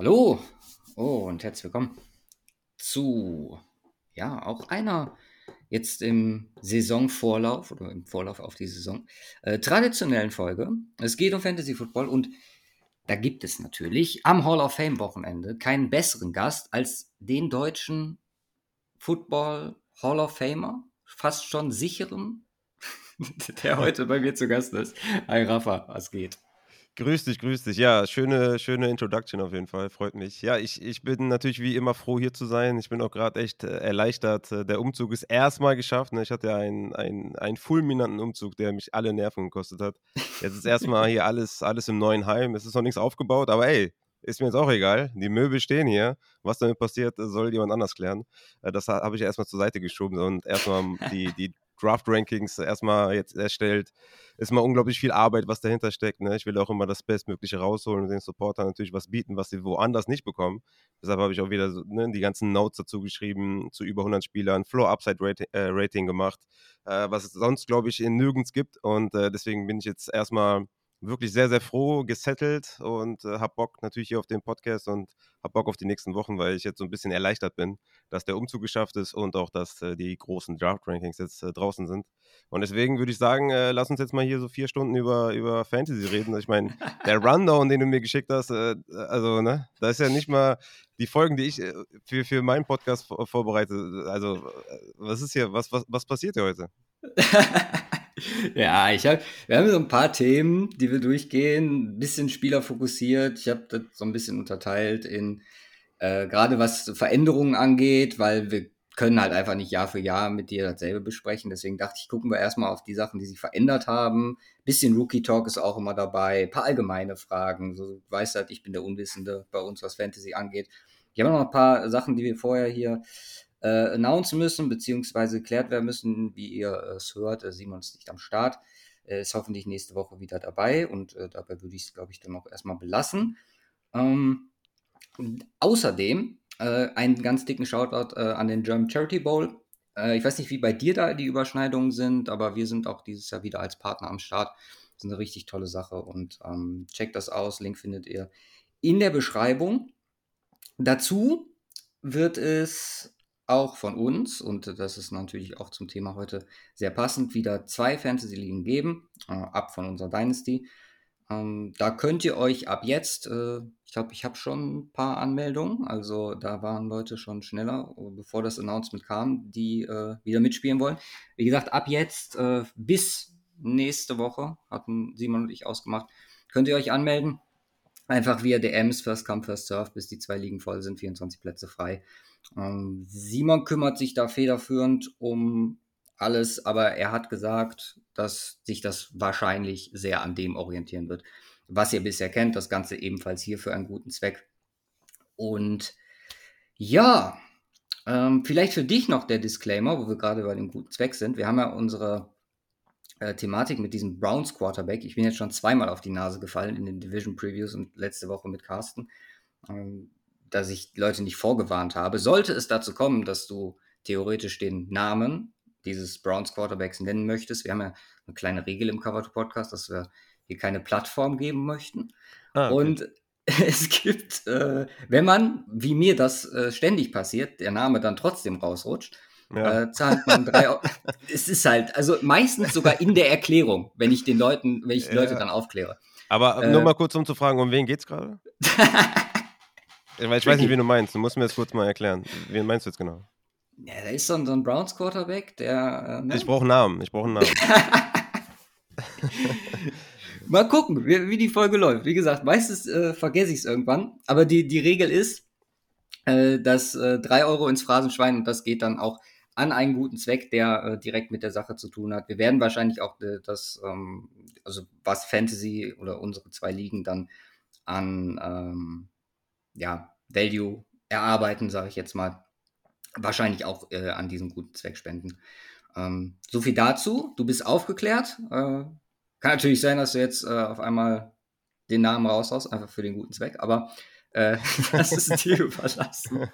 Hallo oh, und herzlich willkommen zu, ja, auch einer jetzt im Saisonvorlauf oder im Vorlauf auf die Saison äh, traditionellen Folge. Es geht um Fantasy Football und da gibt es natürlich am Hall of Fame Wochenende keinen besseren Gast als den deutschen Football Hall of Famer, fast schon sicheren, der heute bei mir zu Gast ist. Hi Rafa, was geht? Grüß dich, grüß dich. Ja, schöne, schöne Introduction auf jeden Fall. Freut mich. Ja, ich, ich bin natürlich wie immer froh, hier zu sein. Ich bin auch gerade echt äh, erleichtert. Äh, der Umzug ist erstmal geschafft. Ne? Ich hatte ja einen, einen, fulminanten Umzug, der mich alle Nerven gekostet hat. Jetzt ist erstmal hier alles, alles im neuen Heim. Es ist noch nichts aufgebaut, aber ey, ist mir jetzt auch egal. Die Möbel stehen hier. Was damit passiert, soll jemand anders klären. Äh, das habe ich erstmal zur Seite geschoben und erstmal die, die Draft-Rankings erstmal jetzt erstellt. Ist mal unglaublich viel Arbeit, was dahinter steckt. Ne? Ich will auch immer das Bestmögliche rausholen und den Supportern natürlich was bieten, was sie woanders nicht bekommen. Deshalb habe ich auch wieder so, ne, die ganzen Notes dazu geschrieben, zu über 100 Spielern, Floor-Upside-Rating äh, Rating gemacht, äh, was es sonst, glaube ich, in nirgends gibt. Und äh, deswegen bin ich jetzt erstmal wirklich sehr, sehr froh, gesettelt und äh, habe Bock natürlich hier auf den Podcast und habe Bock auf die nächsten Wochen, weil ich jetzt so ein bisschen erleichtert bin, dass der Umzug geschafft ist und auch, dass äh, die großen Draft-Rankings jetzt äh, draußen sind. Und deswegen würde ich sagen, äh, lass uns jetzt mal hier so vier Stunden über, über Fantasy reden. Ich meine, der Rundown, den du mir geschickt hast, äh, also, ne, da ist ja nicht mal die Folgen, die ich äh, für, für meinen Podcast vorbereite. Also, was ist hier, was, was, was passiert hier heute? Ja, ich habe, wir haben so ein paar Themen, die wir durchgehen, ein bisschen spielerfokussiert. Ich habe das so ein bisschen unterteilt in äh, gerade was Veränderungen angeht, weil wir können halt einfach nicht Jahr für Jahr mit dir dasselbe besprechen. Deswegen dachte ich, gucken wir erstmal auf die Sachen, die sich verändert haben. Bisschen Rookie Talk ist auch immer dabei, ein paar allgemeine Fragen. So, du weißt halt, ich bin der Unwissende bei uns, was Fantasy angeht. Ich habe noch ein paar Sachen, die wir vorher hier äh, announcen müssen, beziehungsweise geklärt werden müssen, wie ihr es hört. Äh, Simon ist nicht am Start. Äh, ist hoffentlich nächste Woche wieder dabei und äh, dabei würde ich es, glaube ich, dann auch erstmal belassen. Ähm, außerdem äh, einen ganz dicken Shoutout äh, an den German Charity Bowl. ich weiß nicht, wie bei dir da die Überschneidungen sind, aber wir sind auch dieses Jahr wieder als Partner am Start. Das ist eine richtig tolle Sache und ähm, checkt das aus. Link findet ihr in der Beschreibung. Dazu wird es auch von uns, und das ist natürlich auch zum Thema heute sehr passend, wieder zwei Fantasy-Ligen geben, äh, ab von unserer Dynasty. Ähm, da könnt ihr euch ab jetzt, äh, ich glaube, ich habe schon ein paar Anmeldungen, also da waren Leute schon schneller, bevor das Announcement kam, die äh, wieder mitspielen wollen. Wie gesagt, ab jetzt äh, bis nächste Woche, hatten Simon und ich ausgemacht, könnt ihr euch anmelden. Einfach via DMs, First Come, First Surf, bis die zwei Ligen voll sind, 24 Plätze frei. Ähm, Simon kümmert sich da federführend um alles, aber er hat gesagt, dass sich das wahrscheinlich sehr an dem orientieren wird, was ihr bisher kennt. Das Ganze ebenfalls hier für einen guten Zweck. Und ja, ähm, vielleicht für dich noch der Disclaimer, wo wir gerade bei dem guten Zweck sind. Wir haben ja unsere äh, Thematik mit diesem Browns Quarterback. Ich bin jetzt schon zweimal auf die Nase gefallen in den Division Previews und letzte Woche mit Carsten. Ähm, dass ich Leute nicht vorgewarnt habe. Sollte es dazu kommen, dass du theoretisch den Namen dieses Browns Quarterbacks nennen möchtest, wir haben ja eine kleine Regel im Cover to Podcast, dass wir hier keine Plattform geben möchten. Ah, okay. Und es gibt, äh, wenn man, wie mir das äh, ständig passiert, der Name dann trotzdem rausrutscht, ja. äh, zahlt man drei Euro. es ist halt, also meistens sogar in der Erklärung, wenn ich den Leuten, wenn ich die ja. Leute dann aufkläre. Aber nur äh, mal kurz, um zu fragen, um wen geht's gerade? Ich weiß, ich weiß nicht, wen du meinst. Du musst mir das kurz mal erklären. Wen meinst du jetzt genau? Ja, da ist so ein, so ein Browns Quarterback, der. Äh, ne? Ich brauche einen Namen. Ich brauche einen Namen. mal gucken, wie, wie, die Folge läuft. Wie gesagt, meistens äh, vergesse ich es irgendwann. Aber die, die Regel ist, äh, dass äh, 3 Euro ins Phrasenschwein und das geht dann auch an einen guten Zweck, der äh, direkt mit der Sache zu tun hat. Wir werden wahrscheinlich auch äh, das, ähm, also was Fantasy oder unsere zwei Ligen dann an ähm, ja, Value erarbeiten, sage ich jetzt mal, wahrscheinlich auch äh, an diesen guten Zweck spenden. Ähm, so viel dazu. Du bist aufgeklärt. Äh, kann natürlich sein, dass du jetzt äh, auf einmal den Namen raushaust, einfach für den guten Zweck, aber äh, das ist dir überlassen.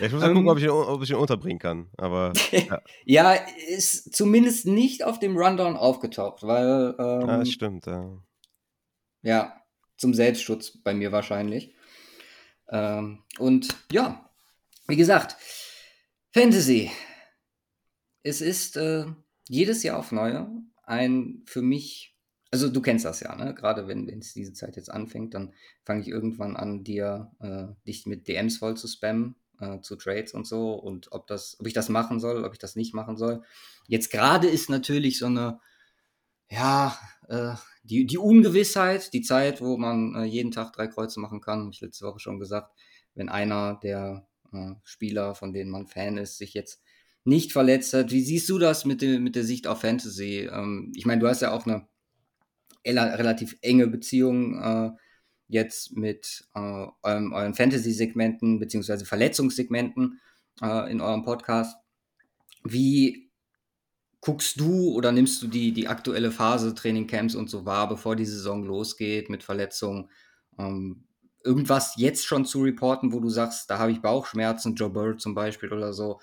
Ja, ich muss mal ähm, gucken, ob ich, ihn, ob ich ihn unterbringen kann. Aber ja. ja. ist zumindest nicht auf dem Rundown aufgetaucht, weil. Ähm, ja, stimmt, ja. Ja, zum Selbstschutz bei mir wahrscheinlich. Ähm, und ja, wie gesagt, Fantasy. Es ist äh, jedes Jahr auf neue ein für mich, also du kennst das ja, ne? Gerade wenn es diese Zeit jetzt anfängt, dann fange ich irgendwann an, dir äh, dich mit DMs voll zu spammen, äh, zu Trades und so und ob das, ob ich das machen soll, ob ich das nicht machen soll. Jetzt gerade ist natürlich so eine, ja, äh, die, die Ungewissheit, die Zeit, wo man äh, jeden Tag drei Kreuze machen kann, habe ich letzte Woche schon gesagt, wenn einer der äh, Spieler, von denen man Fan ist, sich jetzt nicht verletzt hat. Wie siehst du das mit, de, mit der Sicht auf Fantasy? Ähm, ich meine, du hast ja auch eine relativ enge Beziehung äh, jetzt mit äh, eurem, euren Fantasy-Segmenten beziehungsweise Verletzungssegmenten äh, in eurem Podcast. Wie guckst du oder nimmst du die, die aktuelle Phase, Trainingcamps und so wahr, bevor die Saison losgeht mit Verletzungen? Ähm, irgendwas jetzt schon zu reporten, wo du sagst, da habe ich Bauchschmerzen, Joe Burrow zum Beispiel oder so.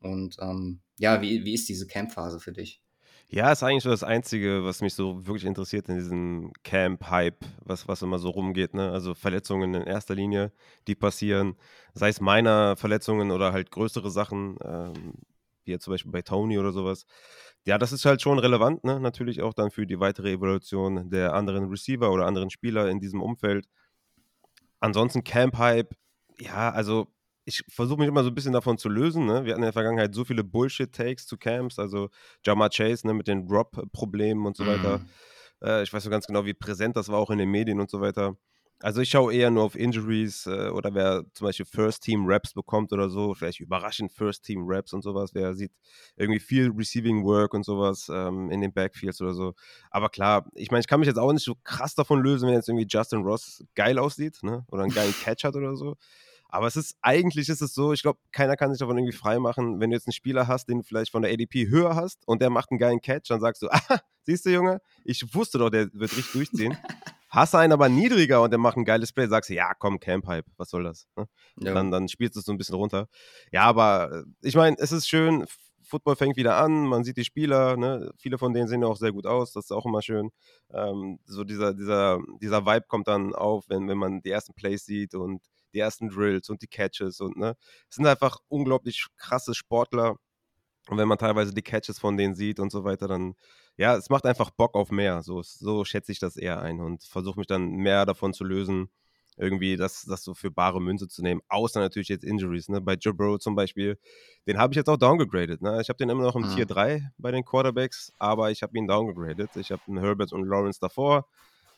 Und ähm, ja, wie, wie ist diese Campphase für dich? Ja, ist eigentlich so das Einzige, was mich so wirklich interessiert in diesem Camp-Hype, was, was immer so rumgeht. Ne? Also Verletzungen in erster Linie, die passieren, sei es meiner Verletzungen oder halt größere Sachen, ähm, wie jetzt zum Beispiel bei Tony oder sowas. Ja, das ist halt schon relevant, ne? natürlich auch dann für die weitere Evolution der anderen Receiver oder anderen Spieler in diesem Umfeld. Ansonsten Camp-Hype, ja, also ich versuche mich immer so ein bisschen davon zu lösen. Ne? Wir hatten in der Vergangenheit so viele Bullshit-Takes zu Camps, also Jama Chase ne, mit den Drop-Problemen und so weiter. Mm. Äh, ich weiß so ganz genau, wie präsent das war auch in den Medien und so weiter. Also ich schaue eher nur auf Injuries äh, oder wer zum Beispiel First-Team-Raps bekommt oder so, vielleicht überraschend First-Team-Raps und sowas, wer sieht irgendwie viel Receiving Work und sowas ähm, in den Backfields oder so. Aber klar, ich meine, ich kann mich jetzt auch nicht so krass davon lösen, wenn jetzt irgendwie Justin Ross geil aussieht ne? oder einen geilen Catch hat oder so. Aber es ist, eigentlich ist es so, ich glaube, keiner kann sich davon irgendwie frei machen. Wenn du jetzt einen Spieler hast, den du vielleicht von der ADP höher hast und der macht einen geilen Catch, dann sagst du, ah, siehst du, Junge, ich wusste doch, der wird richtig durchziehen. Hast du einen aber niedriger und der macht ein geiles Play, sagst du, ja, komm, Camp Hype, was soll das? Ne? Ja. Dann, dann spielst du es so ein bisschen runter. Ja, aber äh, ich meine, es ist schön, Football fängt wieder an, man sieht die Spieler, ne? viele von denen sehen ja auch sehr gut aus, das ist auch immer schön. Ähm, so dieser, dieser, dieser Vibe kommt dann auf, wenn, wenn man die ersten Plays sieht und die ersten Drills und die Catches und ne, es sind einfach unglaublich krasse Sportler. Und wenn man teilweise die Catches von denen sieht und so weiter, dann, ja, es macht einfach Bock auf mehr. So, so schätze ich das eher ein und versuche mich dann mehr davon zu lösen, irgendwie das, das so für bare Münze zu nehmen. Außer natürlich jetzt Injuries. Ne? Bei Joe Burrow zum Beispiel, den habe ich jetzt auch downgegradet. Ne? Ich habe den immer noch im mhm. Tier 3 bei den Quarterbacks, aber ich habe ihn downgegradet. Ich habe einen Herbert und Lawrence davor.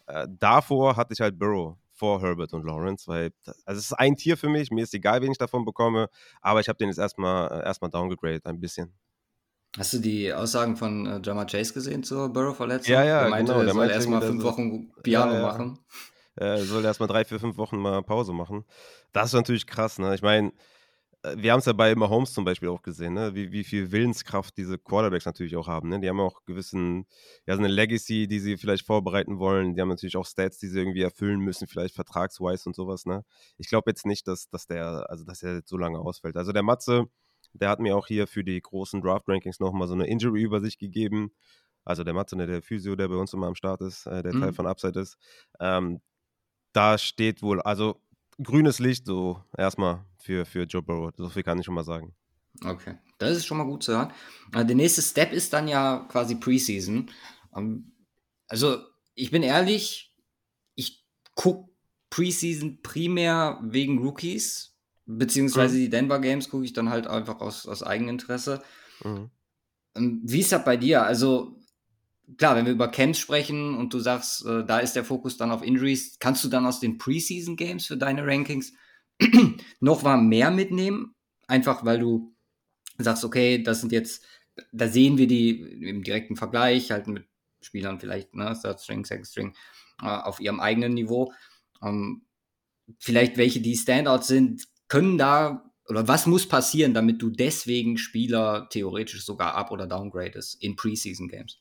Äh, davor hatte ich halt Burrow vor Herbert und Lawrence, weil also es ist ein Tier für mich, mir ist egal, wen ich davon bekomme, aber ich habe den jetzt erstmal äh, erstmal downgegradet ein bisschen. Hast du die Aussagen von äh, Jama Chase gesehen zur Burrow-Verletzung? Ja, ja, der meinte, genau. Der soll erstmal fünf Wochen Piano ja, ja. machen. Er soll erstmal drei, vier, fünf Wochen mal Pause machen. Das ist natürlich krass, ne? Ich meine, wir haben es ja bei Mahomes zum Beispiel auch gesehen, ne? wie, wie viel Willenskraft diese Quarterbacks natürlich auch haben. Ne? Die haben auch gewissen, ja, so eine Legacy, die sie vielleicht vorbereiten wollen. Die haben natürlich auch Stats, die sie irgendwie erfüllen müssen, vielleicht vertragsweise und sowas. Ne? Ich glaube jetzt nicht, dass, dass der, also dass er jetzt so lange ausfällt. Also der Matze, der hat mir auch hier für die großen Draft-Rankings nochmal so eine Injury-Übersicht gegeben. Also der Matze, ne, der Physio, der bei uns immer am Start ist, äh, der mhm. Teil von Upside ist. Ähm, da steht wohl, also grünes Licht so erstmal für, für Joe Burrow. So viel kann ich schon mal sagen. Okay, das ist schon mal gut zu hören. Äh, der nächste Step ist dann ja quasi Preseason. Ähm, also, ich bin ehrlich, ich gucke Preseason primär wegen Rookies, beziehungsweise mhm. die Denver Games gucke ich dann halt einfach aus, aus Eigeninteresse. Mhm. Ähm, wie ist das bei dir? Also, klar, wenn wir über Camps sprechen und du sagst, äh, da ist der Fokus dann auf Injuries, kannst du dann aus den Preseason Games für deine Rankings noch mal mehr mitnehmen? Einfach weil du sagst, okay, das sind jetzt, da sehen wir die im direkten Vergleich, halt mit Spielern vielleicht, ne, Third String, Second String, äh, auf ihrem eigenen Niveau. Ähm, vielleicht welche, die Standouts sind, können da oder was muss passieren, damit du deswegen Spieler theoretisch sogar up- oder downgradest in Preseason Games?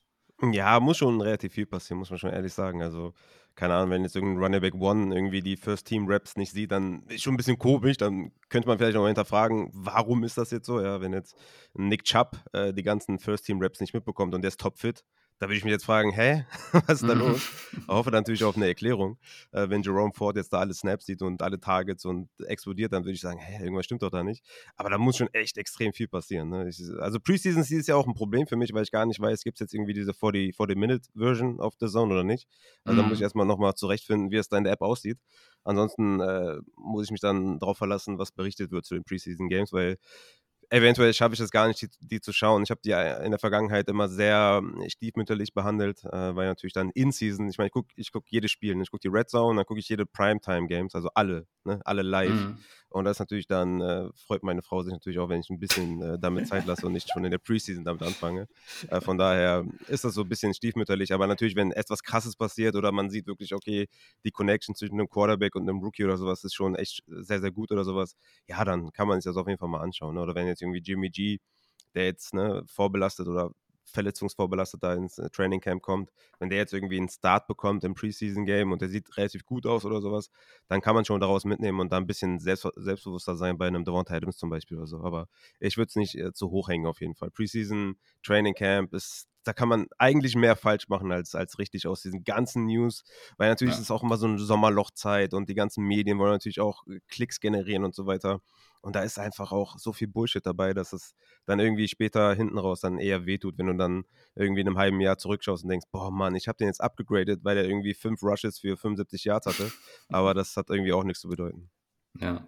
Ja, muss schon relativ viel passieren, muss man schon ehrlich sagen. Also, keine Ahnung, wenn jetzt irgendein Running Back One irgendwie die First Team Raps nicht sieht, dann ist schon ein bisschen komisch. Dann könnte man vielleicht auch hinterfragen, warum ist das jetzt so? Ja, wenn jetzt Nick Chubb äh, die ganzen First Team Raps nicht mitbekommt und der ist topfit, Da würde ich mich jetzt fragen, hä, was ist da los? Ich hoffe natürlich auf eine Erklärung. Äh, wenn Jerome Ford jetzt da alle Snaps sieht und alle Targets und explodiert, dann würde ich sagen, hä, irgendwas stimmt doch da nicht. Aber da muss schon echt extrem viel passieren. Ne? Ich, also Preseason ist ja auch ein Problem für mich, weil ich gar nicht weiß, gibt es jetzt irgendwie diese 40-Minute-Version auf der Zone oder nicht. Also mhm. da muss ich mhm. erstmal nochmal zurechtfinden, wie es da in der App aussieht. Ansonsten äh, muss ich mich dann darauf verlassen, was berichtet wird zu den Preseason Games, weil eventuell schaffe ich es gar nicht, die, die zu schauen. Ich habe die äh, in der Vergangenheit immer sehr hm, stiefmütterlich behandelt, äh, weil natürlich dann in Season, ich meine, ich gucke ich guck jedes Spiel, ne? ich gucke die Red Zone, dann gucke ich jede Primetime Games, also alle, ne? alle live. Mhm. Und das natürlich dann, äh, freut meine Frau sich natürlich auch, wenn ich ein bisschen äh, damit Zeit lasse und nicht schon in der Preseason damit anfange. Äh, von daher ist das so ein bisschen stiefmütterlich, aber natürlich, wenn etwas Krasses passiert oder man sieht wirklich, okay, die Connection zwischen einem Quarterback und einem Rookie oder sowas ist schon echt sehr, sehr gut oder sowas, ja, dann kann man sich das auf jeden Fall mal anschauen. Ne? Oder wenn jetzt irgendwie Jimmy G, der jetzt ne, vorbelastet oder verletzungsvorbelastet da ins äh, Training Camp kommt, wenn der jetzt irgendwie einen Start bekommt im Preseason Game und der sieht relativ gut aus oder sowas, dann kann man schon daraus mitnehmen und da ein bisschen selbst, selbstbewusster sein bei einem Devonta Adams zum Beispiel oder so. Aber ich würde es nicht äh, zu hoch hängen auf jeden Fall. Preseason Training Camp ist da kann man eigentlich mehr falsch machen als, als richtig aus diesen ganzen News, weil natürlich ja. ist es auch immer so eine Sommerlochzeit und die ganzen Medien wollen natürlich auch äh, Klicks generieren und so weiter. Und da ist einfach auch so viel Bullshit dabei, dass es dann irgendwie später hinten raus dann eher wehtut, wenn du dann irgendwie in einem halben Jahr zurückschaust und denkst, boah Mann, ich habe den jetzt abgegradet, weil er irgendwie fünf Rushes für 75 Yards hatte. Aber das hat irgendwie auch nichts zu bedeuten. Ja.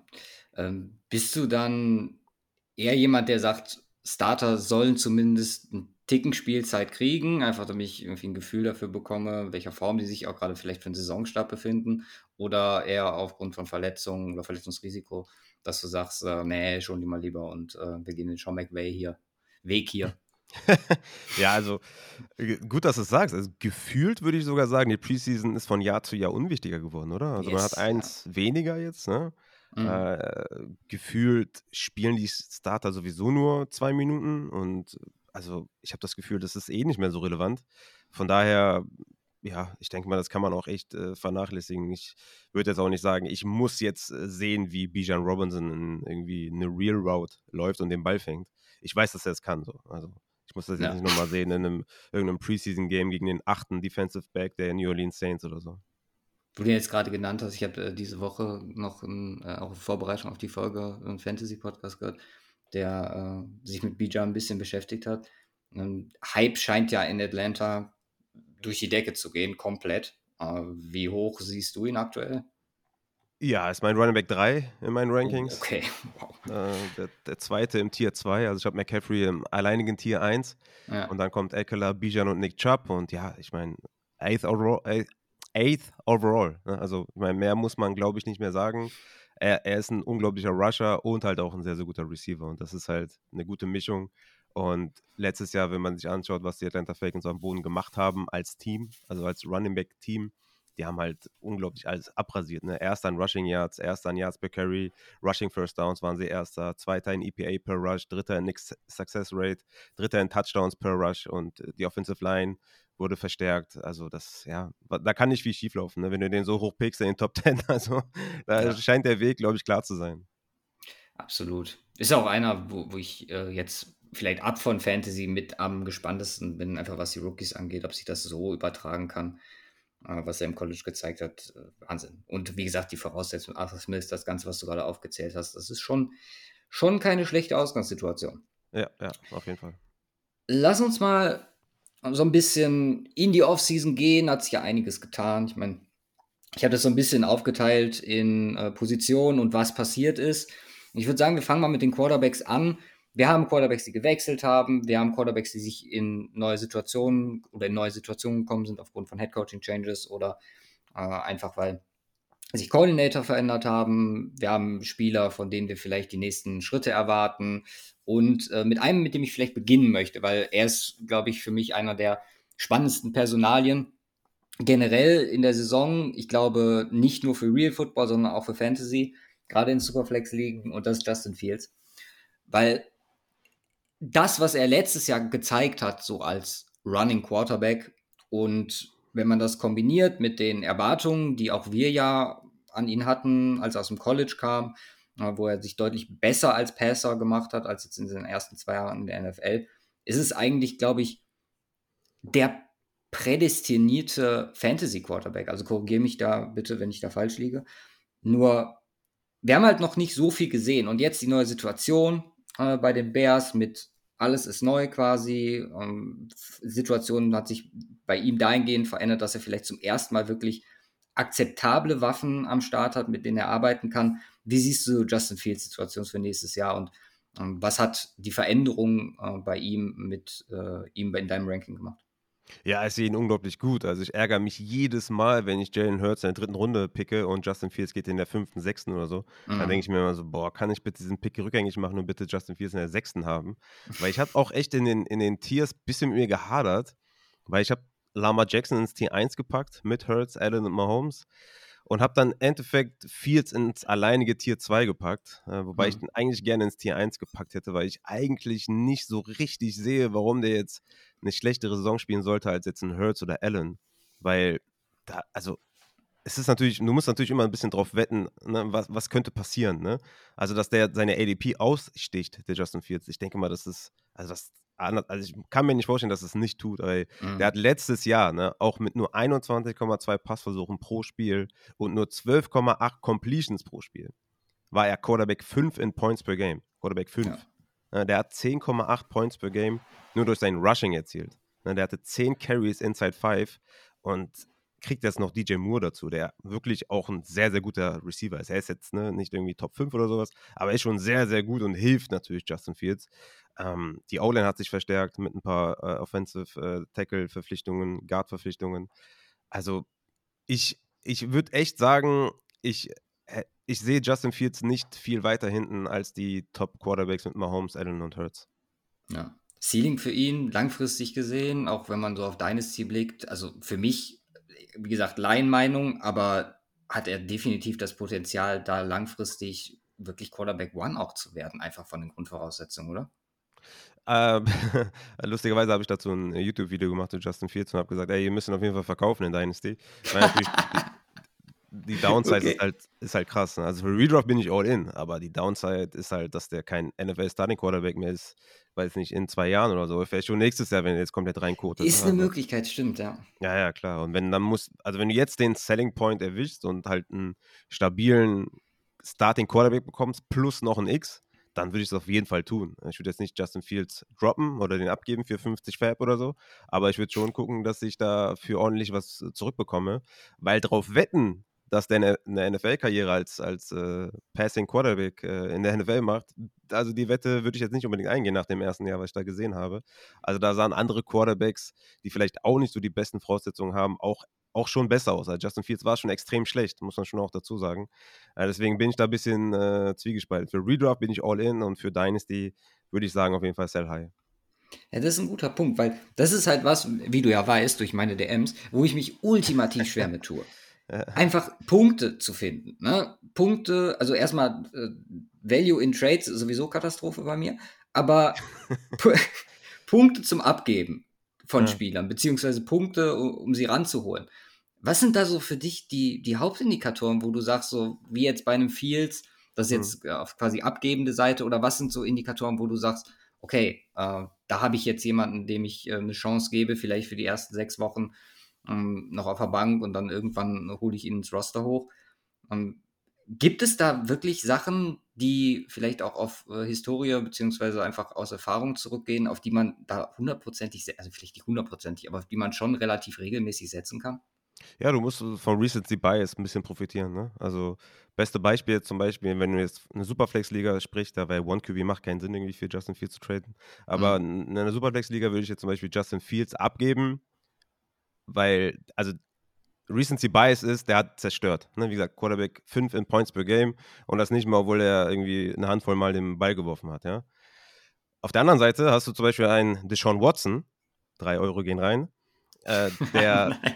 Ähm, bist du dann eher jemand, der sagt, Starter sollen zumindest einen Ticken Spielzeit kriegen, einfach damit ich irgendwie ein Gefühl dafür bekomme, in welcher Form die sich auch gerade vielleicht für einen Saisonstart befinden oder eher aufgrund von Verletzungen oder Verletzungsrisiko dass du sagst, äh, nee, schon die mal lieber und äh, wir gehen den Sean McVay hier, Weg hier. ja, also gut, dass du es sagst. Also, gefühlt würde ich sogar sagen, die Preseason ist von Jahr zu Jahr unwichtiger geworden, oder? Also yes, man hat eins ja. weniger jetzt, ne? Mhm. Äh, gefühlt spielen die Starter sowieso nur zwei Minuten und also ich habe das Gefühl, das ist eh nicht mehr so relevant. Von daher ja, ich denke mal, das kann man auch echt äh, vernachlässigen. Ich würde jetzt auch nicht sagen, ich muss jetzt äh, sehen, wie Bijan Robinson in, irgendwie eine Real Route läuft und den Ball fängt. Ich weiß, dass er es kann. So. Also ich muss das jetzt ja. nicht nochmal sehen in einem irgendeinem Preseason-Game gegen den achten Defensive Back der New Orleans Saints oder so. Du den jetzt gerade genannt hast, ich habe äh, diese Woche noch in, äh, auch in Vorbereitung auf die Folge einen Fantasy-Podcast gehört, der äh, sich mit Bijan ein bisschen beschäftigt hat. Ähm, Hype scheint ja in Atlanta durch die Decke zu gehen, komplett. Äh, wie hoch siehst du ihn aktuell? Ja, ist mein Running Back 3 in meinen oh, Rankings. okay, wow. Äh, der, der, zweite im Tier 2. Also ich habe McCaffrey im alleinigen Tier 1. Ja. Und dann kommt Eckler, Bijan und Nick Chubb. Und ja, ich meine, eighth overall. Eighth overall ne? Also, ich meine, mehr muss man, glaube ich, nicht mehr sagen. Er, er, ist ein unglaublicher Rusher und halt auch ein sehr, sehr guter Receiver. Und das ist halt eine gute Mischung. Und letztes Jahr, wenn man sich anschaut, was die Atlanta Falcons am Boden gemacht haben als Team, also als Running Back Team, die haben halt unglaublich alles abrasiert. Ne? Erster in Rushing Yards, erster in Yards per Carry, Rushing First Downs waren sie erster, zweiter in EPA per Rush, dritter in Success Rate, dritter in Touchdowns per Rush und die Offensive Line wurde verstärkt. Also das, ja, da kann nicht viel schieflaufen, ne? wenn du den so hoch pickst in den Top 10. Also da ja. scheint der Weg, glaube ich, klar zu sein. Absolut. Ist auch einer, wo, wo ich äh, jetzt vielleicht ab von Fantasy mit am gespanntesten bin, einfach was die Rookies angeht, ob sich das so übertragen kann, äh, was er im College gezeigt hat. Äh, Wahnsinn. Und wie gesagt, die Voraussetzung, Arthur Smith, das Ganze, was du gerade aufgezählt hast, das ist schon, schon keine schlechte Ausgangssituation. Ja, ja, auf jeden Fall. Lass uns mal so ein bisschen in die Offseason gehen, hat sich ja einiges getan. Ich meine, ich habe das so ein bisschen aufgeteilt in äh, Positionen und was passiert ist. Ich würde sagen, wir fangen mal mit den Quarterbacks an. Wir haben Quarterbacks, die gewechselt haben. Wir haben Quarterbacks, die sich in neue Situationen oder in neue Situationen gekommen sind aufgrund von Headcoaching-Changes oder äh, einfach weil sich Coordinator verändert haben. Wir haben Spieler, von denen wir vielleicht die nächsten Schritte erwarten. Und äh, mit einem, mit dem ich vielleicht beginnen möchte, weil er ist, glaube ich, für mich einer der spannendsten Personalien generell in der Saison. Ich glaube, nicht nur für Real Football, sondern auch für Fantasy, gerade in Superflex ligen. Und das ist Justin Fields. Weil das, was er letztes Jahr gezeigt hat, so als Running Quarterback und wenn man das kombiniert mit den Erwartungen, die auch wir ja an ihn hatten, als er aus dem College kam, äh, wo er sich deutlich besser als Passer gemacht hat, als jetzt in den ersten zwei Jahren in der NFL, ist es eigentlich, glaube ich, der prädestinierte Fantasy-Quarterback. Also korrigiere mich da bitte, wenn ich da falsch liege. Nur, wir haben halt noch nicht so viel gesehen. Und jetzt die neue Situation äh, bei den Bears mit alles ist neu quasi. Ähm, Situation hat sich bei ihm dahingehend verändert, dass er vielleicht zum ersten Mal wirklich akzeptable Waffen am Start hat, mit denen er arbeiten kann. Wie siehst du Justin Fields Situation für nächstes Jahr und ähm, was hat die Veränderung äh, bei ihm mit äh, ihm in deinem Ranking gemacht? Ja, ich sehe ihn unglaublich gut. Also ich ärgere mich jedes Mal, wenn ich Jalen Hurts in der dritten Runde picke und Justin Fields geht in der fünften, sechsten oder so. Mhm. Dann denke ich mir immer so, boah, kann ich bitte diesen Pick rückgängig machen und bitte Justin Fields in der sechsten haben? Weil ich habe auch echt in den, in den Tiers ein bisschen mit mir gehadert, weil ich habe Lama Jackson ins Tier 1 gepackt mit Hurts, Allen und Mahomes und habe dann im Endeffekt Fields ins alleinige Tier 2 gepackt, äh, wobei mhm. ich den eigentlich gerne ins Tier 1 gepackt hätte, weil ich eigentlich nicht so richtig sehe, warum der jetzt eine schlechtere Saison spielen sollte als jetzt ein Hurts oder Allen, weil da, also es ist natürlich, du musst natürlich immer ein bisschen drauf wetten, ne, was, was könnte passieren, ne? Also, dass der seine ADP aussticht, der Justin Fields. Ich denke mal, das ist, also das also ich kann mir nicht vorstellen, dass es nicht tut, weil mhm. der hat letztes Jahr, ne, auch mit nur 21,2 Passversuchen pro Spiel und nur 12,8 Completions pro Spiel, war er Quarterback 5 in Points per Game. Quarterback 5. Ja. Ne, der hat 10,8 Points per Game nur durch sein Rushing erzielt. Ne, der hatte 10 Carries inside 5 und kriegt jetzt noch DJ Moore dazu, der wirklich auch ein sehr, sehr guter Receiver ist. Er ist jetzt ne, nicht irgendwie Top 5 oder sowas, aber er ist schon sehr, sehr gut und hilft natürlich Justin Fields. Ähm, die O-Line hat sich verstärkt mit ein paar äh, Offensive äh, Tackle-Verpflichtungen, Guard-Verpflichtungen. Also ich, ich würde echt sagen, ich, äh, ich sehe Justin Fields nicht viel weiter hinten als die Top-Quarterbacks mit Mahomes, Allen und Hurts. Ja. Ceiling für ihn, langfristig gesehen, auch wenn man so auf Dynasty blickt, also für mich, wie gesagt, Laienmeinung, aber hat er definitiv das Potenzial, da langfristig wirklich Quarterback One auch zu werden, einfach von den Grundvoraussetzungen, oder? Ähm, lustigerweise habe ich dazu ein YouTube-Video gemacht zu Justin Fields und habe gesagt, ey, ihr müsst ihn auf jeden Fall verkaufen in Dynasty. Weil natürlich die, Downside okay. ist, halt, ist halt krass. Ne? Also für Redraft bin ich all in, aber die Downside ist halt, dass der kein NFL-Starting-Quarterback mehr ist, weiß nicht, in zwei Jahren oder so. Vielleicht schon nächstes Jahr, wenn er jetzt komplett reinkotet. Ist ne? eine also, Möglichkeit, stimmt, ja. Ja, ja, klar. Und wenn dann muss, also wenn du jetzt den Selling Point erwischst und halt einen stabilen Starting Quarterback bekommst, plus noch ein X, dann würde ich es auf jeden Fall tun. Ich würde jetzt nicht Justin Fields droppen oder den abgeben für 50 Fab oder so, aber ich würde schon gucken, dass ich da für ordentlich was zurückbekomme, weil drauf wetten, dass der eine, NFL-Karriere als, als äh, Passing Quarterback äh, in der NFL macht, also die Wette würde ich jetzt nicht unbedingt eingehen nach dem ersten Jahr, was ich da gesehen habe. Also da sahen andere Quarterbacks, die vielleicht auch nicht so die besten Voraussetzungen haben, auch auch schon besser aus. Also Justin Fields war schon extrem schlecht, muss man schon auch dazu sagen. Äh, deswegen bin ich da ein bisschen äh, zwiegespalten. Für Redraft bin ich all in und für Dynasty würde ich sagen, auf jeden Fall sell high. Ja, das ist ein guter Punkt, weil das ist halt was, wie du ja weißt, durch meine DMs, wo ich mich ultimativ schwer mit tue. Einfach Punkte zu finden. Ne? Punkte, also erstmal äh, Value in Trades sowieso Katastrophe bei mir, aber Punkte zum Abgeben von ja. Spielern, beziehungsweise Punkte, um, um sie ranzuholen. Was sind da so für dich die, die Hauptindikatoren, wo du sagst, so wie jetzt bei einem Fields, das ist jetzt mhm. auf quasi abgebende Seite, oder was sind so Indikatoren, wo du sagst, okay, äh, da habe ich jetzt jemanden, dem ich äh, eine Chance gebe, vielleicht für die ersten sechs Wochen ähm, noch auf der Bank und dann irgendwann hole ich ihn ins Roster hoch. Ähm, gibt es da wirklich Sachen, die vielleicht auch auf äh, Historie beziehungsweise einfach aus Erfahrung zurückgehen, auf die man da hundertprozentig, also vielleicht nicht hundertprozentig, aber auf die man schon relativ regelmäßig setzen kann? Ja, du musst von Recency Bias ein bisschen profitieren. Ne? Also, beste Beispiel zum Beispiel, wenn du jetzt eine Superflex-Liga sprichst, da weil One QB macht keinen Sinn, irgendwie für Justin Fields zu traden. Aber mhm. in einer Superflex-Liga würde ich jetzt zum Beispiel Justin Fields abgeben, weil, also Recency Bias ist, der hat zerstört. Ne? Wie gesagt, Quarterback 5 in Points per Game und das nicht mal, obwohl er irgendwie eine Handvoll Mal den Ball geworfen hat. Ja? Auf der anderen Seite hast du zum Beispiel einen Deshaun Watson, 3 Euro gehen rein, äh, der.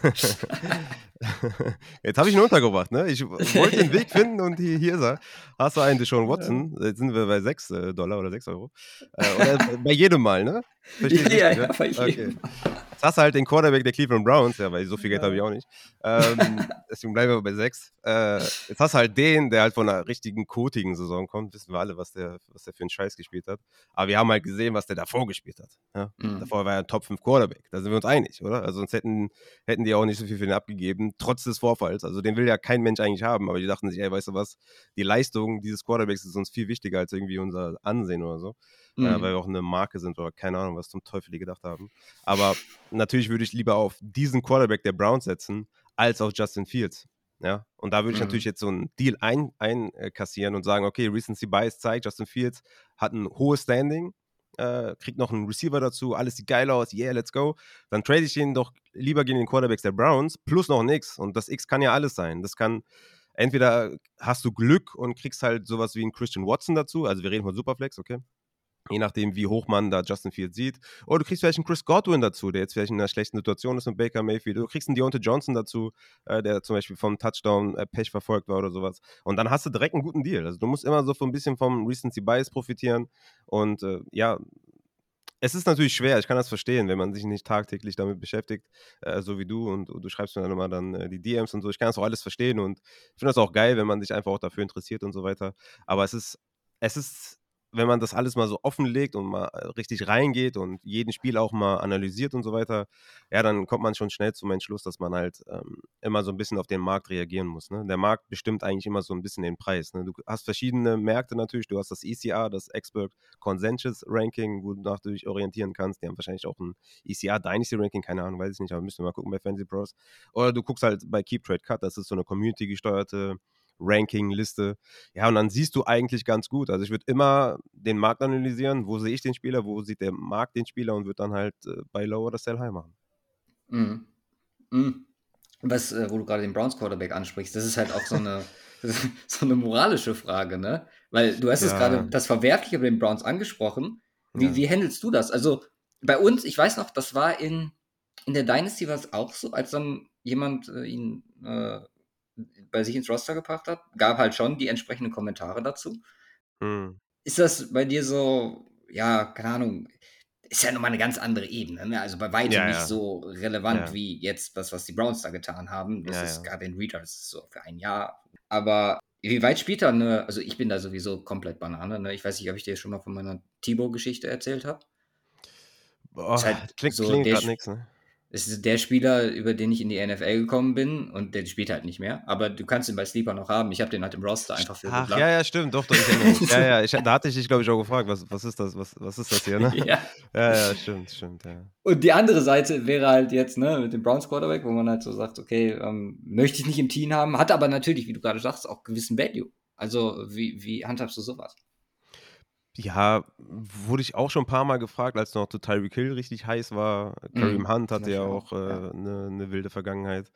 Jetzt habe ich ihn untergebracht, ne? Ich wollte den Weg finden und hier, hier ist er. Hast du einen Deshaun Watson? Jetzt sind wir bei 6 äh, Dollar oder 6 Euro. Äh, oder bei jedem Mal, ne? Verstehst ja, ja, ja, bei jedem. Okay. Jetzt hast du halt den Quarterback der Cleveland Browns, ja, weil so viel Geld habe ich auch nicht. Ähm, deswegen bleiben wir bei sechs. Äh, jetzt hast du halt den, der halt von einer richtigen kotigen Saison kommt. Wissen wir alle, was der, was der für einen Scheiß gespielt hat. Aber wir haben halt gesehen, was der davor gespielt hat. Ja? Mhm. Davor war er ein Top 5 Quarterback. Da sind wir uns einig, oder? Also sonst hätten, hätten die auch nicht so viel für ihn abgegeben, trotz des Vorfalls. Also den will ja kein Mensch eigentlich haben. Aber die dachten sich, ey, weißt du was, die Leistung dieses Quarterbacks ist uns viel wichtiger als irgendwie unser Ansehen oder so. Äh, mhm. Äh, weil wir auch eine Marke sind oder keine Ahnung, was zum Teufel die gedacht haben. Aber natürlich würde ich lieber auf diesen Quarterback der Browns setzen, als auf Justin Fields. Ja, und da würde ich mhm. natürlich jetzt so einen Deal einkassieren ein, äh, und sagen, okay, Recency Bias zeigt, Justin Fields hat ein hohes Standing, äh, kriegt noch einen Receiver dazu, alles sieht geil aus, yeah, let's go. Dann trade ich ihn doch lieber gegen den Quarterbacks der Browns, plus noch ein X. Und das X kann ja alles sein. Das kann, entweder hast du Glück und kriegst halt sowas wie einen Christian Watson dazu, also wir reden von Superflex, okay? Je nachdem, wie hoch man da Justin Fields sieht. Oder du kriegst vielleicht einen Chris Godwin dazu, der jetzt vielleicht in einer schlechten Situation ist mit Baker Mayfield. Du kriegst einen Deontay Johnson dazu, äh, der zum Beispiel vom Touchdown äh, Pech verfolgt war oder sowas. Und dann hast du direkt einen guten Deal. Also du musst immer so ein bisschen vom Recency Bias profitieren. Und äh, ja, es ist natürlich schwer, ich kann das verstehen, wenn man sich nicht tagtäglich damit beschäftigt, äh, so wie du und, und, du schreibst mir dann immer dann äh, die DMs und so. Ich kann das auch alles verstehen und ich finde das auch geil, wenn man sich einfach auch dafür interessiert und so weiter. Aber es ist, es ist wenn man das alles mal so offenlegt und mal äh, richtig reingeht und jeden Spiel auch mal analysiert und so weiter, ja, dann kommt man schon schnell zum Entschluss, dass man halt ähm, immer so ein bisschen auf den Markt reagieren muss. Ne? Der Markt bestimmt eigentlich immer so ein bisschen den Preis. Ne? Du hast verschiedene Märkte natürlich. Du hast das ECR, das Expert Consensus Ranking, wonach du dich orientieren kannst. Die haben wahrscheinlich auch ein ECR Dynasty Ranking, keine Ahnung, weiß ich nicht, aber müssen wir mal gucken bei Fantasy Pros. Oder du guckst halt bei Keep Trade Cut, das ist so eine Community gesteuerte Ranking-Liste. Ja, und dann siehst du eigentlich ganz gut. Also ich würde immer den Markt analysieren, wo sehe ich den Spieler, wo sieht der Markt den Spieler und würde dann halt äh, bei Low oder Sell High machen. Mhm. Mhm. Was, äh, wo du gerade den Browns Quarterback ansprichst, das ist halt auch so eine, so eine moralische Frage, ne? Weil du hast ja. es gerade das Verwerfliche bei den Browns angesprochen. Wie, ja. wie handelst du das? Also bei uns, ich weiß noch, das war in, in der Dynasty war es auch so, als dann jemand äh, ihn äh, bei sich ins Roster gebracht hat, gab halt schon die entsprechenden Kommentare dazu. Hm. Ist das bei dir so, ja, keine Ahnung, ist ja nochmal eine ganz andere Ebene, ne? also bei weitem ja, nicht ja. so relevant ja. wie jetzt das, was die Browns da getan haben. Das ist gerade in Reader, das ist so für ein Jahr. Aber wie weit spielt da eine, also ich bin da sowieso komplett Banane, ne? ich weiß nicht, ob ich dir schon mal von meiner Thibaut-Geschichte erzählt habe. Boah, halt klingt, so klingt gerade nichts, ne? Es ist der Spieler, über den ich in die NFL gekommen bin und der spielt halt nicht mehr. Aber du kannst ihn bei Sleeper noch haben. Ich habe den halt im Roster einfach für Ach, ja, ja, stimmt. Doch, doch. Ich ja, ja. Ich, da hatte ich dich, glaube ich, auch gefragt, was, was ist das? Was, was ist das hier, ne? ja. ja, ja, stimmt, stimmt, ja. Und die andere Seite wäre halt jetzt, ne, mit dem Browns Quarterback, wo man halt so sagt, okay, ähm, möchte ich nicht im Team haben, hat aber natürlich, wie du gerade sagst, auch gewissen Value. Also, wie, wie handhabst du sowas? Ja, wurde ich auch schon ein paar Mal gefragt, als noch Tyreek Hill richtig heiß war. Kareem Mhm, Hunt hatte ja auch äh, 'ne 'ne wilde Vergangenheit.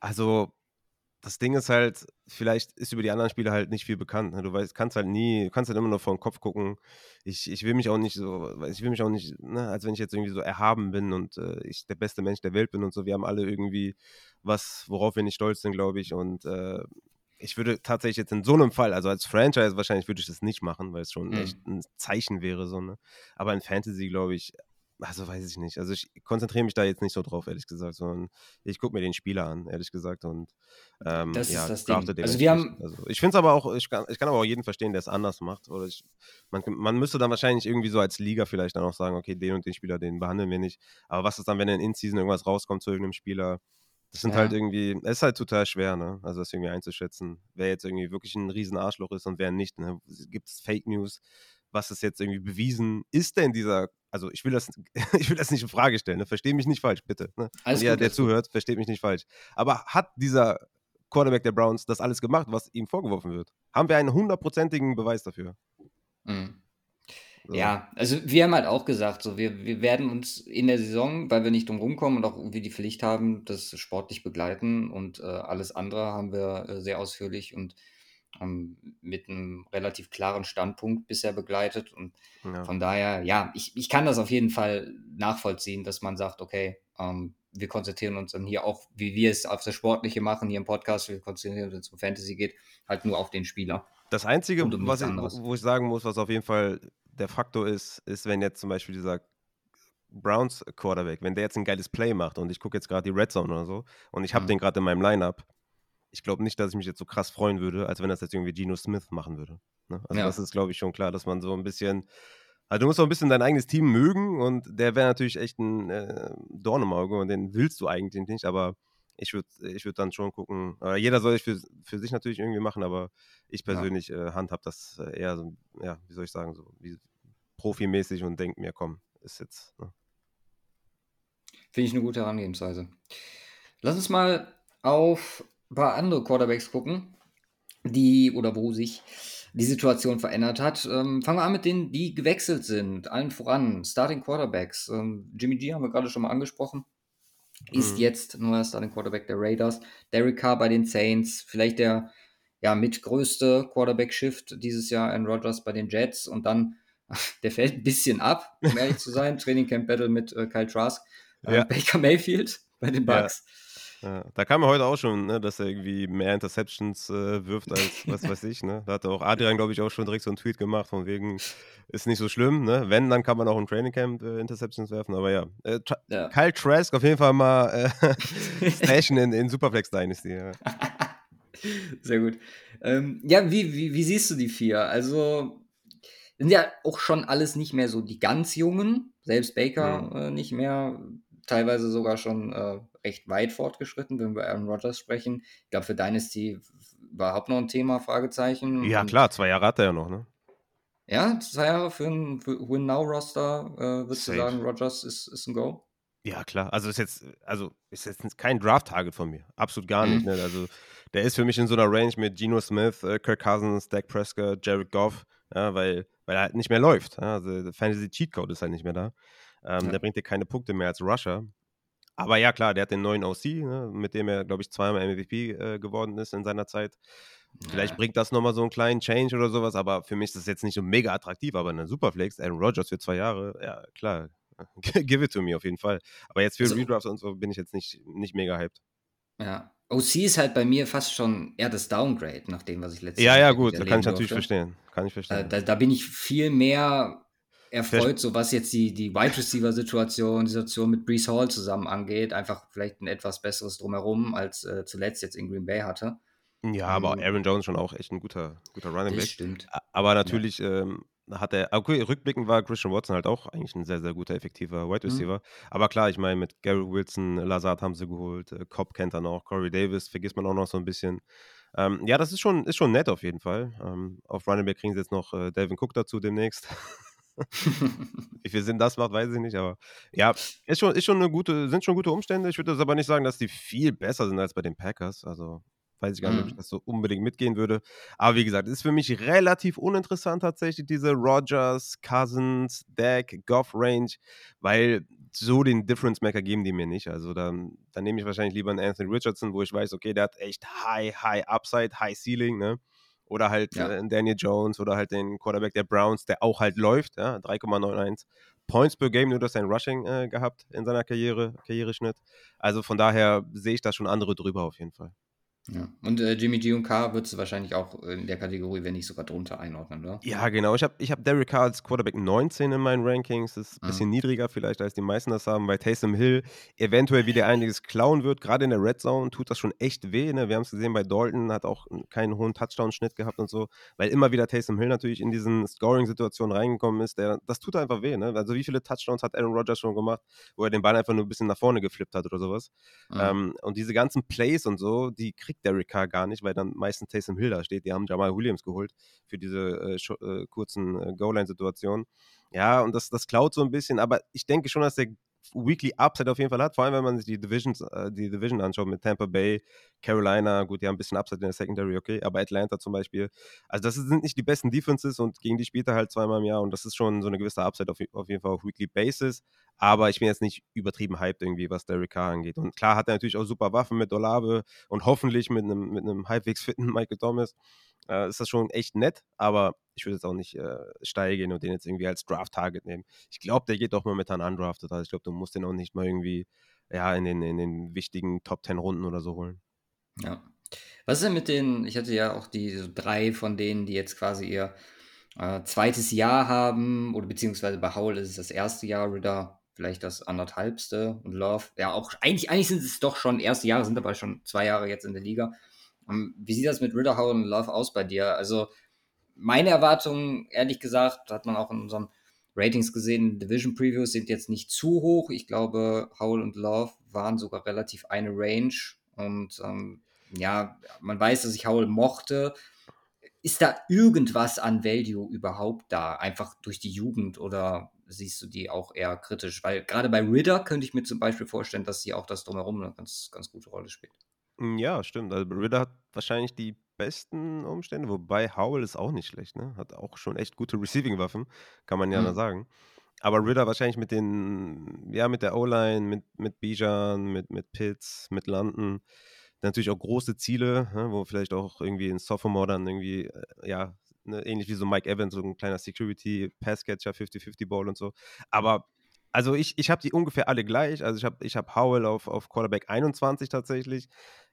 Also, das Ding ist halt, vielleicht ist über die anderen Spieler halt nicht viel bekannt, ne? Du weißt kannst halt nie du kannst halt immer nur vor den Kopf gucken. Ich ich will mich auch nicht so ich will mich auch nicht, ne, als wenn ich jetzt irgendwie so erhaben bin und, äh, ich der beste Mensch der Welt bin und so. Wir haben alle irgendwie was, worauf wir nicht stolz sind, glaube ich. Und, äh ich würde tatsächlich jetzt in so einem Fall, also als Franchise wahrscheinlich würde ich das nicht machen, weil es schon mhm. echt ein Zeichen wäre, so, ne? Aber in Fantasy, glaube ich, also weiß ich nicht. Also ich konzentriere mich da jetzt nicht so drauf, ehrlich gesagt, sondern ich gucke mir den Spieler an, ehrlich gesagt. Und ähm, das ja, ist das Ding. Also wir haben. Also ich finde es aber auch, ich kann, ich kann aber auch jeden verstehen, der es anders macht. Oder ich, man, man müsste dann wahrscheinlich irgendwie so als Liga vielleicht dann auch sagen, okay, den und den Spieler, den behandeln wir nicht. Aber was ist dann, wenn in In-Season irgendwas rauskommt zu irgendeinem Spieler? Das sind halt ja. halt irgendwie, es ist halt total schwer, ne? Also das irgendwie einzuschätzen, wer jetzt irgendwie wirklich ein riesen Arschloch ist und wer nicht. Ne? Gibt es Fake News? Was ist jetzt irgendwie bewiesen? Ist denn dieser, also ich will das, ich will das nicht in Frage stellen, ne? Verstehe mich nicht falsch, bitte. Ne? Gut, der zuhört, versteht mich nicht falsch. Aber hat dieser Quarterback der Browns das alles gemacht, was ihm vorgeworfen wird? Haben wir einen hundertprozentigen Beweis dafür? Mhm. So. Ja, also wir haben halt auch gesagt, so wir, wir werden uns in der Saison, weil wir nicht drum rumkommen und auch irgendwie die Pflicht haben, das sportlich begleiten und äh, alles andere haben wir äh, sehr ausführlich und ähm, mit einem relativ klaren Standpunkt bisher begleitet und ja. von daher, ja, ich, ich kann das auf jeden Fall nachvollziehen, dass man sagt, okay, ähm, wir konzentrieren uns dann hier auch, wie wir es auf das Sportliche machen, hier im Podcast, wir konzentrieren uns, wenn es um Fantasy geht, halt nur auf den Spieler. Das Einzige, um was ich, wo ich sagen muss, was auf jeden Fall der Faktor ist, ist, wenn jetzt zum Beispiel dieser Browns Quarterback, wenn der jetzt ein geiles Play macht und ich gucke jetzt gerade die Red Zone oder so und ich habe Mhm. den gerade in meinem Lineup, ich glaube nicht, dass ich mich jetzt so krass freuen würde, als wenn das jetzt irgendwie Geno Smith machen würde. Ne? Also Ja. das ist, glaube ich, schon klar, dass man so ein bisschen, also du musst auch ein bisschen dein eigenes Team mögen und der wäre natürlich echt ein äh, Dorn im Auge und den willst du eigentlich nicht, aber ich würde ich würd dann schon gucken, äh, jeder soll sich für, für sich natürlich irgendwie machen, aber ich Ja. persönlich äh, handhab das äh, eher so, ja, wie soll ich sagen, so wie profimäßig und denke mir, komm, ist jetzt. Ne? Finde ich eine gute Herangehensweise. Lass uns mal auf ein paar andere Quarterbacks gucken, die oder wo sich die Situation verändert hat. Ähm, fangen wir an mit denen, die gewechselt sind. Allen voran, Starting Quarterbacks. Ähm, Jimmy G haben wir gerade schon mal angesprochen. Ist Mhm. jetzt neuer Starting Quarterback der Raiders. Derek Carr bei den Saints. Vielleicht der ja, mitgrößte Quarterback-Shift dieses Jahr Aaron Rodgers bei den Jets. Und dann, der fällt ein bisschen ab, um ehrlich zu sein. Training Camp Battle mit äh, Kyle Trask. Äh, Ja. Baker Mayfield bei den. Bucks. Ja, da kam ja heute auch schon, ne, dass er irgendwie mehr Interceptions äh, wirft als was weiß ich. Ne? Da hat auch Adrian, glaube ich, auch schon direkt so einen Tweet gemacht, von wegen, ist nicht so schlimm. Ne? Wenn, dann kann man auch im Training Camp äh, Interceptions werfen. Aber ja, äh, Tra Ja. Kyle Trask auf jeden Fall mal äh, stashen in, in Superflex Dynasty. Ja. Sehr gut. Ähm, ja, wie, wie, wie siehst du die vier? Also, sind ja auch schon alles nicht mehr so die ganz Jungen. Selbst Baker Mhm. äh, nicht mehr. Teilweise sogar schon äh, recht weit fortgeschritten, wenn wir Aaron Rodgers sprechen. Ich glaube, für Dynasty überhaupt noch ein Thema, Fragezeichen. ja, Und klar, zwei Jahre hat er ja noch. Ne? Ja, zwei Jahre für ein Win-Now-Roster. Äh, würdest du Safe. sagen, Rodgers ist, ist ein Go? Ja, klar. Also ist jetzt, also ist jetzt kein Draft-Target von mir. Absolut gar nicht. Mhm. Ne? Also der ist für mich in so einer Range mit Geno Smith, äh, Kirk Cousins, Dak Prescott, Jared Goff, ja, weil, weil er halt nicht mehr läuft. Ja? Also der Fantasy Cheat Code ist halt nicht mehr da. Ähm, Ja. Der bringt dir keine Punkte mehr als Rusher. Aber ja, klar, der hat den neuen OC, ne, mit dem er, glaube ich, zweimal MVP äh, geworden ist in seiner Zeit. Vielleicht Ja. bringt das nochmal so einen kleinen Change oder sowas, aber für mich ist das jetzt nicht so mega attraktiv. Aber eine Superflex, Aaron Rodgers für zwei Jahre, ja, klar. Give it to me auf jeden Fall. Aber jetzt für Also- Redrafts und so bin ich jetzt nicht, nicht mega hyped. Ja. OC ist halt bei mir fast schon eher das Downgrade, nach dem, was ich letztes Ja, Jahr ja, mit gut, da kann ich natürlich verstehen. Kann ich Äh, verstehen. da, da bin ich viel mehr erfreut, so was jetzt die, die Wide Receiver Situation, die Situation mit Brees Hall zusammen angeht. Einfach vielleicht ein etwas besseres Drumherum, als äh, zuletzt jetzt in Green Bay hatte. ja, aber ähm, Aaron Jones schon auch echt ein guter, guter Running Das Back. stimmt. A- Aber natürlich ähm, hat er, okay, rückblickend war Christian Watson halt auch eigentlich ein sehr, sehr guter, effektiver Wide Mhm. Receiver. Aber klar, ich meine, mit Gary Wilson, Lazard haben sie geholt, äh, Cobb kennt er noch, Corey Davis vergisst man auch noch so ein bisschen. Ähm, ja, das ist schon, ist schon nett auf jeden Fall. Ähm, auf Running Back kriegen sie jetzt noch äh, Devin Cook dazu demnächst. Wie viel Sinn das macht, weiß ich nicht, aber ja, ist schon, ist schon eine gute, sind schon gute Umstände. Ich würde das aber nicht sagen, dass die viel besser sind als bei den Packers. Also weiß ich gar nicht, ob ich Mhm. das so unbedingt mitgehen würde. Aber wie gesagt, ist für mich relativ uninteressant tatsächlich, diese Rogers, Cousins, Dak, Goff Range, weil so den Difference Maker geben die mir nicht. Also dann, dann nehme ich wahrscheinlich lieber einen Anthony Richardson, wo ich weiß, okay, der hat echt High, High Upside, High Ceiling, ne? Oder halt Ja. äh, Daniel Jones oder halt den Quarterback der Browns, der auch halt läuft, ja, 3,91 Points per Game, nur das sein Rushing äh, gehabt in seiner Karriere, Karriereschnitt. Also von daher sehe ich da schon andere drüber auf jeden Fall. Ja. Und äh, Jimmy G und K würdest du wahrscheinlich auch in der Kategorie, wenn nicht sogar drunter einordnen, oder? Ja, genau. Ich habe ich hab Derek Carr als Quarterback 19 in meinen Rankings. Das ist ein Mhm. bisschen niedriger vielleicht, als die meisten das haben, weil Taysom Hill eventuell wieder einiges klauen wird. Gerade in der Red Zone tut das schon echt weh. Ne? Wir haben es gesehen bei Dalton, hat auch keinen hohen Touchdown-Schnitt gehabt und so, weil immer wieder Taysom Hill natürlich in diesen Scoring-Situationen reingekommen ist. Der, das tut einfach weh. Ne? Also wie viele Touchdowns hat Aaron Rodgers schon gemacht, wo er den Ball einfach nur ein bisschen nach vorne geflippt hat oder sowas. Mhm. Ähm, und diese ganzen Plays und so, die kriegt Derek Carr gar nicht, weil dann meistens Taysom Hill da steht. Die haben Jamal Williams geholt für diese äh, äh, kurzen äh, Goal-Line-Situationen. Ja, und das, das klaut so ein bisschen, aber ich denke schon, dass der Weekly Upside auf jeden Fall hat, vor allem wenn man sich die Divisions, äh, die Division anschaut mit Tampa Bay, Carolina, gut, die haben ein bisschen Upside in der Secondary, okay, aber Atlanta zum Beispiel. Also das sind nicht die besten Defenses und gegen die spielt er halt zweimal im Jahr und das ist schon so eine gewisse Upside auf, auf jeden Fall auf Weekly Basis. Aber ich bin jetzt nicht übertrieben hyped irgendwie, was Derek Carr angeht. Und klar hat er natürlich auch super Waffen mit Olave und hoffentlich mit einem, mit einem halbwegs fitten Michael Thomas. Äh, ist das schon echt nett, aber ich würde jetzt auch nicht äh, steil gehen und den jetzt irgendwie als Draft-Target nehmen. Ich glaube, der geht doch momentan undrafted. Also ich glaube, du musst den auch nicht mal irgendwie ja, in, den, in den wichtigen Top 10 Runden oder so holen. Ja. Was ist denn mit den, ich hatte ja auch die so drei von denen, die jetzt quasi ihr äh, zweites Jahr haben, oder beziehungsweise bei Howell ist es das erste Jahr, Ritter vielleicht das anderthalbste und Love, ja auch, eigentlich, eigentlich sind es doch schon erste Jahre, sind aber schon zwei Jahre jetzt in der Liga. Wie sieht das mit Ritter, Howell und Love aus bei dir? Also meine Erwartungen, ehrlich gesagt, hat man auch in unseren Ratings gesehen, Division Previews sind jetzt nicht zu hoch. Ich glaube, Howell und Love waren sogar relativ eine Range und ähm, ja, man weiß, dass ich Howell mochte. Ist da irgendwas an Value überhaupt da? Einfach durch die Jugend oder siehst du die auch eher kritisch? Weil gerade bei Ritter könnte ich mir zum Beispiel vorstellen, dass sie auch das drumherum eine ganz, ganz gute Rolle spielt. Hm, ja, stimmt. Also Ritter hat wahrscheinlich die besten Umstände, wobei Howell ist auch nicht schlecht, ne? Hat auch schon echt gute Receiving-Waffen, kann man ja mhm. sagen. Aber Ritter wahrscheinlich mit den, ja, mit der O-Line, mit, mit Bijan, mit, mit Pitts, mit London, natürlich auch große Ziele, ne, wo vielleicht auch irgendwie ein Sophomore dann irgendwie, äh, ja, ne, ähnlich wie so Mike Evans, so ein kleiner Security, Passcatcher, 50-50 Ball und so. Aber also ich, ich habe die ungefähr alle gleich. Also ich habe ich hab Howell auf, auf Quarterback 21 tatsächlich.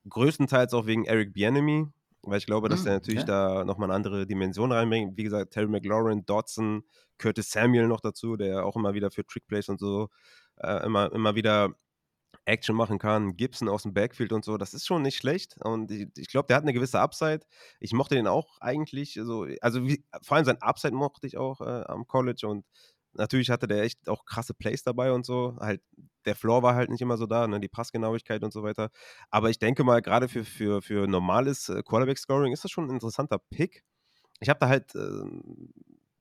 Größtenteils auch wegen Eric Bienemy, weil ich glaube, dass mm, er natürlich okay. da nochmal eine andere Dimension reinbringt. Wie gesagt, Terry McLaurin, Dodson, Curtis Samuel noch dazu, der auch immer wieder für Trickplays und so äh, immer, immer wieder Action machen kann. Gibson aus dem Backfield und so, das ist schon nicht schlecht. Und ich, ich glaube, der hat eine gewisse Upside. Ich mochte den auch eigentlich, so, also wie, vor allem sein Upside mochte ich auch äh, am College und natürlich hatte der echt auch krasse Plays dabei und so. Halt, der Floor war halt nicht immer so da, ne, die Passgenauigkeit und so weiter. Aber ich denke mal, gerade für, für, für normales äh, Quarterback-Scoring ist das schon ein interessanter Pick. Ich habe da halt äh,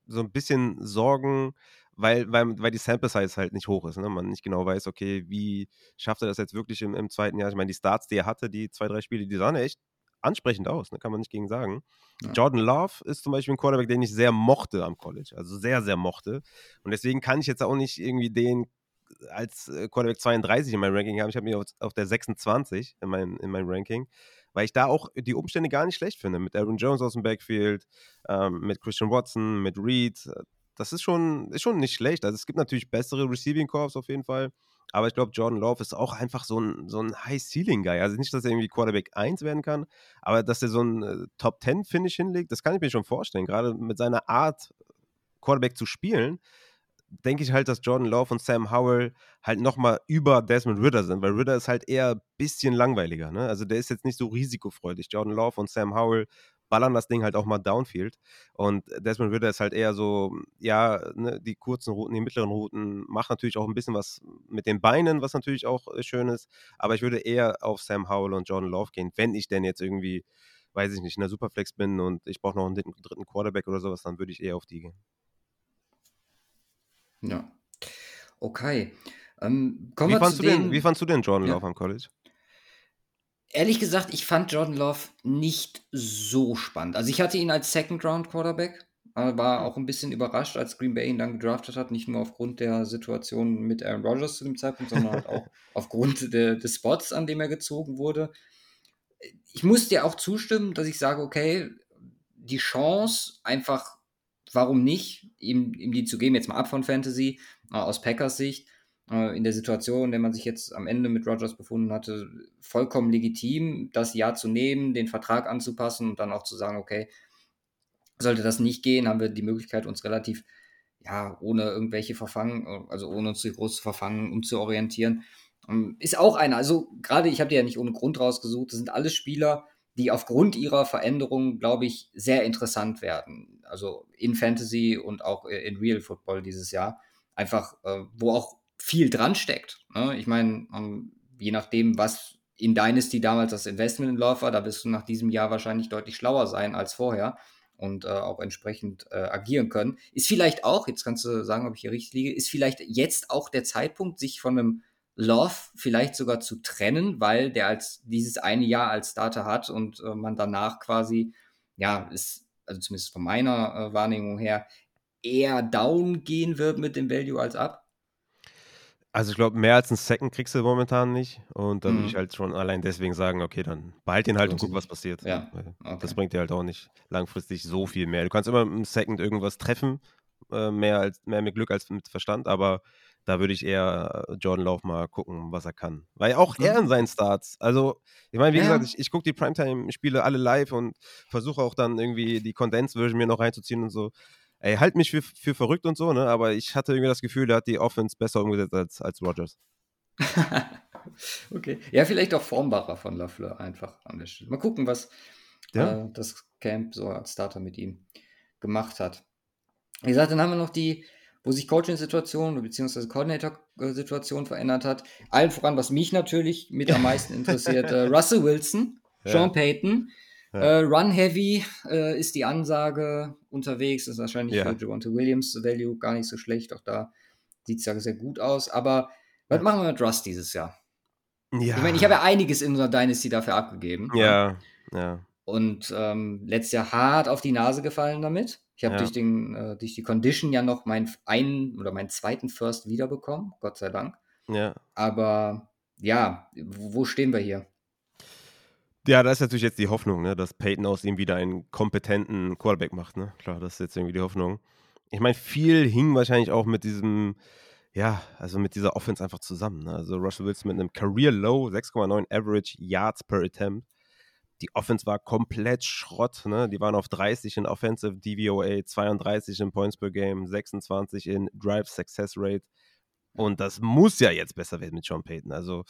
so ein bisschen Sorgen, weil, weil, weil die Sample Size halt nicht hoch ist. Ne? Man nicht genau weiß, okay, wie schafft er das jetzt wirklich im, im zweiten Jahr? Ich meine, die Starts, die er hatte, die zwei, drei Spiele, die sahen echt ansprechend aus, ne? kann man nicht gegen sagen. Ja. Jordan Love ist zum Beispiel ein Quarterback, den ich sehr mochte am College, also sehr, sehr mochte. Und deswegen kann ich jetzt auch nicht irgendwie den als äh, Quarterback 32 in meinem Ranking haben. Ich habe mich auf, auf, der 26 in meinem, in meinem Ranking, weil ich da auch die Umstände gar nicht schlecht finde. Mit Aaron Jones aus dem Backfield, ähm, mit Christian Watson, mit Reed. Das ist schon, ist schon nicht schlecht. Also es gibt natürlich bessere Receiving Corps auf jeden Fall. Aber ich glaube, Jordan Love ist auch einfach so ein, so ein High-Ceiling-Guy. Also nicht, dass er irgendwie Quarterback 1 werden kann, aber dass er so ein äh, Top-10-Finish hinlegt, das kann ich mir schon vorstellen. Gerade mit seiner Art, Quarterback zu spielen, denke ich halt, dass Jordan Love und Sam Howell halt nochmal über Desmond Ritter sind, weil Ritter ist halt eher ein bisschen langweiliger. Ne? Also der ist jetzt nicht so risikofreudig. Jordan Love und Sam Howell ballern das Ding halt auch mal downfield. Und Desmond Ritter ist halt eher so, ja, ne, die kurzen Routen, die mittleren Routen, macht natürlich auch ein bisschen was mit den Beinen, was natürlich auch äh, schön ist. Aber ich würde eher auf Sam Howell und Jordan Love gehen, wenn ich denn jetzt irgendwie, weiß ich nicht, in der Superflex bin und ich brauche noch einen dritten Quarterback oder sowas, dann würde ich eher auf die gehen. Ja. Okay. Ähm, wie, fandst du den, wie fandst du den Jordan ja. Love am College? Ehrlich gesagt, ich fand Jordan Love nicht so spannend. Also ich hatte ihn als Second Round Quarterback, aber war auch ein bisschen überrascht, als Green Bay ihn dann gedraftet hat, nicht nur aufgrund der Situation mit Aaron Rodgers zu dem Zeitpunkt, sondern halt auch aufgrund de, des Spots, an dem er gezogen wurde. Ich muss dir auch zustimmen, dass ich sage, okay, die Chance einfach, warum nicht, ihm, ihm die zu geben, jetzt mal ab von Fantasy, äh, aus Packers Sicht, äh, in der Situation, in der man sich jetzt am Ende mit Rogers befunden hatte, vollkommen legitim, das Ja zu nehmen, den Vertrag anzupassen und dann auch zu sagen, okay, sollte das nicht gehen, haben wir die Möglichkeit, uns relativ, ja, ohne irgendwelche Verfangen, also ohne uns zu groß zu verfangen, umzuorientieren. Ähm, ist auch einer, also gerade, ich habe die ja nicht ohne Grund rausgesucht, das sind alles Spieler, die aufgrund ihrer Veränderungen, glaube ich, sehr interessant werden. Also in Fantasy und auch in Real Football dieses Jahr. Einfach, äh, wo auch viel dran steckt. Ne? Ich meine, um, je nachdem, was in Dynasty damals das Investment in Love war, da wirst du nach diesem Jahr wahrscheinlich deutlich schlauer sein als vorher und äh, auch entsprechend äh, agieren können. Ist vielleicht auch, jetzt kannst du sagen, ob ich hier richtig liege, ist vielleicht jetzt auch der Zeitpunkt, sich von einem Love vielleicht sogar zu trennen, weil der als dieses eine Jahr als Starter hat und äh, man danach quasi, ja, ist, also zumindest von meiner äh, Wahrnehmung her, eher down gehen wird mit dem Value als ab? Also ich glaube, mehr als ein Second kriegst du momentan nicht. Und dann mhm. würde ich halt schon allein deswegen sagen, okay, dann behalt ihn halt und guck, was passiert. Ja. Okay. Das bringt dir halt auch nicht langfristig so viel mehr. Du kannst immer im Second irgendwas treffen, äh, mehr, als, mehr mit Glück als mit Verstand, aber da würde ich eher äh, Jordan Love mal gucken, was er kann. Weil auch mhm. er in seinen Starts, also ich meine, wie ja. gesagt, ich, ich gucke die Primetime-Spiele alle live und versuche auch dann irgendwie die Condensed-Version mir noch reinzuziehen und so. Ey, halt mich für, für verrückt und so, ne? Aber ich hatte irgendwie das Gefühl, der hat die Offense besser umgesetzt als, als Rogers. okay. Ja, vielleicht auch formbarer von Lafleur einfach an der Stelle. Mal gucken, was ja. äh, das Camp so als Starter mit ihm gemacht hat. Wie gesagt, dann haben wir noch die, wo sich Coaching-Situation bzw. Coordinator-Situation verändert hat. Allen voran, was mich natürlich mit am meisten interessiert, äh, Russell Wilson, ja. Sean Payton. Ja. Äh, Run Heavy äh, ist die Ansage unterwegs. Das ist wahrscheinlich ja. für Javonte Williams Value gar nicht so schlecht. Auch da sieht es ja sehr gut aus. Aber was machen wir mit Russ dieses Jahr? Ja. Ich meine, ich habe ja einiges in unserer Dynasty dafür abgegeben. Ja, ja. Und ähm, letztes Jahr hart auf die Nase gefallen damit. Ich habe durch, äh, durch die Condition ja noch meinen einen oder meinen zweiten First wiederbekommen, Gott sei Dank. Ja. Aber ja, wo stehen wir hier? Ja, da ist natürlich jetzt die Hoffnung, ne, dass Peyton aus ihm wieder einen kompetenten Quarterback macht. Ne? Klar, das ist jetzt irgendwie die Hoffnung. Ich meine, viel hing wahrscheinlich auch mit diesem, ja, also mit dieser Offense einfach zusammen. Ne? Also Russell Wilson mit einem Career Low, 6,9 Average Yards per Attempt. Die Offense war komplett Schrott. Ne? Die waren auf 30 in Offensive DVOA, 32 in Points per Game, 26 in Drive Success Rate. Und das muss ja jetzt besser werden mit Sean Payton. Also,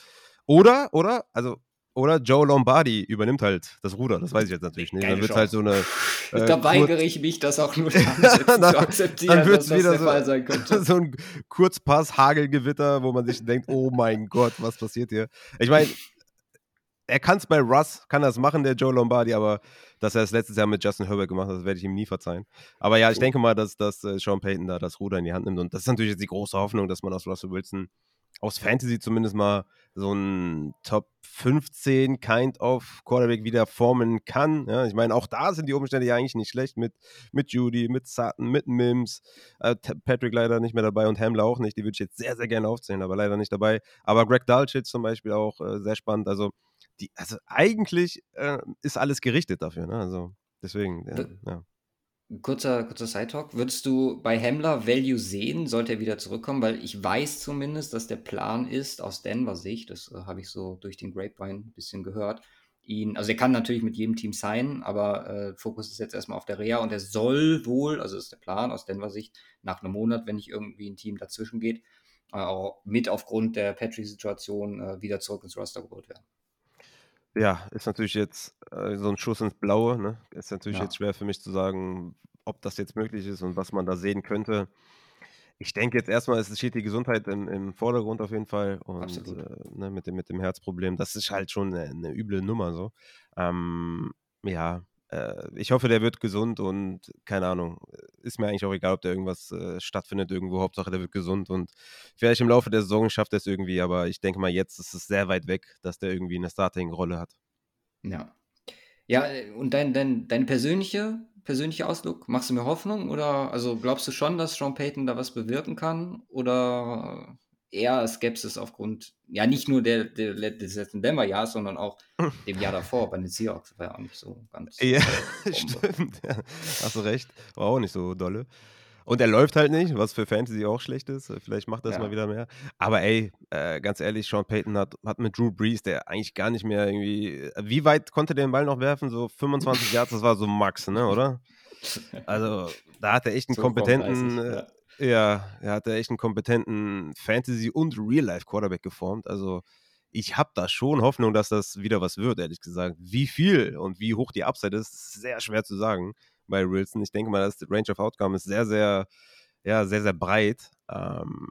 oder, oder, also oder Joe Lombardi übernimmt halt das Ruder, das weiß ich jetzt natürlich nicht. Dann wird halt so eine. Äh, da weigere ich mich, das auch nur dann, zu akzeptieren, dann dass das wieder der so. So ein Kurzpass, Hagelgewitter, wo man sich denkt, oh mein Gott, was passiert hier? Ich meine, er kann es bei Russ, kann das machen, der Joe Lombardi, aber dass er es letztes Jahr mit Justin Herbert gemacht hat, das werde ich ihm nie verzeihen. Aber ja, ich denke mal, dass, dass äh, Sean Payton da das Ruder in die Hand nimmt. Und das ist natürlich jetzt die große Hoffnung, dass man aus Russell Wilson aus Fantasy zumindest mal so ein Top 15 Kind of Quarterback wieder formen kann. Ja, ich meine, auch da sind die Umstände ja eigentlich nicht schlecht mit, mit Judy, mit Sutton, mit Mims. Äh, Patrick leider nicht mehr dabei und Hamler auch nicht. Die würde ich jetzt sehr, sehr gerne aufzählen, aber leider nicht dabei. Aber Greg Dulcich zum Beispiel auch äh, sehr spannend. Also, die, also eigentlich äh, ist alles gerichtet dafür. Ne? Also deswegen, ja. Kurzer, kurzer Side-Talk. Würdest du bei Hemmler Value sehen, sollte er wieder zurückkommen? Weil ich weiß zumindest, dass der Plan ist, aus Denver Sicht, das äh, habe ich so durch den Grapevine ein bisschen gehört, ihn, also er kann natürlich mit jedem Team sein, aber äh, Fokus ist jetzt erstmal auf der Reha und er soll wohl, also ist der Plan aus Denver Sicht, nach einem Monat, wenn nicht irgendwie ein Team dazwischen geht, äh, auch mit aufgrund der Petri-Situation äh, wieder zurück ins Roster geholt werden. Ja, ist natürlich jetzt äh, so ein Schuss ins Blaue. Ne? Ist natürlich Ja. jetzt schwer für mich zu sagen, ob das jetzt möglich ist und was man da sehen könnte. Ich denke jetzt erstmal, es steht die Gesundheit im, im Vordergrund auf jeden Fall und äh, ne, mit, dem, mit dem Herzproblem. Das ist halt schon eine, eine üble Nummer so. Ähm, ja, ich hoffe, der wird gesund und keine Ahnung, ist mir eigentlich auch egal, ob da irgendwas äh, stattfindet irgendwo. Hauptsache, der wird gesund und vielleicht im Laufe der Saison schafft er es irgendwie, aber ich denke mal, jetzt ist es sehr weit weg, dass der irgendwie eine Starting-Rolle hat. Ja. Ja, äh, und dein, dein, deine persönliche, persönliche Ausdruck, machst du mir Hoffnung oder also glaubst du schon, dass Sean Payton da was bewirken kann oder eher Skepsis aufgrund, ja, nicht nur der, der, des letzten Denver-Jahres, sondern auch dem Jahr davor bei den Seahawks. War ja auch nicht so ganz. Ja, stimmt. Ja. Hast du recht. War auch nicht so dolle. Und er läuft halt nicht, was für Fantasy auch schlecht ist. Vielleicht macht das ja. mal wieder mehr. Aber ey, äh, ganz ehrlich, Sean Payton hat, hat mit Drew Brees, der eigentlich gar nicht mehr irgendwie. Wie weit konnte der den Ball noch werfen? So 25 Yards, das war so Max, ne, oder? Also, da hat er echt einen so kompetenten. 30, ja. Ja, er hat echt einen kompetenten Fantasy- und Real-Life-Quarterback geformt. Also ich habe da schon Hoffnung, dass das wieder was wird, ehrlich gesagt. Wie viel und wie hoch die Upside ist, ist sehr schwer zu sagen bei Wilson. Ich denke mal, das Range of Outcome ist sehr, sehr, ja, sehr, sehr breit. Ähm,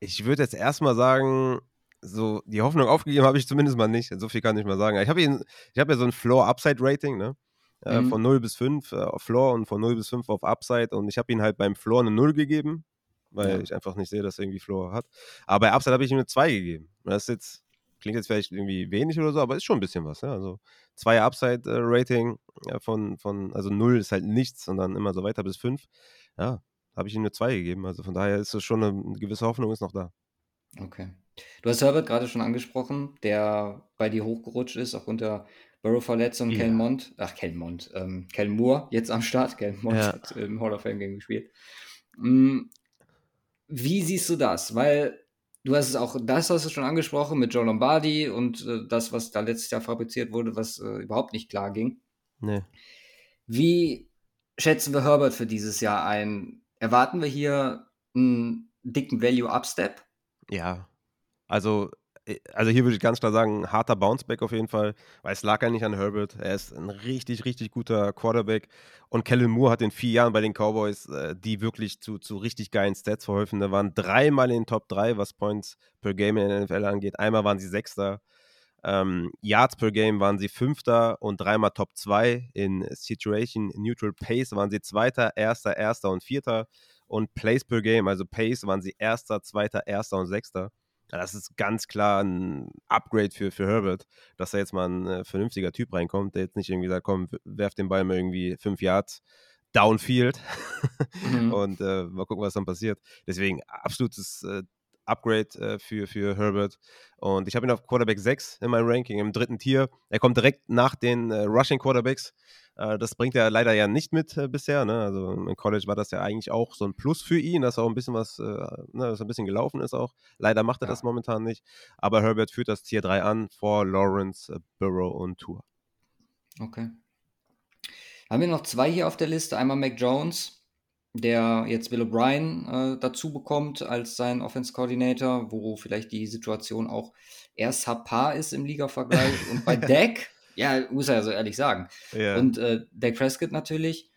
ich würde jetzt erstmal sagen, so die Hoffnung aufgegeben habe ich zumindest mal nicht. So viel kann ich mal sagen. Ich habe hab ja so ein Floor-Upside-Rating, ne? Äh, mhm. Von 0 bis 5 äh, auf Floor und von 0 bis 5 auf Upside. Und ich habe ihn halt beim Floor eine 0 gegeben, weil ja. ich einfach nicht sehe, dass er irgendwie Floor hat. Aber bei Upside habe ich ihm eine 2 gegeben. Das ist jetzt, klingt jetzt vielleicht irgendwie wenig oder so, aber ist schon ein bisschen was. Ja? Also 2 Upside-Rating äh, von, von, also 0 ist halt nichts und dann immer so weiter bis 5. Ja, habe ich ihm eine 2 gegeben. Also von daher ist es schon eine, eine gewisse Hoffnung ist noch da. Okay. Du hast Herbert gerade schon angesprochen, der bei dir hochgerutscht ist aufgrund der Burrow-Verletzung, ja. Kelmont, ach Kelmont, ähm, Kel Moore jetzt am Start. Kelmont ja. hat im Hall of Fame Game gespielt. Mm, wie siehst du das? Weil du hast es auch, das hast du schon angesprochen mit Joe Lombardi und äh, das, was da letztes Jahr fabriziert wurde, was äh, überhaupt nicht klar ging. Nee. Wie schätzen wir Herbert für dieses Jahr ein? Erwarten wir hier einen dicken Value-Up-Step? Ja, also also hier würde ich ganz klar sagen, harter Bounceback auf jeden Fall, weil es lag ja nicht an Herbert. Er ist ein richtig, richtig guter Quarterback. Und Kellen Moore hat in vier Jahren bei den Cowboys, äh, die wirklich zu, zu richtig geilen Stats verholfen. Da waren dreimal in den Top 3, was Points per Game in der NFL angeht. Einmal waren sie Sechster. Ähm, Yards per Game waren sie Fünfter und dreimal Top 2. In Situation Neutral Pace waren sie Zweiter, Erster, Erster und Vierter. Und Plays per Game, also Pace, waren sie Erster, Zweiter, Erster und Sechster. Ja, das ist ganz klar ein Upgrade für, für Herbert, dass da jetzt mal ein äh, vernünftiger Typ reinkommt, der jetzt nicht irgendwie sagt, komm, werf den Ball mal irgendwie fünf Yards downfield mhm. und äh, mal gucken, was dann passiert. Deswegen absolutes äh, Upgrade äh, für, für Herbert. Und ich habe ihn auf Quarterback 6 in meinem Ranking, im dritten Tier. Er kommt direkt nach den äh, Rushing Quarterbacks. Äh, das bringt er leider ja nicht mit äh, bisher. Ne? Also im College war das ja eigentlich auch so ein Plus für ihn, dass auch ein bisschen was, äh, ne, dass ein bisschen gelaufen ist auch. Leider macht er ja. das momentan nicht. Aber Herbert führt das Tier 3 an vor Lawrence, äh, Burrow und Tour. Okay. Haben wir noch zwei hier auf der Liste. Einmal Mac Jones der jetzt Bill O'Brien äh, dazu bekommt als sein Offense Coordinator, wo vielleicht die Situation auch eher subpar ist im Liga-Vergleich. Und bei Dak, ja, muss er ja so ehrlich sagen. Yeah. Und äh, Dak Prescott natürlich,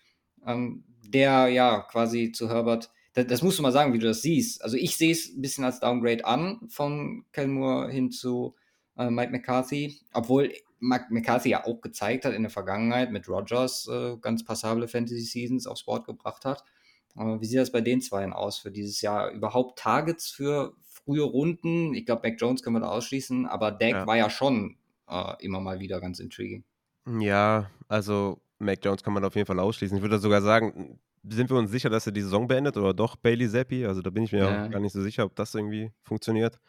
ähm, der ja quasi zu Herbert, das, das, musst du mal sagen, wie du das siehst. Also ich sehe es ein bisschen als Downgrade an von Kelmore hin zu äh, Mike McCarthy, obwohl Mike McCarthy ja auch gezeigt hat in der Vergangenheit mit Rogers äh, ganz passable Fantasy Seasons aufs Board gebracht hat. Aber wie sieht das bei den Zweien aus für dieses Jahr? Überhaupt Targets für frühe Runden? Ich glaube, Mac Jones können wir da ausschließen, aber Dak ja. war ja schon äh, immer mal wieder ganz intriguing. Ja, also Mac Jones kann man auf jeden Fall ausschließen. Ich würde sogar sagen, sind wir uns sicher, dass er die Saison beendet oder doch Bailey Zappi? Also da bin ich mir ja. auch gar nicht so sicher, ob das irgendwie funktioniert.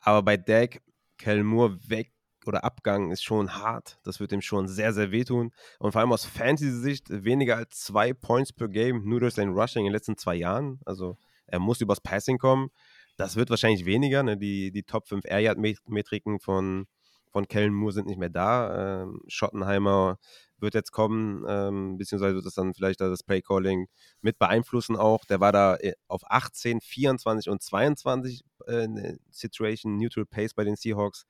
Aber bei Dak, Kel Moore weg oder Abgang ist schon hart. Das wird ihm schon sehr, sehr wehtun. Und vor allem aus Fantasy-Sicht weniger als zwei Points per Game, nur durch sein Rushing in den letzten zwei Jahren. Also er muss übers Passing kommen. Das wird wahrscheinlich weniger. Ne? Die, die Top 5 Air Yard Metriken von, von Kellen Moore sind nicht mehr da. Ähm, Schottenheimer wird jetzt kommen, ähm, beziehungsweise wird das dann vielleicht das Play-Calling mit beeinflussen auch. Der war da äh, auf 18, 24 und 22 äh, Situation Neutral Pace bei den Seahawks.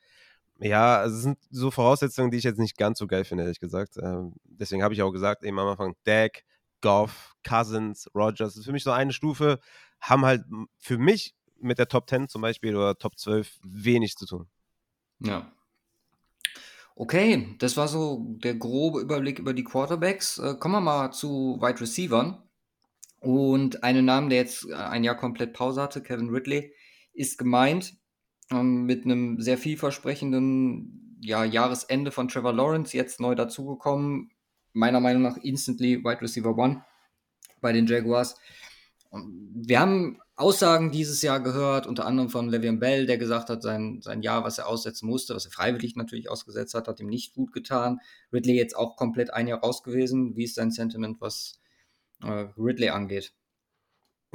Ja, also es sind so Voraussetzungen, die ich jetzt nicht ganz so geil finde, ehrlich gesagt. Ähm, deswegen habe ich auch gesagt, eben am Anfang, Dak, Goff, Cousins, Rogers, das ist für mich so eine Stufe, haben halt für mich mit der Top 10 zum Beispiel oder Top 12 wenig zu tun. Ja. Okay, das war so der grobe Überblick über die Quarterbacks. Äh, kommen wir mal zu Wide Receivern. Und einen Namen, der jetzt äh, ein Jahr komplett Pause hatte, Kevin Ridley, ist gemeint ähm, mit einem sehr vielversprechenden ja, Jahresende von Trevor Lawrence, jetzt neu dazugekommen. Meiner Meinung nach instantly Wide Receiver One bei den Jaguars. Und wir haben Aussagen dieses Jahr gehört, unter anderem von Le'Veon Bell, der gesagt hat, sein, sein Jahr, was er aussetzen musste, was er freiwillig natürlich ausgesetzt hat, hat ihm nicht gut getan. Ridley jetzt auch komplett ein Jahr raus gewesen. Wie ist sein Sentiment, was äh, Ridley angeht?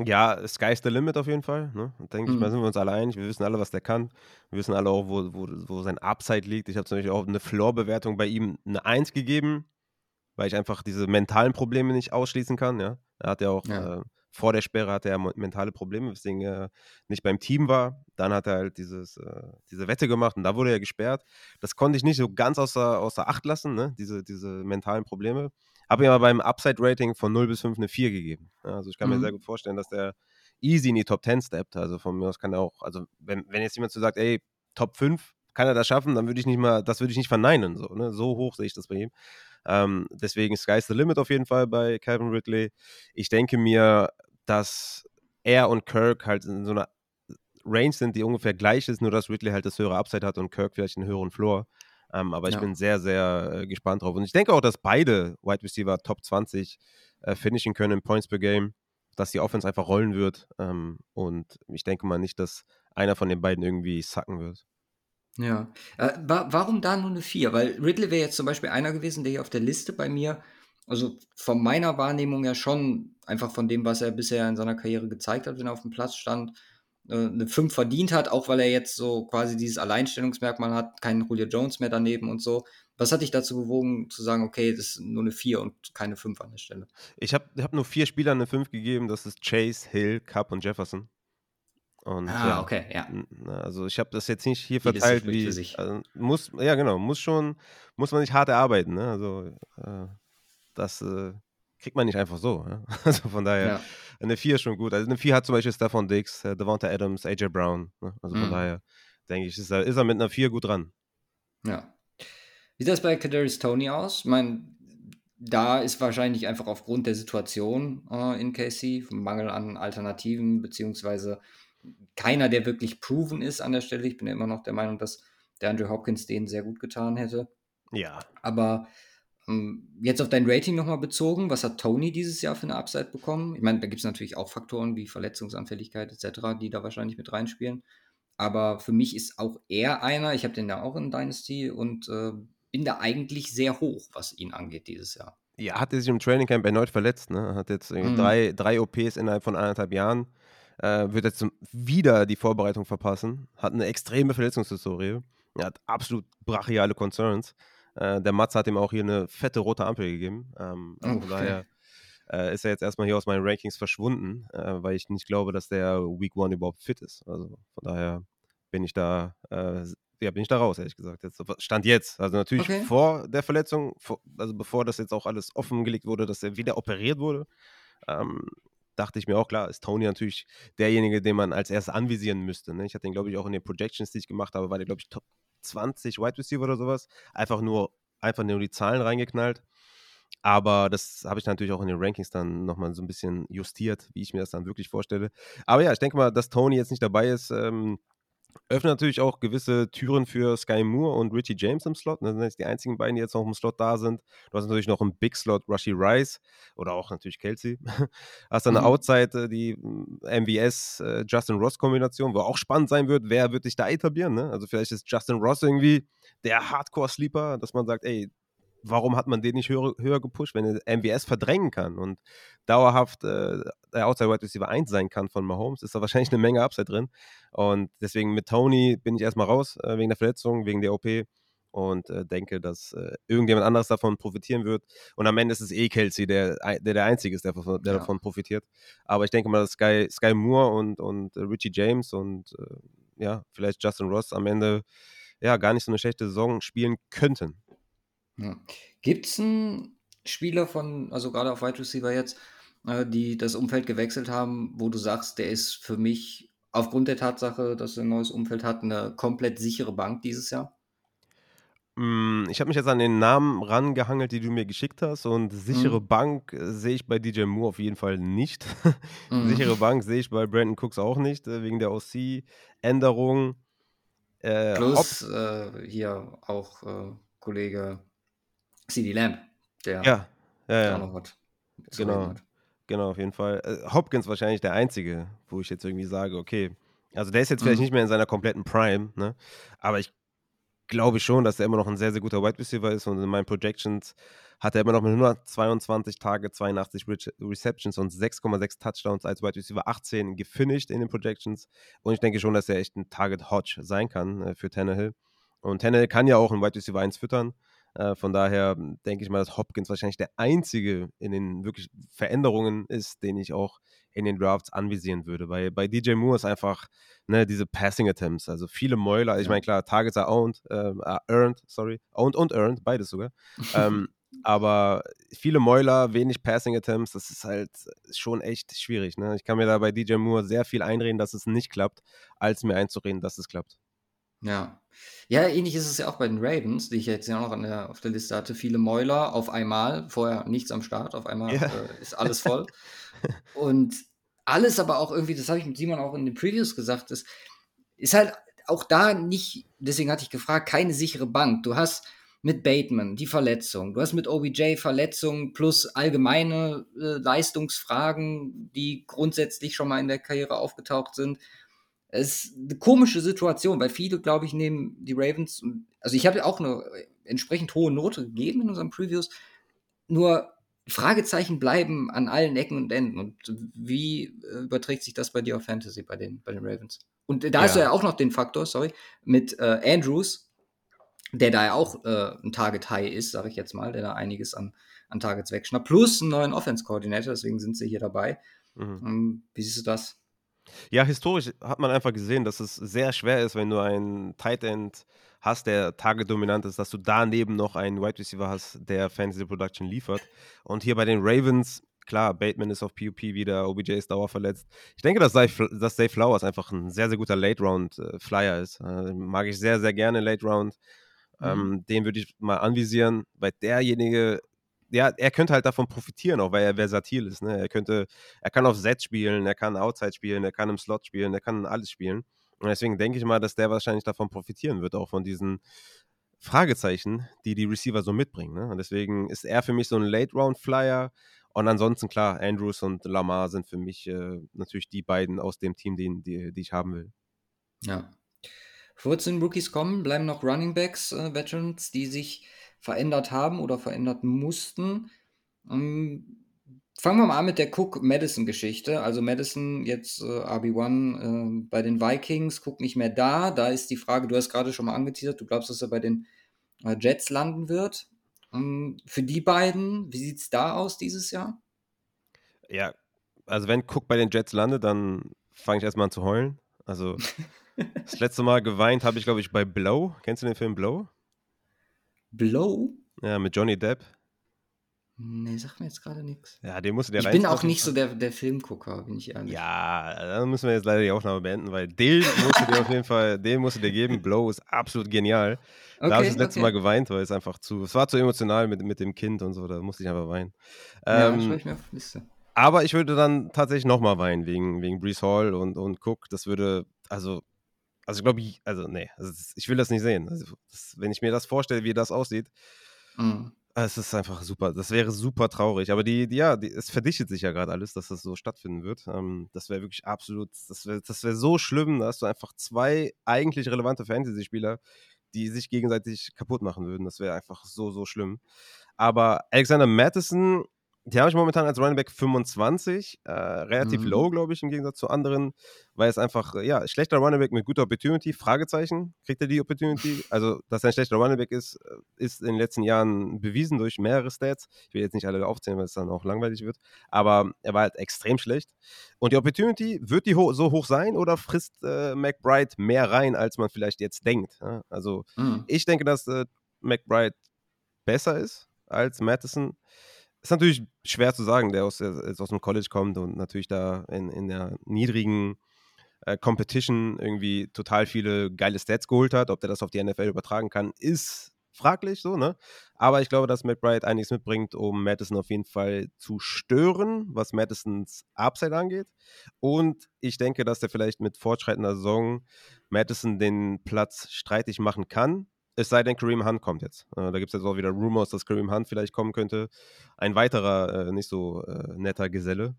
Ja, Sky's the limit auf jeden Fall. Ne? Denke ich mal, mhm. sind wir uns alle einig. Wir wissen alle, was der kann. Wir wissen alle auch, wo, wo, wo sein Upside liegt. Ich habe zum Beispiel auch eine Floor-Bewertung bei ihm eine 1 gegeben, weil ich einfach diese mentalen Probleme nicht ausschließen kann. Ja? Er hat ja auch ja. Äh, vor der Sperre hatte er mentale Probleme, weswegen er nicht beim Team war. Dann hat er halt dieses, äh, diese Wette gemacht und da wurde er gesperrt. Das konnte ich nicht so ganz außer, außer Acht lassen, ne? diese, diese mentalen Probleme. Habe ihm aber beim Upside-Rating von 0 bis 5 eine 4 gegeben. also ich kann mhm. mir sehr gut vorstellen, dass der easy in die Top 10 steppt. Also von mir aus kann er auch, also wenn, wenn jetzt jemand so sagt, ey, Top 5, kann er das schaffen, dann würde ich nicht mal, das würde ich nicht verneinen. So, ne? so hoch sehe ich das bei ihm. Ähm, deswegen Sky's the Limit auf jeden Fall bei Calvin Ridley. Ich denke mir, dass er und Kirk halt in so einer Range sind, die ungefähr gleich ist, nur dass Ridley halt das höhere Upside hat und Kirk vielleicht einen höheren Floor. Ähm, aber ich ja. bin sehr, sehr äh, gespannt drauf. Und ich denke auch, dass beide Wide Receiver Top 20 äh, finishen können in Points per Game, dass die Offense einfach rollen wird. Ähm, und ich denke mal nicht, dass einer von den beiden irgendwie sacken wird. Ja. Äh, wa warum da nur eine 4? Weil Ridley wäre jetzt zum Beispiel einer gewesen, der hier auf der Liste bei mir, also von meiner Wahrnehmung ja schon, einfach von dem, was er bisher in seiner Karriere gezeigt hat, wenn er auf dem Platz stand, eine 5 verdient hat, auch weil er jetzt so quasi dieses Alleinstellungsmerkmal hat, keinen Julio Jones mehr daneben und so. Was hat dich dazu bewogen, zu sagen, okay, das ist nur eine 4 und keine 5 an der Stelle? Ich habe hab nur vier Spielern eine 5 gegeben. Das ist Chase, Hill, Cup und Jefferson. Und, ah, ja, okay, ja. Also ich habe das jetzt nicht hier verteilt, wie also muss, ja genau, muss schon, muss man nicht hart erarbeiten. Ne? Also äh, das äh, kriegt man nicht einfach so. Ja? Also von daher, ja. eine 4 ist schon gut. Also eine 4 hat zum Beispiel Stefan Diggs, äh, Devonta Adams, AJ Brown. Ne? Also von mhm. daher denke ich, ist er, ist er mit einer 4 gut dran. Ja. Wie sieht das bei Kadarius Tony aus? Ich meine, da ist wahrscheinlich einfach aufgrund der Situation äh, in KC, Mangel an Alternativen, beziehungsweise keiner, der wirklich proven ist an der Stelle. Ich bin ja immer noch der Meinung, dass der Andrew Hopkins den sehr gut getan hätte. Ja. Aber jetzt auf dein Rating nochmal bezogen, was hat Tony dieses Jahr für eine Upside bekommen? Ich meine, da gibt es natürlich auch Faktoren wie Verletzungsanfälligkeit etc., die da wahrscheinlich mit reinspielen. Aber für mich ist auch er einer, ich habe den ja auch in Dynasty und äh, bin da eigentlich sehr hoch, was ihn angeht dieses Jahr. Ja, hat er sich im Training Camp erneut verletzt, ne? Hat jetzt mhm. drei, drei OPs innerhalb von anderthalb Jahren äh, wird jetzt wieder die Vorbereitung verpassen, hat eine extreme Verletzungshistorie, er hat absolut brachiale Concerns. Äh, der Mats hat ihm auch hier eine fette rote Ampel gegeben. Ähm, also okay. Von daher äh, ist er jetzt erstmal hier aus meinen Rankings verschwunden, äh, weil ich nicht glaube, dass der Week One überhaupt fit ist. Also von daher bin ich da, äh, ja, bin ich da raus, ehrlich gesagt. Jetzt, stand jetzt. Also natürlich okay. vor der Verletzung, vor, also bevor das jetzt auch alles offengelegt wurde, dass er wieder operiert wurde. Ähm, dachte ich mir auch, klar, ist Tony natürlich derjenige, den man als erstes anvisieren müsste. Ne? Ich hatte ihn, glaube ich, auch in den Projections, die ich gemacht habe, war der, glaube ich, Top 20 Wide Receiver oder sowas. Einfach nur, einfach nur die Zahlen reingeknallt. Aber das habe ich natürlich auch in den Rankings dann nochmal so ein bisschen justiert, wie ich mir das dann wirklich vorstelle. Aber ja, ich denke mal, dass Tony jetzt nicht dabei ist, ähm, öffnet natürlich auch gewisse Türen für Sky Moore und Richie James im Slot. Das sind jetzt die einzigen beiden, die jetzt noch im Slot da sind. Du hast natürlich noch im Big Slot Rushy Rice oder auch natürlich Kelsey. hast dann eine mhm. Outside, äh, die MVS äh, Justin Ross Kombination, wo auch spannend sein wird, wer wird sich da etablieren. Ne? Also vielleicht ist Justin Ross irgendwie der Hardcore-Sleeper, dass man sagt, ey, warum hat man den nicht höher, höher gepusht, wenn er MWS verdrängen kann und dauerhaft äh, der Outside Wide Receiver 1 sein kann von Mahomes, ist da wahrscheinlich eine Menge Upside drin. Und deswegen mit Tony bin ich erstmal raus, äh, wegen der Verletzung, wegen der OP und äh, denke, dass äh, irgendjemand anderes davon profitieren wird. Und am Ende ist es eh Kelsey, der der, der Einzige ist, der, der ja. davon profitiert. Aber ich denke mal, dass Sky, Sky Moore und, und Richie James und äh, ja, vielleicht Justin Ross am Ende ja gar nicht so eine schlechte Saison spielen könnten. Ja. Gibt es einen Spieler von, also gerade auf Wide Receiver jetzt, äh, die das Umfeld gewechselt haben, wo du sagst, der ist für mich aufgrund der Tatsache, dass er ein neues Umfeld hat, eine komplett sichere Bank dieses Jahr? Hm, ich habe mich jetzt an den Namen rangehangelt, die du mir geschickt hast und sichere Mhm. Bank, äh, sehe ich bei DJ Moore auf jeden Fall nicht. Mhm. Sichere Bank sehe ich bei Brandon Cooks auch nicht, äh, wegen der OC-Änderung. Äh, Plus, äh, hier auch, äh, Kollege CD Lamb, der Ja, ja, ja. noch was Genau, hat. genau, auf jeden Fall. Äh, Hopkins wahrscheinlich der Einzige, wo ich jetzt irgendwie sage, okay, also der ist jetzt vielleicht Mhm. nicht mehr in seiner kompletten Prime, ne? Aber ich glaube schon, dass er immer noch ein sehr, sehr guter Wide Receiver ist und in meinen Projections hat er immer noch mit 122 Tage, 82 Re Receptions und 6,6 Touchdowns als Wide Receiver 18 gefinished in den Projections. Und ich denke schon, dass er echt ein Target Hodge sein kann äh, für Tannehill. Und Tannehill kann ja auch ein Wide Receiver 1 füttern. Äh, von daher denke ich mal, dass Hopkins wahrscheinlich der einzige in den wirklich Veränderungen ist, den ich auch in den Drafts anvisieren würde. Weil bei DJ Moore ist einfach ne, diese Passing Attempts, also viele Mäuler. Ich meine, klar, Targets are owned, äh, are earned, sorry, owned und earned, beides sogar. ähm, aber viele Mäuler, wenig Passing Attempts, das ist halt schon echt schwierig. Ne? Ich kann mir da bei DJ Moore sehr viel einreden, dass es nicht klappt, als mir einzureden, dass es klappt. Ja. Ja, ähnlich ist es ja auch bei den Ravens, die ich jetzt ja noch an der, auf der Liste hatte. Viele Mäuler auf einmal, vorher nichts am Start, auf einmal ja. äh, ist alles voll. Und alles aber auch irgendwie, das habe ich mit Simon auch in den Previews gesagt, ist, ist halt auch da nicht, deswegen hatte ich gefragt, keine sichere Bank. Du hast mit Bateman die Verletzung, du hast mit OBJ Verletzungen plus allgemeine äh, Leistungsfragen, die grundsätzlich schon mal in der Karriere aufgetaucht sind. Es ist eine komische Situation, weil viele, glaube ich, nehmen die Ravens, also ich habe auch eine entsprechend hohe Note gegeben in unseren Previews, nur Fragezeichen bleiben an allen Ecken und Enden. Und wie äh, überträgt sich das bei dir auf Fantasy, bei den, bei den Ravens? Und da ja. hast du ja auch noch den Faktor, sorry, mit äh, Andrews, der da ja auch äh, ein Target High ist, sage ich jetzt mal, der da einiges an, an Targets wegschnappt, plus einen neuen Offense-Coordinator, deswegen sind sie hier dabei. Mhm. Ähm, wie siehst du das? Ja, historisch hat man einfach gesehen, dass es sehr schwer ist, wenn du einen Tight End hast, der tagedominant ist, dass du daneben noch einen Wide Receiver hast, der Fantasy Production liefert. Und hier bei den Ravens, klar, Bateman ist auf PUP wieder, OBJ ist dauerverletzt. Ich denke, dass Dave, dass Dave Flowers einfach ein sehr, sehr guter Late-Round-Flyer ist. Äh, mag ich sehr, sehr gerne Late-Round. Mhm. Ähm, den würde ich mal anvisieren, weil derjenige ja, er könnte halt davon profitieren, auch weil er versatil ist. Ne? Er könnte, er kann auf Set spielen, er kann Outside spielen, er kann im Slot spielen, er kann alles spielen. Und deswegen denke ich mal, dass der wahrscheinlich davon profitieren wird, auch von diesen Fragezeichen, die die Receiver so mitbringen. Ne? Und deswegen ist er für mich so ein Late-Round-Flyer. Und ansonsten, klar, Andrews und Lamar sind für mich äh, natürlich die beiden aus dem Team, die, die, die ich haben will. Ja. Bevor wir zu den Rookies kommen, bleiben noch Running Backs, äh, Veterans, die sich verändert haben oder verändert mussten. Ähm, fangen wir mal an mit der Cook-Madison-Geschichte. Also Madison jetzt äh, RB1 äh, bei den Vikings, Cook nicht mehr da. Da ist die Frage, du hast gerade schon mal angeteasert, du glaubst, dass er bei den äh, Jets landen wird. Ähm, für die beiden, wie sieht es da aus dieses Jahr? Ja, also wenn Cook bei den Jets landet, dann fange ich erstmal an zu heulen. Also das letzte Mal geweint habe ich, glaube ich, bei Blow. Kennst du den Film Blow? Blow? Ja, mit Johnny Depp. Nee, sagt mir jetzt gerade nichts. Ja, den musst du dir Ich bin auch nicht so der, der Filmgucker, bin ich ehrlich. Ja, dann müssen wir jetzt leider die Aufnahme beenden, weil den musst du dir auf jeden Fall, den musst du dir geben. Blow ist absolut genial. Okay, da habe ich das letzte okay. Mal geweint, weil es einfach zu, es war zu emotional mit, mit dem Kind und so, da musste ich einfach weinen. Ja, ähm, ich mir auf Liste. Aber ich würde dann tatsächlich nochmal weinen wegen, wegen Brees Hall und, und Cook. Das würde, also also ich glaube, also nee, also ich will das nicht sehen. Also das, wenn ich mir das vorstelle, wie das aussieht, mhm. es ist einfach super. Das wäre super traurig. Aber die, die ja, die, es verdichtet sich ja gerade alles, dass das so stattfinden wird. Ähm, das wäre wirklich absolut, das wäre das wär so schlimm, da hast du einfach zwei eigentlich relevante Fantasy-Spieler, die sich gegenseitig kaputt machen würden. Das wäre einfach so, so schlimm. Aber Alexander Madison die habe ich momentan als Running Back 25, äh, relativ mhm. low, glaube ich, im Gegensatz zu anderen, weil es einfach, äh, ja, schlechter Running Back mit guter Opportunity, Fragezeichen, kriegt er die Opportunity? Also, dass er ein schlechter Running Back ist, äh, ist in den letzten Jahren bewiesen durch mehrere Stats. Ich will jetzt nicht alle aufzählen, weil es dann auch langweilig wird, aber er war halt extrem schlecht. Und die Opportunity, wird die ho so hoch sein oder frisst äh, McBride mehr rein, als man vielleicht jetzt denkt? Ja? Also, mhm. ich denke, dass äh, McBride besser ist als Madison ist natürlich schwer zu sagen, der aus, aus dem College kommt und natürlich da in, in der niedrigen äh, Competition irgendwie total viele geile Stats geholt hat. Ob der das auf die NFL übertragen kann, ist fraglich so, ne? Aber ich glaube, dass Bright einiges mitbringt, um Madison auf jeden Fall zu stören, was Madisons Upside angeht. Und ich denke, dass der vielleicht mit fortschreitender Saison Madison den Platz streitig machen kann. Es sei denn, Kareem Hunt kommt jetzt. Äh, da gibt es jetzt auch wieder Rumors, dass Kareem Hunt vielleicht kommen könnte. Ein weiterer, äh, nicht so äh, netter Geselle.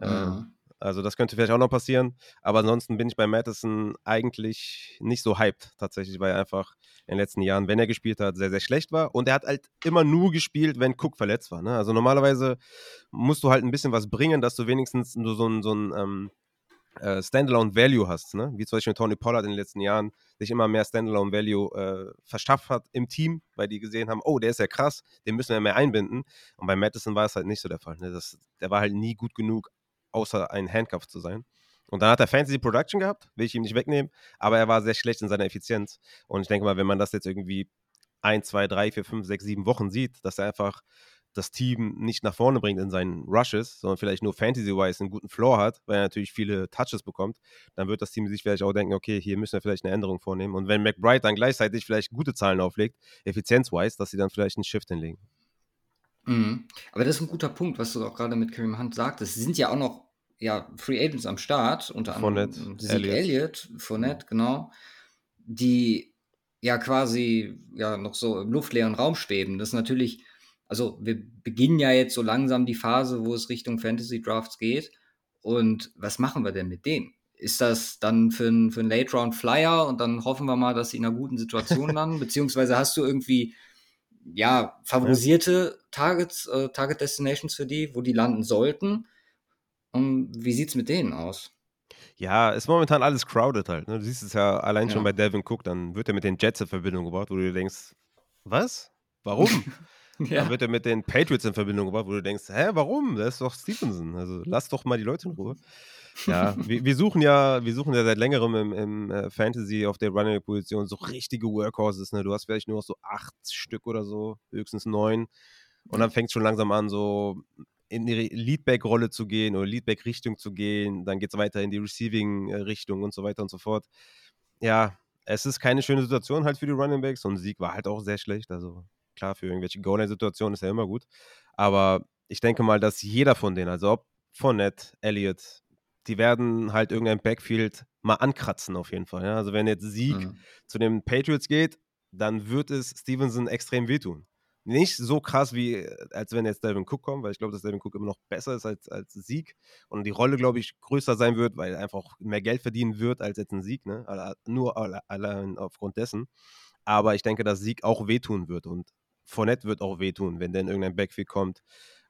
Mhm. Also das könnte vielleicht auch noch passieren. Aber ansonsten bin ich bei Madison eigentlich nicht so hyped tatsächlich, weil er einfach in den letzten Jahren, wenn er gespielt hat, sehr, sehr schlecht war. Und er hat halt immer nur gespielt, wenn Cook verletzt war. Ne? Also normalerweise musst du halt ein bisschen was bringen, dass du wenigstens nur so ein, so ein ähm, äh, Standalone Value hast, ne? wie zum Beispiel Tony Pollard in den letzten Jahren sich immer mehr Standalone Value äh, verschafft hat im Team, weil die gesehen haben, oh, der ist ja krass, den müssen wir mehr einbinden. Und bei Madison war es halt nicht so der Fall. Ne? Das, der war halt nie gut genug, außer ein Handcuff zu sein. Und dann hat er Fantasy Production gehabt, will ich ihm nicht wegnehmen, aber er war sehr schlecht in seiner Effizienz. Und ich denke mal, wenn man das jetzt irgendwie ein, zwei, drei, vier, fünf, sechs, sieben Wochen sieht, dass er einfach das Team nicht nach vorne bringt in seinen Rushes, sondern vielleicht nur Fantasy-wise einen guten Floor hat, weil er natürlich viele Touches bekommt, dann wird das Team sich vielleicht auch denken, okay, hier müssen wir vielleicht eine Änderung vornehmen. Und wenn McBride dann gleichzeitig vielleicht gute Zahlen auflegt, effizienz-wise, dass sie dann vielleicht einen Shift hinlegen. Mhm. Aber das ist ein guter Punkt, was du auch gerade mit Kareem Hunt sagtest. Sie sind ja auch noch ja, Free Agents am Start, unter anderem Zeke Elliott, Fournette, genau, die ja quasi ja noch so im luftleeren Raum schweben. Das ist natürlich also wir beginnen ja jetzt so langsam die Phase, wo es Richtung Fantasy Drafts geht. Und was machen wir denn mit denen? Ist das dann für einen für Late Round Flyer und dann hoffen wir mal, dass sie in einer guten Situation landen? Beziehungsweise hast du irgendwie ja favorisierte Targets, äh, Target Destinations für die, wo die landen sollten? Und wie sieht es mit denen aus? Ja, ist momentan alles crowded halt. Ne? Du siehst es ja allein schon Ja. bei Devin Cook, dann wird er mit den Jets in Verbindung gebracht, wo du dir denkst, was? Warum? Dann Ja. wird er mit den Patriots in Verbindung gebracht, wo du denkst, hä, warum? Das ist doch Stevenson. Also lass doch mal die Leute in Ruhe. Ja, wir, wir suchen ja, wir suchen ja seit längerem im, im äh, Fantasy auf der Running-Position so richtige Workhorses. Ne? Du hast vielleicht nur noch so acht Stück oder so, höchstens neun. Und dann fängt es schon langsam an, so in die Leadback-Rolle zu gehen oder Leadback-Richtung zu gehen. Dann geht es weiter in die Receiving-Richtung und so weiter und so fort. Ja, es ist keine schöne Situation halt für die Running Backs und Sieg war halt auch sehr schlecht. Also klar, für irgendwelche Goal-Line-Situationen ist er immer gut. Aber ich denke mal, dass jeder von denen, also ob Fournette, Elliott, die werden halt irgendein Backfield mal ankratzen auf jeden Fall. Ja? Also wenn jetzt Sieg Mhm. zu den Patriots geht, dann wird es Stevenson extrem wehtun. Nicht so krass wie, als wenn jetzt Delvin Cook kommt, weil ich glaube, dass Delvin Cook immer noch besser ist als, als Sieg und die Rolle, glaube ich, größer sein wird, weil er einfach auch mehr Geld verdienen wird als jetzt ein Sieg, ne? Nur alle- allein aufgrund dessen. Aber ich denke, dass Sieg auch wehtun wird und Fournette wird auch wehtun, wenn denn irgendein Backfield kommt,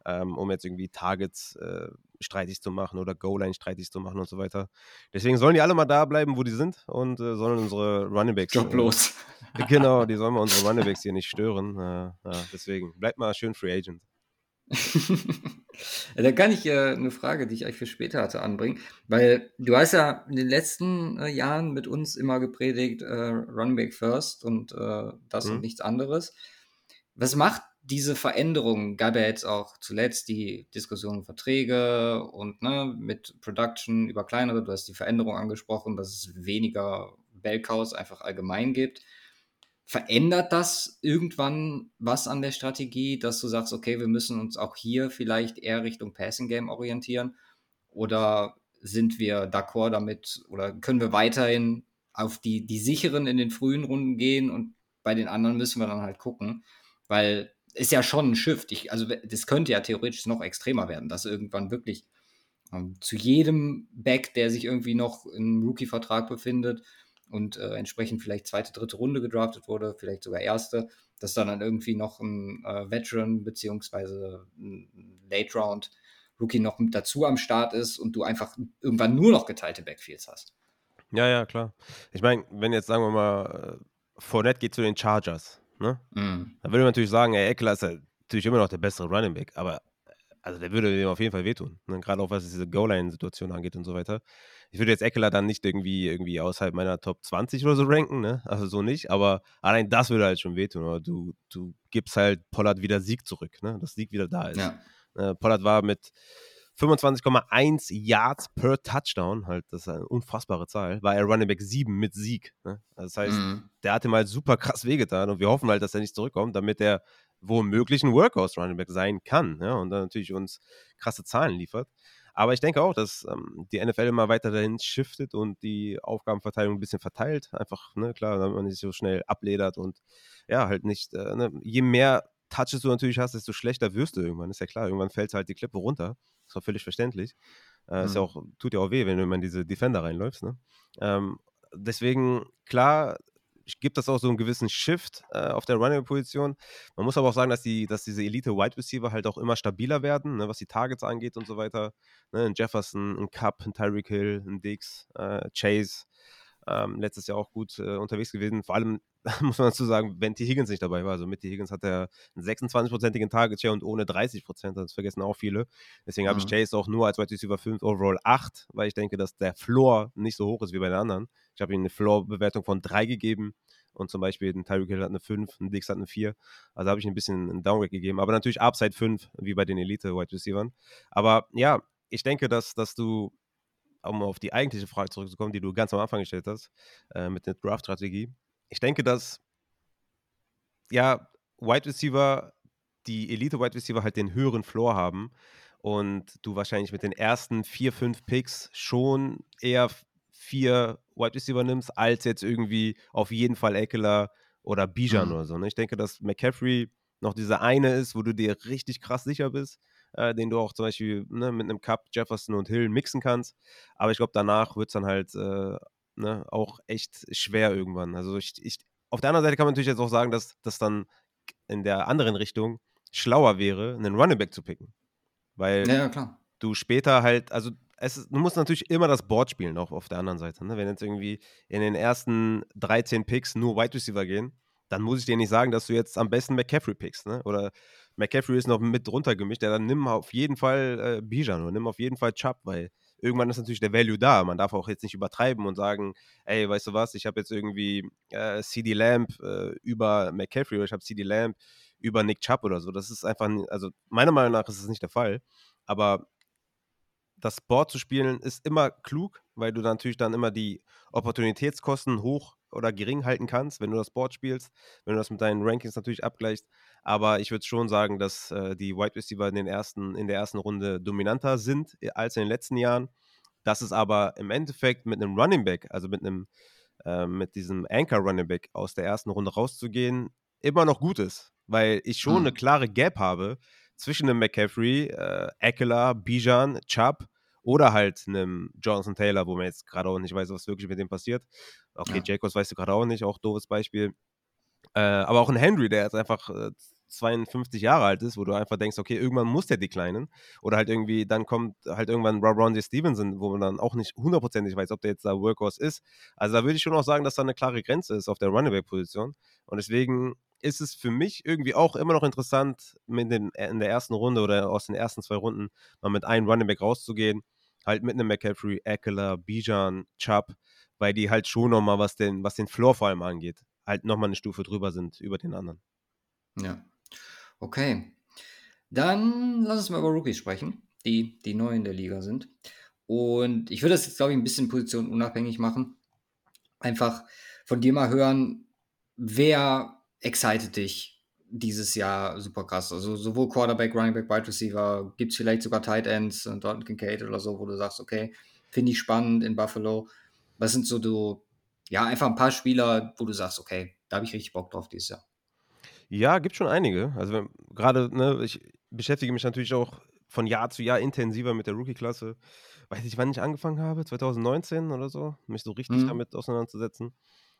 ähm, um jetzt irgendwie Targets äh, streitig zu machen oder Goal-Line streitig zu machen und so weiter. Deswegen sollen die alle mal da bleiben, wo die sind und äh, sollen unsere Running Backs Joblos. Äh, genau, die sollen mal unsere Running Backs hier nicht stören. Äh, ja, deswegen bleibt mal schön Free Agent. Da kann ich äh, eine Frage, die ich eigentlich für später hatte, anbringen. Weil du hast ja in den letzten äh, Jahren mit uns immer gepredigt, äh, Run Back First und äh, das Mhm. und nichts anderes. Was macht diese Veränderung? Gab ja jetzt auch zuletzt die Diskussion um Verträge und ne, mit Production über kleinere. Du hast die Veränderung angesprochen, dass es weniger Bellcows einfach allgemein gibt. Verändert das irgendwann was an der Strategie, dass du sagst, okay, wir müssen uns auch hier vielleicht eher Richtung Passing Game orientieren? Oder sind wir d'accord damit oder können wir weiterhin auf die, die sicheren in den frühen Runden gehen und bei den anderen müssen wir dann halt gucken? Weil ist ja schon ein Shift. Ich, also das könnte ja theoretisch noch extremer werden, dass irgendwann wirklich ähm, zu jedem Back, der sich irgendwie noch im Rookie-Vertrag befindet und äh, entsprechend vielleicht zweite, dritte Runde gedraftet wurde, vielleicht sogar erste, dass dann, dann irgendwie noch ein äh, Veteran beziehungsweise ein Late Round Rookie noch mit dazu am Start ist und du einfach irgendwann nur noch geteilte Backfields hast. Ja, ja, klar. Ich meine, wenn jetzt sagen wir mal, äh, Fournette geht zu den Chargers, ne? Mm. Dann würde man natürlich sagen, ey, Eckler ist natürlich immer noch der bessere Running Back, aber also der würde dem auf jeden Fall wehtun. Ne? Gerade auch was diese Goal-Line-Situation angeht und so weiter. Ich würde jetzt Eckler dann nicht irgendwie, irgendwie außerhalb meiner Top 20 oder so ranken, ne? Also so nicht, aber allein das würde halt schon wehtun. Oder du, du gibst halt Pollard wieder Sieg zurück, ne? Dass Sieg wieder da ist. Ja. Äh, Pollard war mit 25,1 Yards per Touchdown, halt, das ist eine unfassbare Zahl, war er Running Back 7 mit Sieg. Ne? Das heißt, Mm. der hat ihm halt super krass wehgetan und wir hoffen halt, dass er nicht zurückkommt, damit er womöglich ein Workhorse Running Back sein kann ja? und dann natürlich uns krasse Zahlen liefert. Aber ich denke auch, dass ähm, die NFL immer weiter dahin shiftet und die Aufgabenverteilung ein bisschen verteilt. Einfach, ne, klar, damit man nicht so schnell abledert und ja, halt nicht, äh, ne, je mehr Touches du natürlich hast, desto schlechter wirst du irgendwann. Ist ja klar, irgendwann fällt halt die Klippe runter. Ist auch völlig verständlich. Äh, Ist ja Mhm. auch, tut ja auch weh, wenn du immer in diese Defender reinläufst. Ne? Ähm, deswegen, klar, gibt das auch so einen gewissen Shift äh, auf der Running-Position. Man muss aber auch sagen, dass, die, dass diese Elite-Wide Receiver halt auch immer stabiler werden, ne, was die Targets angeht und so weiter. Ne, ein Jefferson, ein Cup, ein Tyreek Hill, ein Dix, äh, Chase. Ähm, letztes Jahr auch gut äh, unterwegs gewesen. Vor allem muss man dazu sagen, wenn T. Higgins nicht dabei war. Also mit T. Higgins hat er einen 26-prozentigen Target Share und ohne 30 Prozent. Das vergessen auch viele. Deswegen habe ich Mhm. Chase auch nur als Wide Receiver 5, Overall 8, weil ich denke, dass der Floor nicht so hoch ist wie bei den anderen. Ich habe ihm eine Floor-Bewertung von 3 gegeben und zum Beispiel ein Tyreek Hill hat eine 5, ein Dix hat eine 4. Also habe ich ein bisschen einen Downgrade gegeben. Aber natürlich Upside 5, wie bei den Elite-Wide Receivers. Aber ja, ich denke, dass, dass du um auf die eigentliche Frage zurückzukommen, die du ganz am Anfang gestellt hast, äh, mit der Draft-Strategie. Ich denke, dass ja, Wide Receiver, die Elite-Wide Receiver halt den höheren Floor haben und du wahrscheinlich mit den ersten vier, fünf Picks schon eher vier Wide Receiver nimmst, als jetzt irgendwie auf jeden Fall Eckler oder Bijan Mhm. oder so. Ne? Ich denke, dass McCaffrey noch dieser eine ist, wo du dir richtig krass sicher bist, äh, den du auch zum Beispiel ne, mit einem Cup, Jefferson und Hill mixen kannst. Aber ich glaube, danach wird es dann halt äh, ne, auch echt schwer irgendwann. Also ich, ich, auf der anderen Seite kann man natürlich jetzt auch sagen, dass das dann in der anderen Richtung schlauer wäre, einen Running Back zu picken. Weil Ja, ja, du später halt, also es ist, du musst natürlich immer das Board spielen, auch auf der anderen Seite. Ne? Wenn jetzt irgendwie in den ersten 13 Picks nur Wide Receiver gehen, dann muss ich dir nicht sagen, dass du jetzt am besten McCaffrey pickst. Ne? Oder McCaffrey ist noch mit drunter gemischt. Ja, dann nimm auf jeden Fall äh, Bijan oder nimm auf jeden Fall Chubb, weil irgendwann ist natürlich der Value da. Man darf auch jetzt nicht übertreiben und sagen, ey, weißt du was, ich habe jetzt irgendwie äh, CD Lamb äh, über McCaffrey oder ich habe CD Lamb über Nick Chubb oder so. Das ist einfach, also meiner Meinung nach ist es nicht der Fall. Aber das Board zu spielen ist immer klug, weil du natürlich dann immer die Opportunitätskosten hoch oder gering halten kannst, wenn du das Board spielst, wenn du das mit deinen Rankings natürlich abgleichst. Aber ich würde schon sagen, dass äh, die Wide Receiver in, den ersten, in der ersten Runde dominanter sind äh, als in den letzten Jahren. Das ist aber im Endeffekt mit einem Running Back, also mit einem äh, mit diesem Anchor Running Back aus der ersten Runde rauszugehen, immer noch gut ist, weil ich schon mhm. eine klare Gap habe zwischen dem McCaffrey, äh, Eckler, Bijan, Chubb oder halt einem Jonathan Taylor, wo man jetzt gerade auch nicht weiß, was wirklich mit dem passiert. Okay, ja. Jacobs weißt du gerade auch nicht, auch doofes Beispiel. Äh, aber auch ein Henry, der jetzt einfach äh, 52 Jahre alt ist, wo du einfach denkst, okay, irgendwann muss der declinen. Oder halt irgendwie, dann kommt halt irgendwann Ron Stevenson, wo man dann auch nicht hundertprozentig weiß, ob der jetzt da Workhorse ist. Also da würde ich schon auch sagen, dass da eine klare Grenze ist auf der Running-Back-Position. Und deswegen ist es für mich irgendwie auch immer noch interessant, mit den, in der ersten Runde oder aus den ersten zwei Runden mal mit einem Running Back rauszugehen. Halt mit einem McCaffrey, Eckler, Bijan, Chubb, weil die halt schon nochmal, was den, was den Floor vor allem angeht, halt nochmal eine Stufe drüber sind über den anderen. Ja. Okay. Dann lass uns mal über Rookies sprechen, die, die neu in der Liga sind. Und ich würde das jetzt, glaube ich, ein bisschen positionunabhängig machen. Einfach von dir mal hören, wer excited dich dieses Jahr super krass? Also sowohl Quarterback, Running Back, Wide Receiver, gibt es vielleicht sogar Tight Ends, äh, Dalton Kincaid oder so, wo du sagst, okay, finde ich spannend in Buffalo. Was sind so du, ja, einfach ein paar Spieler, wo du sagst, okay, da habe ich richtig Bock drauf dieses Jahr. Ja, gibt schon einige. Also gerade, ne, ich beschäftige mich natürlich auch von Jahr zu Jahr intensiver mit der Rookie-Klasse. Weiß nicht, wann ich angefangen habe, 2019 oder so, mich so richtig mhm. damit auseinanderzusetzen.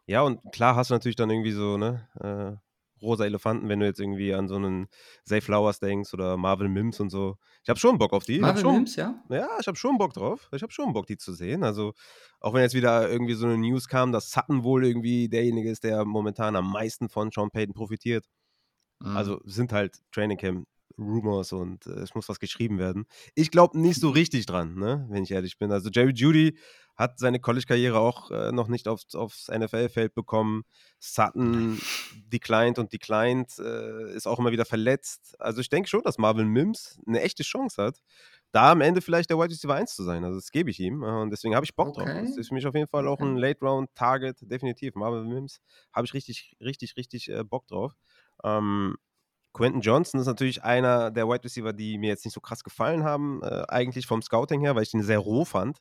Ja, und klar hast du natürlich dann irgendwie so, ne, äh, rosa Elefanten, wenn du jetzt irgendwie an so einen Zay Flowers denkst oder Marvel Mims und so. Ich habe schon Bock auf die. Marvel schon, Mims, ja? Ja, ich habe schon Bock drauf. Ich habe schon Bock, die zu sehen. Also, auch wenn jetzt wieder irgendwie so eine News kam, dass Sutton wohl irgendwie derjenige ist, der momentan am meisten von Sean Payton profitiert. Mhm. Also sind halt Training Camp Rumors und äh, es muss was geschrieben werden. Ich glaube nicht so richtig dran, ne, wenn ich ehrlich bin. Also Jerry Judy hat seine College-Karriere auch äh, noch nicht aufs, aufs NFL-Feld bekommen. Sutton declined und declined, äh, ist auch immer wieder verletzt. Also ich denke schon, dass Marvin Mims eine echte Chance hat, da am Ende vielleicht der White Receiver 1 zu sein. Also das gebe ich ihm äh, und deswegen habe ich Bock okay. drauf. Das ist für mich auf jeden Fall auch ein Late-Round-Target, definitiv. Marvin Mims habe ich richtig, richtig, richtig äh, Bock drauf. Ähm, Quentin Johnson ist natürlich einer der Wide Receiver, die mir jetzt nicht so krass gefallen haben, äh, eigentlich vom Scouting her, weil ich ihn sehr roh fand.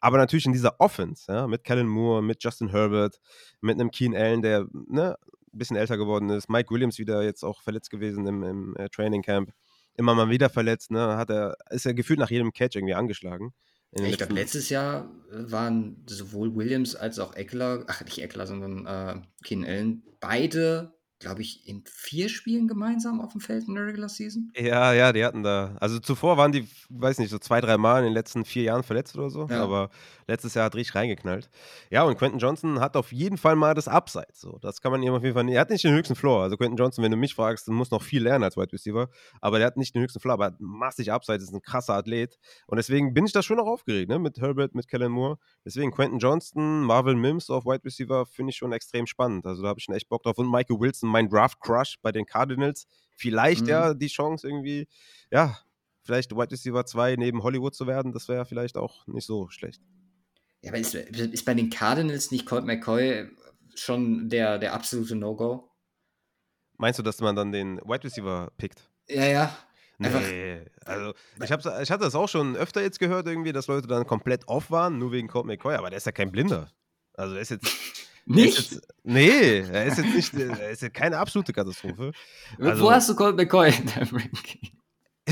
Aber natürlich in dieser Offense, ja, mit Kellen Moore, mit Justin Herbert, mit einem Keen Allen, der ne, ein bisschen älter geworden ist, Mike Williams wieder jetzt auch verletzt gewesen im, im äh, Training Camp, immer mal wieder verletzt, ne, hat er, ist er gefühlt nach jedem Catch irgendwie angeschlagen. Ich glaube, letztes Jahr waren sowohl Williams als auch Eckler, ach nicht Eckler, sondern äh, Keen Allen, beide glaube ich, in vier Spielen gemeinsam auf dem Feld in der Regular Season. Ja, ja, die hatten da. Also zuvor waren die, weiß nicht, so zwei, drei Mal in den letzten vier Jahren verletzt oder so. Ja. Aber letztes Jahr hat richtig reingeknallt. Ja, und Quentin Johnson hat auf jeden Fall mal das Upside. So. Das kann man ihm auf jeden Fall. Er hat nicht den höchsten Floor. Also Quentin Johnson, wenn du mich fragst, muss noch viel lernen als Wide Receiver. Aber der hat nicht den höchsten Floor, aber hat massig Upside, ist ein krasser Athlet. Und deswegen bin ich da schon noch aufgeregt, ne? Mit Herbert, mit Kellen Moore. Deswegen Quentin Johnston, Marvel Mims auf Wide Receiver finde ich schon extrem spannend. Also da habe ich schon echt Bock drauf. Und Michael Wilson, mein Draft-Crush bei den Cardinals. Vielleicht mhm. ja die Chance irgendwie, ja, vielleicht Wide Receiver 2 neben Hollywood zu werden. Das wäre vielleicht auch nicht so schlecht. Ja, aber ist, ist bei den Cardinals nicht Colt McCoy schon der, der absolute No-Go? Meinst du, dass man dann den Wide Receiver pickt? Ja, ja. Nee, also ich, hab, ich hatte das auch schon öfter jetzt gehört, irgendwie, dass Leute dann komplett off waren, nur wegen Colt McCoy, aber der ist ja kein Blinder. Also er ist jetzt. Nicht? Ist jetzt, nee, er ist jetzt nicht, er ist jetzt keine absolute Katastrophe. Also, Wo hast du Colt McCoy in deinem Ranking?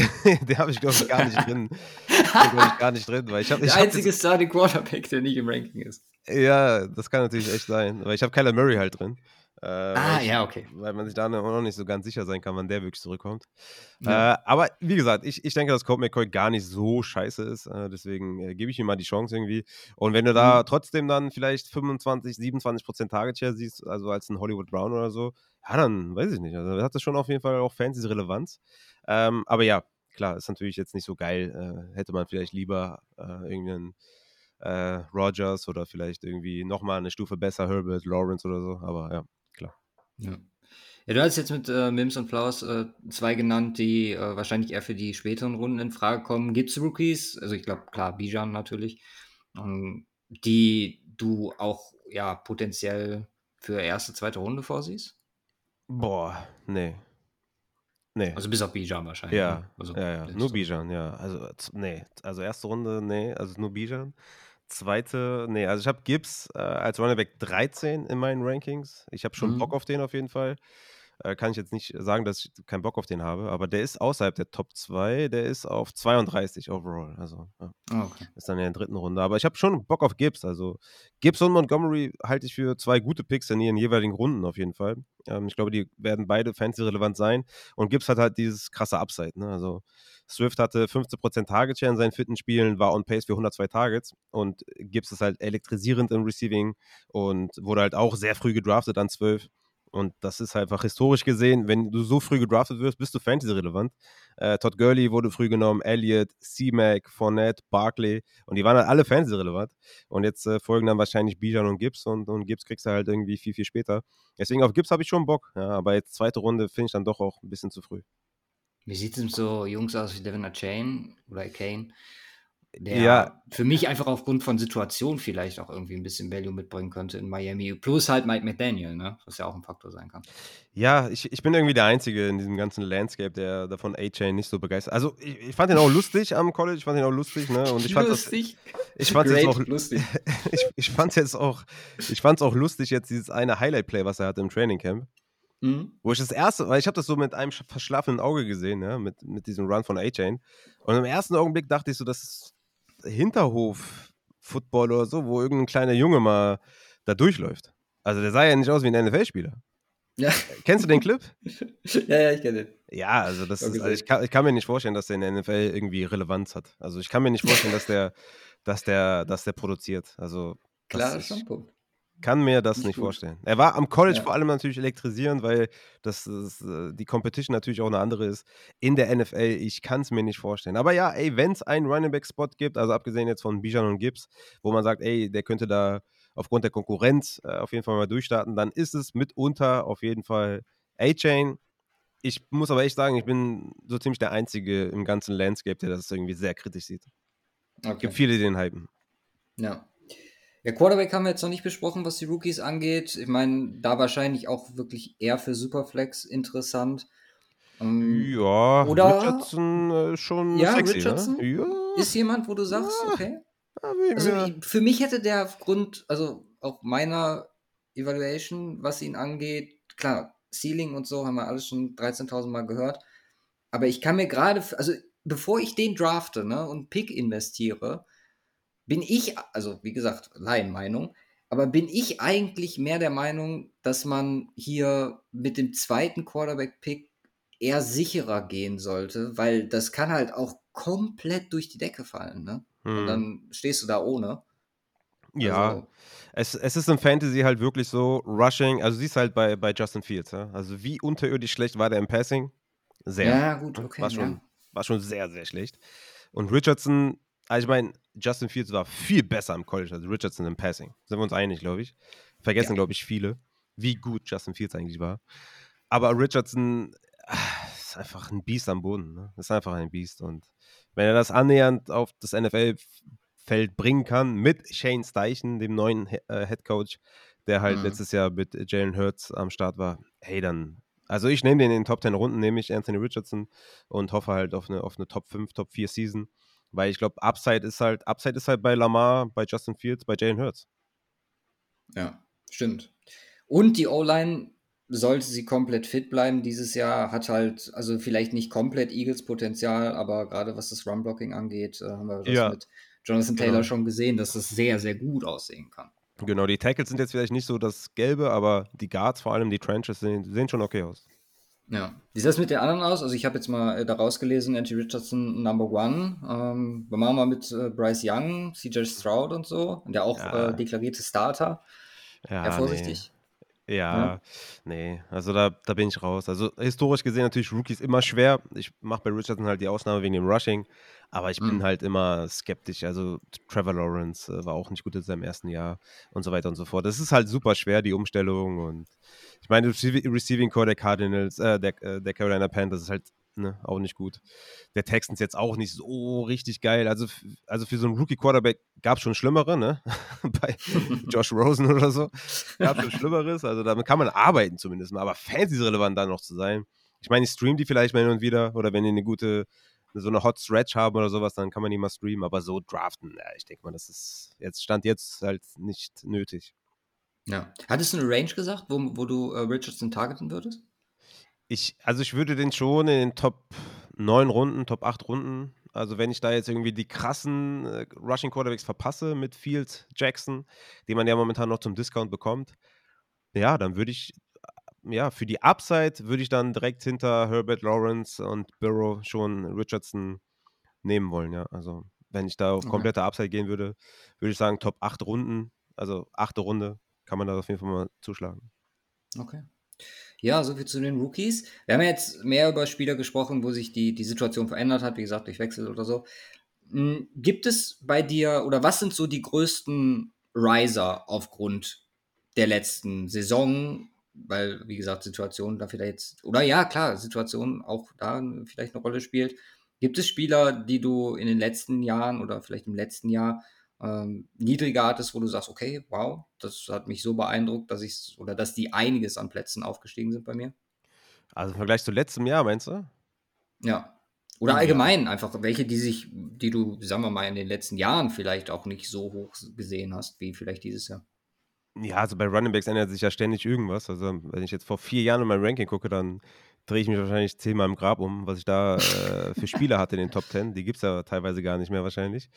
den habe ich, glaube ich, gar nicht drin. Den glaube ich gar nicht drin. Weil ich hab, der einzige Starting Quarterback, der nicht im Ranking ist. Ja, das kann natürlich echt sein. Weil ich habe Kyler Murray halt drin. Äh, ah, ja, okay. Weil man sich da noch nicht so ganz sicher sein kann, wann der wirklich zurückkommt. Ja. Äh, aber wie gesagt, ich, ich denke, dass Colt McCoy gar nicht so scheiße ist. Äh, deswegen äh, gebe ich ihm mal die Chance irgendwie. Und wenn du da mhm. trotzdem dann vielleicht 25, 27 Prozent Target Share siehst, also als ein Hollywood Brown oder so, ja, dann weiß ich nicht. Also hat das schon auf jeden Fall auch Fantasy-Relevanz. Ähm, aber ja, klar, ist natürlich jetzt nicht so geil. Äh, hätte man vielleicht lieber äh, irgendeinen Rogers oder vielleicht irgendwie nochmal eine Stufe besser, Herbert, Lawrence oder so. Aber ja. Ja. Ja, du hast jetzt mit äh, Mims und Flowers äh, zwei genannt, die äh, wahrscheinlich eher für die späteren Runden in Frage kommen. Gibt es Rookies? Also ich glaube, klar, Bijan natürlich, ähm, die du auch ja potenziell für erste, zweite Runde vorsiehst? Boah, nee. Nee. Also bis auf Bijan wahrscheinlich. Ja, ne? also, ja, ja. nur Bijan, ja. Also, nee. Also erste Runde, nee. Also nur Bijan. Zweite, nee, also ich habe Gibbs äh, als Running Back 13 in meinen Rankings. Ich habe schon mhm. Bock auf den auf jeden Fall. Äh, kann ich jetzt nicht sagen, dass ich keinen Bock auf den habe, aber der ist außerhalb der Top 2, der ist auf 32 overall. Also ja. oh, okay. ist dann in der dritten Runde. Aber ich habe schon Bock auf Gibbs. Also Gibbs und Montgomery halte ich für zwei gute Picks in ihren jeweiligen Runden auf jeden Fall. Ähm, ich glaube, die werden beide fancy-relevant sein. Und Gibbs hat halt dieses krasse Upside. Ne? Also Swift hatte 15% Target Share in seinen fitten Spielen, war on pace für 102 Targets und Gibbs ist halt elektrisierend im Receiving und wurde halt auch sehr früh gedraftet an 12. Und das ist einfach historisch gesehen, wenn du so früh gedraftet wirst, bist du Fantasy-relevant. Äh, Todd Gurley wurde früh genommen, Elliott, C-Mac, Fournette, Barkley und die waren halt alle Fantasy-relevant. Und jetzt äh, folgen dann wahrscheinlich Bijan und Gibbs und, und Gibbs kriegst du halt irgendwie viel, viel später. Deswegen auf Gibbs habe ich schon Bock, ja, aber jetzt zweite Runde finde ich dann doch auch ein bisschen zu früh. Wie sieht es mit so Jungs aus wie Devin Chain oder Kane? Der ja. für mich einfach aufgrund von Situation vielleicht auch irgendwie ein bisschen Value mitbringen könnte in Miami. Plus halt Mike McDaniel, ne? was ja auch ein Faktor sein kann. Ja, ich, ich bin irgendwie der Einzige in diesem ganzen Landscape, der davon A-Chain nicht so begeistert Also ich, ich fand ihn auch lustig am College, ich fand ihn auch lustig, ne? Und ich fand lustig. Das, ich fand es auch lustig. ich, ich fand jetzt auch, ich fand es auch lustig, jetzt dieses eine Highlight-Play, was er hatte im Training Camp. Mhm. Wo ich das erste, weil ich habe das so mit einem verschlafenen Auge gesehen, ja, mit, mit diesem Run von A-Chain. Und im ersten Augenblick dachte ich so, das ist Hinterhof-Football oder so, wo irgendein kleiner Junge mal da durchläuft. Also der sah ja nicht aus wie ein NFL-Spieler. Ja. Kennst du den Clip? ja, ja, ich kenne den. Ja, also das ist, also ich, kann, ich kann mir nicht vorstellen, dass der in der NFL irgendwie Relevanz hat. Also ich kann mir nicht vorstellen, dass der, dass der, dass der produziert. Also Klarer Standpunkt kann mir das nicht, nicht vorstellen. Er war am College ja. vor allem natürlich elektrisierend, weil das, das, äh, die Competition natürlich auch eine andere ist. In der NFL, ich kann es mir nicht vorstellen. Aber ja, ey, wenn es einen Running Back Spot gibt, also abgesehen jetzt von Bijan und Gibbs, wo man sagt, ey, der könnte da aufgrund der Konkurrenz äh, auf jeden Fall mal durchstarten, dann ist es mitunter auf jeden Fall A-Chain. Ich muss aber echt sagen, ich bin so ziemlich der Einzige im ganzen Landscape, der das irgendwie sehr kritisch sieht. Okay. Es gibt viele, die den hypen. Ja. Ja, Quarterback haben wir jetzt noch nicht besprochen, was die Rookies angeht. Ich meine, da wahrscheinlich auch wirklich eher für Superflex interessant. Ähm, ja, oder Richardson äh, schon ja, sexy, Richardson ne? ja. ist jemand, wo du sagst, ja. okay. Also für mich hätte der aufgrund, also auch meiner Evaluation, was ihn angeht, klar, Ceiling und so haben wir alles schon 13.000 Mal gehört. Aber ich kann mir gerade, also bevor ich den drafte ne, und Pick investiere, bin ich, also wie gesagt, Laienmeinung, aber bin ich eigentlich mehr der Meinung, dass man hier mit dem zweiten Quarterback-Pick eher sicherer gehen sollte, weil das kann halt auch komplett durch die Decke fallen, ne? Hm. Und dann stehst du da ohne. Ja, also, es, es ist im Fantasy halt wirklich so, Rushing, also siehst halt bei, bei Justin Fields, ja? also wie unterirdisch schlecht war der im Passing? Sehr. Ja, gut, okay. War schon, ja. war schon sehr, sehr schlecht. Und Richardson, also ich meine, Justin Fields war viel besser im College als Richardson im Passing. Sind wir uns einig, glaube ich. Vergessen, ja. glaube ich, viele, wie gut Justin Fields eigentlich war. Aber Richardson ach, ist einfach ein Biest am Boden. Ne? Ist einfach ein Biest. Und wenn er das annähernd auf das NFL-Feld bringen kann, mit Shane Steichen, dem neuen äh, Head Coach, der halt mhm. letztes Jahr mit Jalen Hurts am Start war, hey, dann. Also ich nehme den in den Top 10 Runden, nehme ich Anthony Richardson und hoffe halt auf eine, auf eine Top 5, Top 4 Season. Weil ich glaube, Upside ist halt, Upside ist halt bei Lamar, bei Justin Fields, bei Jalen Hurts. Ja, stimmt. Und die O-Line, sollte sie komplett fit bleiben dieses Jahr, hat halt, also vielleicht nicht komplett Eagles Potenzial, aber gerade was das Run-Blocking angeht, äh, haben wir das ja. mit Jonathan Taylor genau. schon gesehen, dass das sehr, sehr gut aussehen kann. Genau, die Tackles sind jetzt vielleicht nicht so das Gelbe, aber die Guards, vor allem die Trenches, sehen, sehen schon okay aus. Ja. Wie sieht das mit den anderen aus? Also ich habe jetzt mal äh, daraus gelesen, Andy Richardson Number One. Ähm, wir machen mal mit äh, Bryce Young, CJ Stroud und so. Und der auch Ja. äh, deklarierte Starter. Ja, Ja, vorsichtig. Nee. Ja, Ja. nee, also da, da bin ich raus. Also historisch gesehen natürlich Rookies immer schwer. Ich mache bei Richardson halt die Ausnahme wegen dem Rushing, aber ich bin Mhm. halt immer skeptisch. Also Trevor Lawrence äh, war auch nicht gut in seinem ersten Jahr und so weiter und so fort. Das ist halt super schwer, die Umstellung und ich meine, Receiv- Receiving Core der Cardinals, äh, der, äh, der Carolina Panthers ist halt ne, auch nicht gut. Der Texans jetzt auch nicht so richtig geil. Also, also für so einen Rookie-Quarterback gab es schon Schlimmere, ne? Bei Josh Rosen oder so. Gab schon Schlimmeres. Also damit kann man arbeiten zumindest mal. Aber Fantasy-relevant da noch zu sein. Ich meine, ich stream die vielleicht mal hin und wieder. Oder wenn die eine gute, so eine Hot Stretch haben oder sowas, dann kann man die mal streamen. Aber so draften, ja, ich denke mal, das ist jetzt, stand jetzt halt nicht nötig. Ja. Hattest du eine Range gesagt, wo, wo du äh, Richardson targeten würdest? Ich, also ich würde den schon in den Top 9 Runden, Top 8 Runden. Also wenn ich da jetzt irgendwie die krassen äh, Rushing Quarterbacks verpasse mit Fields, Jackson, die man ja momentan noch zum Discount bekommt, ja, dann würde ich, ja, für die Upside würde ich dann direkt hinter Herbert Lawrence und Burrow schon Richardson nehmen wollen, ja. Also wenn ich da auf komplette Upside gehen würde, würde ich sagen Top 8 Runden, also achte Runde, kann man da auf jeden Fall mal zuschlagen. Okay. Ja, soviel zu den Rookies. Wir haben ja jetzt mehr über Spieler gesprochen, wo sich die, die Situation verändert hat, wie gesagt, durch Wechsel oder so. Hm, Gibt es bei dir oder was sind so die größten Riser aufgrund der letzten Saison? Weil, wie gesagt, Situation da vielleicht jetzt, oder ja, klar, Situation auch da vielleicht eine Rolle spielt. Gibt es Spieler, die du in den letzten Jahren oder vielleicht im letzten Jahr ähm, niedriger hattest, wo du sagst, okay, wow, das hat mich so beeindruckt, dass ich oder dass die einiges an Plätzen aufgestiegen sind bei mir? Also im Vergleich zu letztem Jahr, meinst du? Ja. Oder Ja. allgemein einfach welche, die sich, die du, sagen wir mal, in den letzten Jahren vielleicht auch nicht so hoch gesehen hast, wie vielleicht dieses Jahr. Ja, also bei Running Backs ändert sich ja ständig irgendwas. Also wenn ich jetzt vor vier Jahren in mein Ranking gucke, dann drehe ich mich wahrscheinlich zehnmal im Grab um, was ich da äh, für Spieler hatte in den Top Ten. Die gibt es ja teilweise gar nicht mehr wahrscheinlich.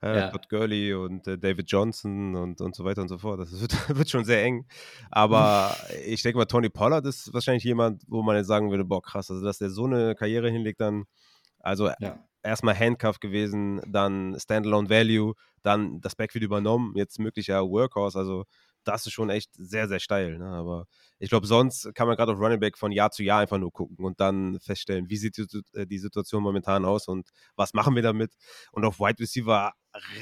Äh, Ja. Todd Gurley und äh, David Johnson und, und so weiter und so fort. Das wird, wird schon sehr eng. Aber ich denke mal, Tony Pollard ist wahrscheinlich jemand, wo man jetzt sagen würde, boah krass, also dass der so eine Karriere hinlegt, dann, also Ja. erstmal Handcuff gewesen, dann Standalone Value, dann das Backfield übernommen, jetzt möglicher Workhorse. Also das ist schon echt sehr, sehr steil. Ne? Aber ich glaube, sonst kann man gerade auf Running Back von Jahr zu Jahr einfach nur gucken und dann feststellen, wie sieht die, äh, die Situation momentan aus und was machen wir damit. Und auf Wide Receiver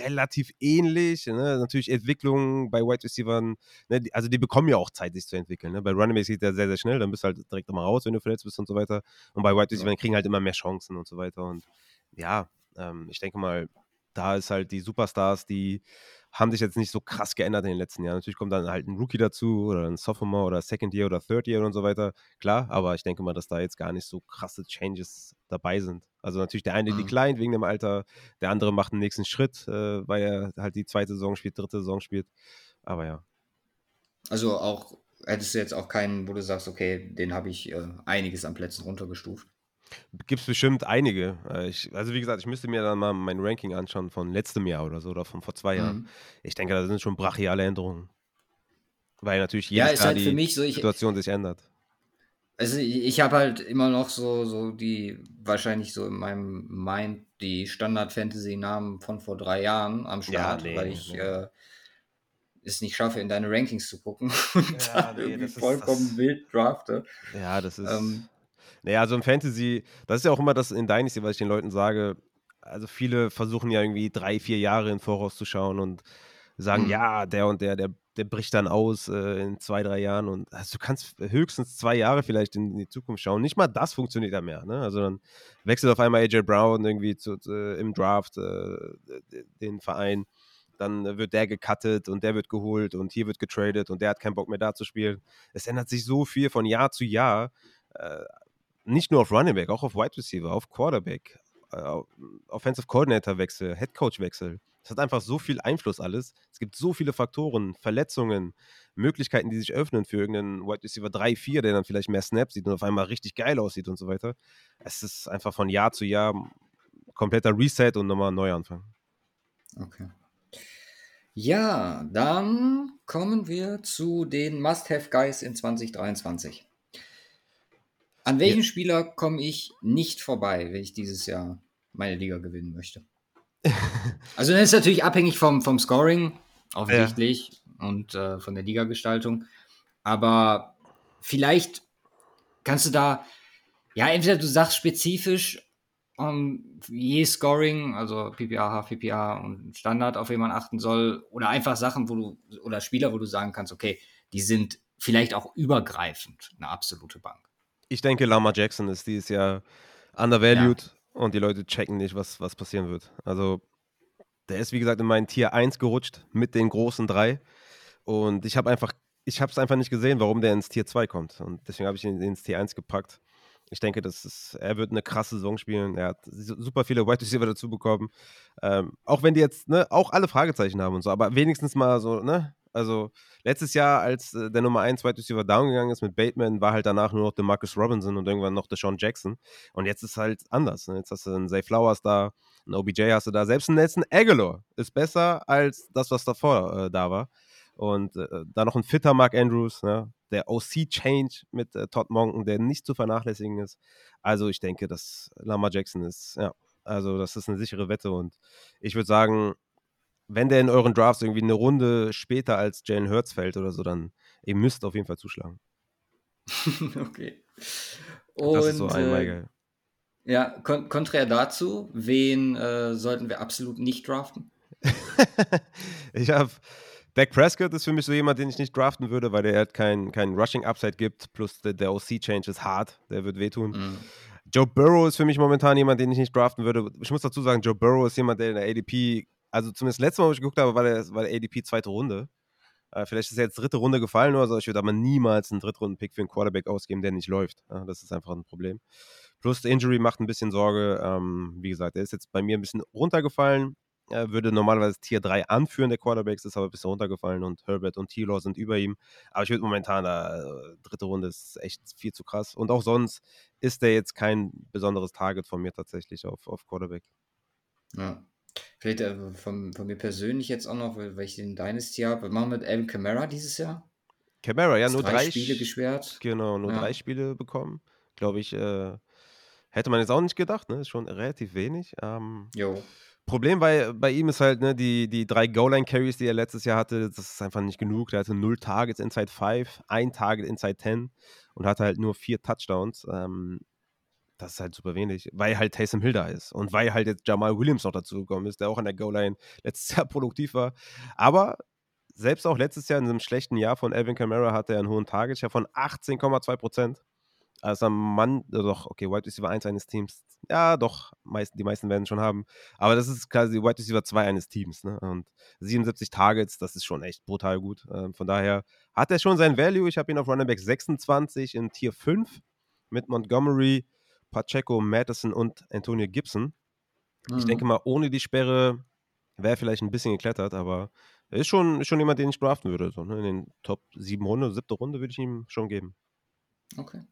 relativ ähnlich. Ne? Natürlich Entwicklung bei Wide Receivern, ne? also die bekommen ja auch Zeit, sich zu entwickeln. Ne? Bei Running Backs geht der sehr, sehr schnell, dann bist du halt direkt immer raus, wenn du verletzt bist und so weiter. Und bei Wide Receivern kriegen halt immer mehr Chancen und so weiter. Und ja, ähm, ich denke mal, da ist halt die Superstars, die haben sich jetzt nicht so krass geändert in den letzten Jahren. Natürlich kommt dann halt ein Rookie dazu oder ein Sophomore oder Second Year oder Third Year und so weiter. Klar, aber ich denke mal, dass da jetzt gar nicht so krasse Changes dabei sind. Also natürlich der eine Mhm. declined wegen dem Alter, der andere macht den nächsten Schritt, äh, weil er halt die zweite Saison spielt, dritte Saison spielt. Aber ja. Also auch, hättest du jetzt auch keinen, wo du sagst, okay, den habe ich äh, einiges an Plätzen runtergestuft. Gibt es bestimmt einige. Äh, Ich, also wie gesagt, ich müsste mir dann mal mein Ranking anschauen von letztem Jahr oder so oder von vor zwei Jahren. Mhm. Ich denke, da sind schon brachiale Änderungen. Weil natürlich Ja, jedes ist Jahr halt für die mich so, ich, Situation sich ändert. Also ich, habe halt immer noch so, so die, wahrscheinlich so in meinem Mind die Standard-Fantasy-Namen von vor drei Jahren am Start, nee, weil ich nee. äh, es nicht schaffe, in deine Rankings zu gucken und Ja, nee, vollkommen das- wild drafte. Ja, das ist. Ähm, naja, also im Fantasy, das ist ja auch immer das in Dynasty, was ich den Leuten sage. Also viele versuchen ja irgendwie drei, vier Jahre in Voraus zu schauen und sagen, Mhm. ja, der und der, der, der bricht dann aus äh, in zwei, drei Jahren. Und also du kannst höchstens zwei Jahre vielleicht in die Zukunft schauen. Nicht mal das funktioniert ja mehr. Ne? Also dann wechselt auf einmal AJ Brown irgendwie zu, äh, im Draft äh, den Verein. Dann wird der gecuttet und der wird geholt und hier wird getradet und der hat keinen Bock mehr da zu spielen. Es ändert sich so viel von Jahr zu Jahr. Nicht nur auf Running Back, auch auf Wide Receiver, auf Quarterback, äh, Offensive Coordinator Wechsel, Head Coach Wechsel. Es hat einfach so viel Einfluss alles. Es gibt so viele Faktoren, Verletzungen, Möglichkeiten, die sich öffnen für irgendeinen Wide Receiver 3, 4, der dann vielleicht mehr Snaps sieht und auf einmal richtig geil aussieht und so weiter. Es ist einfach von Jahr zu Jahr kompletter Reset und nochmal Neuanfang. okay. Ja, dann kommen wir zu den Must-Have-Guys in 2023. An welchen ja. Spieler komme ich nicht vorbei, wenn ich dieses Jahr meine Liga gewinnen möchte? also das ist natürlich abhängig vom, vom Scoring, offensichtlich, ja. und äh, von der Liga-Gestaltung. Aber vielleicht kannst du da, ja, entweder du sagst spezifisch, um, je Scoring, also PPA, HPPA und Standard, auf wen man achten soll, oder einfach Sachen, wo du, oder Spieler, wo du sagen kannst, okay, die sind vielleicht auch übergreifend eine absolute Bank. Ich denke, Lama Jackson ist dieses Jahr undervalued ja. und die Leute checken nicht, was, was passieren wird. Also, der ist, wie gesagt, in meinen Tier 1 gerutscht mit den großen drei. Und ich habe einfach, ich habe es einfach nicht gesehen, warum der ins Tier 2 kommt. Und deswegen habe ich ihn ins Tier 1 gepackt. Ich denke, das ist, er wird eine krasse Saison spielen. Er hat super viele Wide Receiver dazu bekommen. Ähm, auch wenn die jetzt ne, auch alle Fragezeichen haben und so, aber wenigstens mal so, ne? Also letztes Jahr, als äh, der Nummer 1 Wide Receiver down gegangen ist mit Bateman, war halt danach nur noch der Marcus Robinson und irgendwann noch der Sean Jackson. Und jetzt ist halt anders. Ne? Jetzt hast du einen Zay Flowers da, einen OBJ hast du da. Selbst ein Nelson Aguilar ist besser als das, was davor äh, da war. Und äh, da noch ein fitter Mark Andrews, ne? der OC-Change mit äh, Todd Monken, der nicht zu vernachlässigen ist. Also ich denke, dass Lamar Jackson ist, ja, also das ist eine sichere Wette und ich würde sagen, wenn der in euren Drafts irgendwie eine Runde später als Jalen Hurts fällt oder so, dann ihr müsst auf jeden Fall zuschlagen. okay. Und, das ist so ein äh, Ja, kon konträr dazu, wen äh, sollten wir absolut nicht draften? ich habe Dak Prescott ist für mich so jemand, den ich nicht draften würde, weil der halt keinen kein Rushing-Upside gibt, plus der, der OC-Change ist hart, der wird wehtun. Mhm. Joe Burrow ist für mich momentan jemand, den ich nicht draften würde. Ich muss dazu sagen, Joe Burrow ist jemand, der in der ADP, also zumindest letztes Mal, wo ich geguckt habe, war der, war der ADP zweite Runde. Äh, vielleicht ist er jetzt dritte Runde gefallen oder so. Ich würde aber niemals einen Drittrunden-Pick für einen Quarterback ausgeben, der nicht läuft. Ja, das ist einfach ein Problem. Plus, der Injury macht ein bisschen Sorge. Ähm, wie gesagt, der ist jetzt bei mir ein bisschen runtergefallen. Er würde normalerweise Tier 3 anführen, der Quarterbacks, ist aber ein bisschen runtergefallen und Herbert und T-Law sind über ihm. Aber ich würde momentan, da, äh, dritte Runde ist echt viel zu krass. Und auch sonst ist der jetzt kein besonderes Target von mir tatsächlich auf, auf Quarterback. Ja. Vielleicht äh, von, von, mir persönlich jetzt auch noch, weil, weil ich den Dynasty habe. Was machen wir mit Alvin Kamara dieses Jahr? Kamara, ja, nur drei, drei Spiele gesperrt. Genau, nur ja. drei Spiele bekommen. Glaube ich, äh, hätte man jetzt auch nicht gedacht, ne? Ist schon relativ wenig. Ähm, jo. Problem bei, bei ihm ist halt, ne, die, die drei Goal-Line-Carries, die er letztes Jahr hatte, das ist einfach nicht genug. Er hatte null Targets inside 5, ein Target inside 10 und hatte halt nur vier Touchdowns. Ähm, das ist halt super wenig, weil halt Taysom Hill da ist und weil halt jetzt Jamal Williams noch dazu gekommen ist, der auch an der Goal-Line letztes Jahr produktiv war. Aber selbst auch letztes Jahr in einem schlechten Jahr von Alvin Kamara hatte er einen hohen Target-Share von 18,2 Prozent. Also am Mann, doch, okay, White Receiver 1 eines Teams, ja, doch, meisten, die meisten werden schon haben. Aber das ist quasi White Receiver 2 eines Teams. Ne? Und 77 Targets, das ist schon echt brutal gut. Ähm, von daher hat er schon sein Value. Ich habe ihn auf Running Back 26 in Tier 5 mit Montgomery, Pacheco, Madison und Antonio Gibson. Mhm. Ich denke mal, ohne die Sperre wäre vielleicht ein bisschen geklettert, aber er ist schon, ist schon jemand, den ich draften würde. So, ne? In den Top 7 Runde, siebte Runde würde ich ihm schon geben. Okay.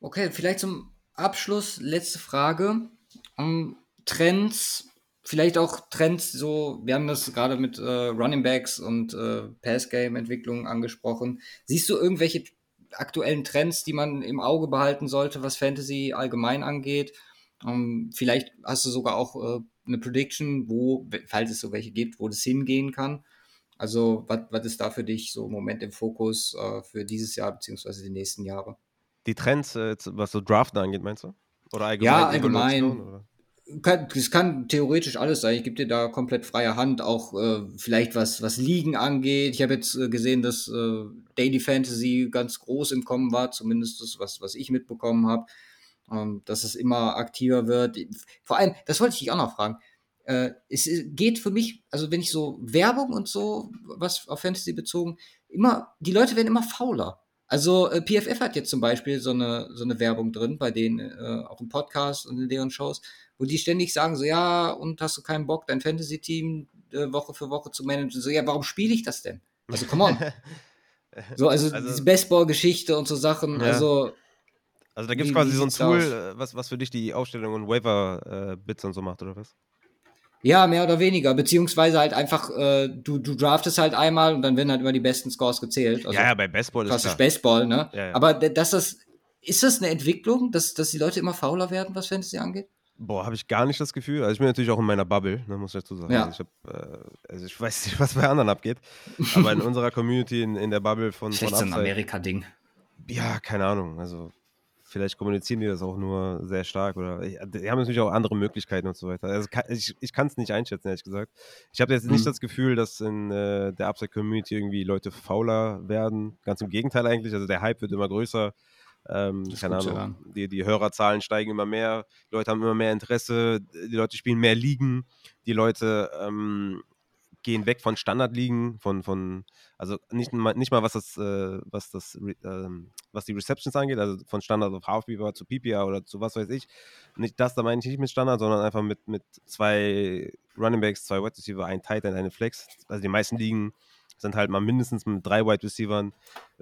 Okay, vielleicht zum Abschluss, letzte Frage. Um, Trends, vielleicht auch Trends, so, wir haben das gerade mit äh, Running Backs und äh, Pass-Game-Entwicklung angesprochen. Siehst du irgendwelche aktuellen Trends, die man im Auge behalten sollte, was Fantasy allgemein angeht? Um, vielleicht hast du sogar auch äh, eine Prediction, wo, falls es so welche gibt, wo das hingehen kann. Also, was ist da für dich so im Moment im Fokus äh, für dieses Jahr bzw. die nächsten Jahre? Die Trends, äh, was so Draften angeht, meinst du? Oder allgemein? Ja, allgemein. Kann, es kann theoretisch alles sein. Ich gebe dir da komplett freie Hand, auch äh, vielleicht was, was Ligen angeht. Ich habe jetzt äh, gesehen, dass äh, Daily Fantasy ganz groß im Kommen war, zumindest das, was, was ich mitbekommen habe. Ähm, dass es immer aktiver wird. Vor allem, das wollte ich dich auch noch fragen. Äh, es geht für mich, also wenn ich so Werbung und so, was auf Fantasy bezogen, immer, die Leute werden immer fauler. Also äh, PFF hat jetzt zum Beispiel so eine, so eine Werbung drin, bei denen äh, auch im Podcast und in deren Shows, wo die ständig sagen, so ja, und hast du keinen Bock, dein Fantasy-Team äh, Woche für Woche zu managen? So, ja, warum spiele ich das denn? Also, come on. so, also, also diese Baseball-Geschichte und so Sachen, ja. also also da gibt es quasi so ein Tool, äh, was, was für dich die Aufstellung und Waiver-Bits äh, und so macht, oder was? Ja, mehr oder weniger. Beziehungsweise halt einfach, äh, du, du draftest halt einmal und dann werden halt immer die besten Scores gezählt. Also ja, ja, bei Baseball ist klar. Baseball, ne? Ja, ja. Aber dass das, ist das eine Entwicklung, dass, dass die Leute immer fauler werden, was Fantasy angeht? Boah, habe ich gar nicht das Gefühl. Also ich bin natürlich auch in meiner Bubble, ne, muss ich dazu sagen. Ja. Also, ich hab, äh, also ich weiß nicht, was bei anderen abgeht. Aber in unserer Community, in, in der Bubble von, Vielleicht von so ein Amerika-Ding. Ja, keine Ahnung. Also vielleicht kommunizieren die das auch nur sehr stark oder die haben natürlich auch andere Möglichkeiten und so weiter. Also ich, ich kann es nicht einschätzen, ehrlich gesagt. Ich habe jetzt nicht mhm. das Gefühl, dass in äh, der Upside-Community irgendwie Leute fauler werden. Ganz im Gegenteil eigentlich. Also der Hype wird immer größer. Ähm, keine Ahnung, die, die Hörerzahlen steigen immer mehr, die Leute haben immer mehr Interesse, die Leute spielen mehr Ligen, die Leute ähm, gehen weg von Standardligen, von, von also nicht, nicht mal was das, äh, was das, äh, was die Receptions angeht, also von Standard auf Half-PPA zu PPA oder zu was weiß ich. Nicht das, da meine ich nicht mit Standard, sondern einfach mit, mit zwei Running Backs, zwei Wide Receiver, ein Tight End, eine Flex. Also die meisten Ligen sind halt mal mindestens mit drei Wide Receivers.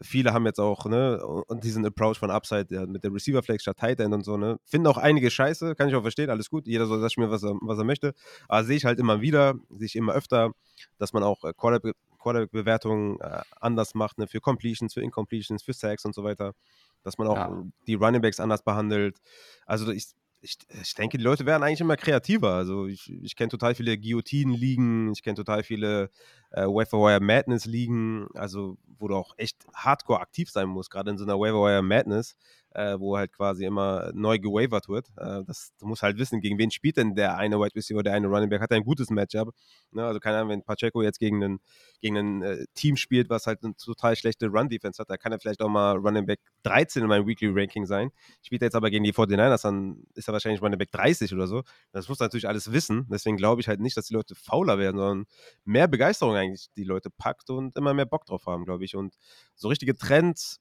Viele haben jetzt auch ne, und diesen Approach von Upside ja, mit der Receiver Flex statt Tight End und so. Ne. Finden auch einige scheiße, kann ich auch verstehen, alles gut. Jeder soll das spielen, was er, was er möchte. Aber sehe ich halt immer wieder, sehe ich immer öfter, dass man auch äh, Quarterback-Bewertungen äh, anders macht, ne, für Completions, für Incompletions, für Sacks und so weiter. Dass man auch ja. die Running Backs anders behandelt. Also ich, ich, ich, denke, die Leute werden eigentlich immer kreativer. Also ich, ich kenne total viele Guillotinen-Ligen, ich kenne total viele äh, Wire Madness-Ligen, also wo du auch echt hardcore aktiv sein musst, gerade in so einer Wire Madness äh, wo halt quasi immer neu gewavert wird. Äh, das, du musst halt wissen, gegen wen spielt denn der eine Wide Receiver, der eine Running Back, hat ein gutes Matchup. Ne? Also keine Ahnung, wenn Pacheco jetzt gegen ein, gegen äh, Team spielt, was halt eine total schlechte Run-Defense hat, da kann er vielleicht auch mal Running Back 13 in meinem Weekly-Ranking sein. Spielt er jetzt aber gegen die 49ers, dann ist er wahrscheinlich Running Back 30 oder so. Das muss natürlich alles wissen. Deswegen glaube ich halt nicht, dass die Leute fauler werden, sondern mehr Begeisterung eigentlich die Leute packt und immer mehr Bock drauf haben, glaube ich. Und so richtige Trends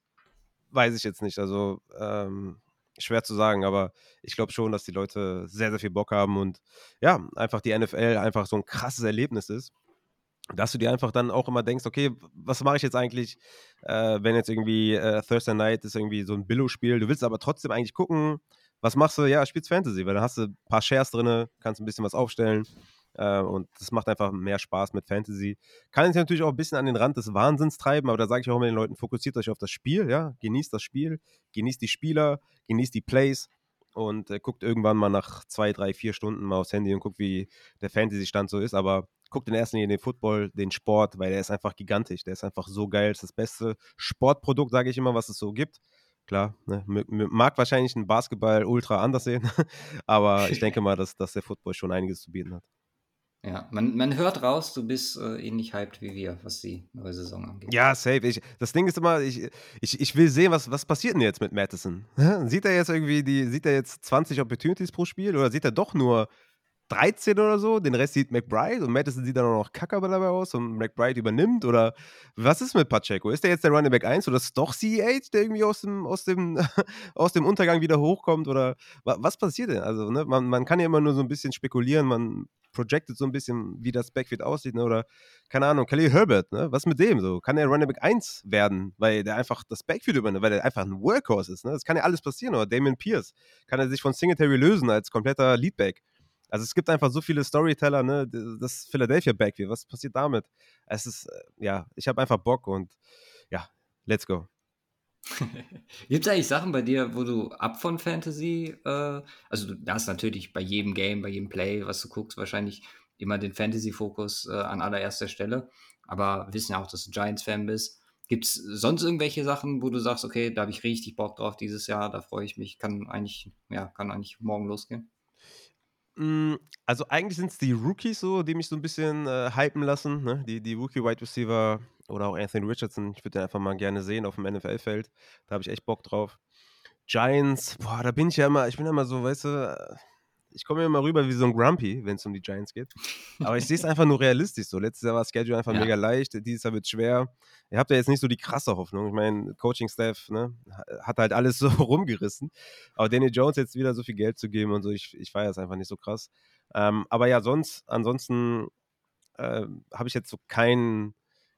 weiß ich jetzt nicht. Also ähm, schwer zu sagen, aber ich glaube schon, dass die Leute sehr, sehr viel Bock haben und ja, einfach die NFL einfach so ein krasses Erlebnis ist. Dass du dir einfach dann auch immer denkst, okay, was mache ich jetzt eigentlich, äh, wenn jetzt irgendwie äh, Thursday Night ist irgendwie so ein Billo-Spiel, du willst aber trotzdem eigentlich gucken, was machst du? Ja, spielst Fantasy, weil dann hast du ein paar Shares drin, kannst ein bisschen was aufstellen. Äh, und das macht einfach mehr Spaß mit Fantasy. Kann sich natürlich auch ein bisschen an den Rand des Wahnsinns treiben, aber da sage ich auch immer den Leuten, fokussiert euch auf das Spiel, ja, genießt das Spiel, genießt die Spieler, genießt die Plays und äh, guckt irgendwann mal nach zwei, drei, vier Stunden mal aufs Handy und guckt, wie der Fantasy-Stand so ist, aber guckt in erster Linie den Football, den Sport, weil der ist einfach gigantisch, der ist einfach so geil, ist das beste Sportprodukt, sage ich immer, was es so gibt. Klar, ne, mag wahrscheinlich ein Basketball ultra anders sehen, aber ich denke mal, dass, dass der Football schon einiges zu bieten hat. Ja, man, man hört raus, du bist äh, ähnlich hyped wie wir, was die neue Saison angeht. Ja, safe. Ich, das Ding ist immer, ich, ich, ich will sehen, was, was passiert denn jetzt mit Madison? Sieht er jetzt irgendwie die, sieht er jetzt 20 Opportunities pro Spiel oder sieht er doch nur 13 oder so, den Rest sieht McBride und Madison sieht dann auch noch kacke dabei aus und McBride übernimmt oder was ist mit Pacheco? Ist der jetzt der Running Back 1 oder ist es doch CH, der irgendwie aus dem, aus dem, aus dem Untergang wieder hochkommt oder was passiert denn? Also, ne, man, man kann ja immer nur so ein bisschen spekulieren, man projected so ein bisschen, wie das Backfield aussieht, ne? oder keine Ahnung, Kelly Herbert, ne? was mit dem so? Kann er Running Back 1 werden, weil der einfach das Backfield übernimmt, weil der einfach ein Workhorse ist, ne? Das kann ja alles passieren, oder Damien Pierce, kann er sich von Singletary lösen als kompletter Leadback. Also es gibt einfach so viele Storyteller, ne? Das Philadelphia Backfield, was passiert damit? Es ist, äh, ja, ich habe einfach Bock und ja, let's go. Gibt es eigentlich Sachen bei dir, wo du ab von Fantasy, äh, also du hast natürlich bei jedem Game, bei jedem Play, was du guckst, wahrscheinlich immer den Fantasy-Fokus äh, an allererster Stelle. Aber wir wissen ja auch, dass du Giants-Fan bist. Gibt es sonst irgendwelche Sachen, wo du sagst, okay, da habe ich richtig Bock drauf dieses Jahr, da freue ich mich, kann eigentlich, ja, kann eigentlich morgen losgehen? Hm, also eigentlich sind es die Rookies so, die mich so ein bisschen äh, hypen lassen, ne? Die, die Rookie-Wide Receiver oder auch Anthony Richardson. Ich würde den einfach mal gerne sehen auf dem NFL-Feld. Da habe ich echt Bock drauf. Giants, boah, da bin ich ja immer, ich bin immer so, weißt du, ich komme immer rüber wie so ein Grumpy, wenn es um die Giants geht. Aber ich sehe es einfach nur realistisch so. Letztes Jahr war das Schedule einfach ja. mega leicht, dieses Jahr wird es schwer. Ihr habt ja jetzt nicht so die krasse Hoffnung. Ich meine, Coaching-Staff ne, hat halt alles so rumgerissen. Aber Danny Jones jetzt wieder so viel Geld zu geben und so, ich, ich feiere es einfach nicht so krass. Ähm, aber ja, sonst, ansonsten äh, habe ich jetzt so keinen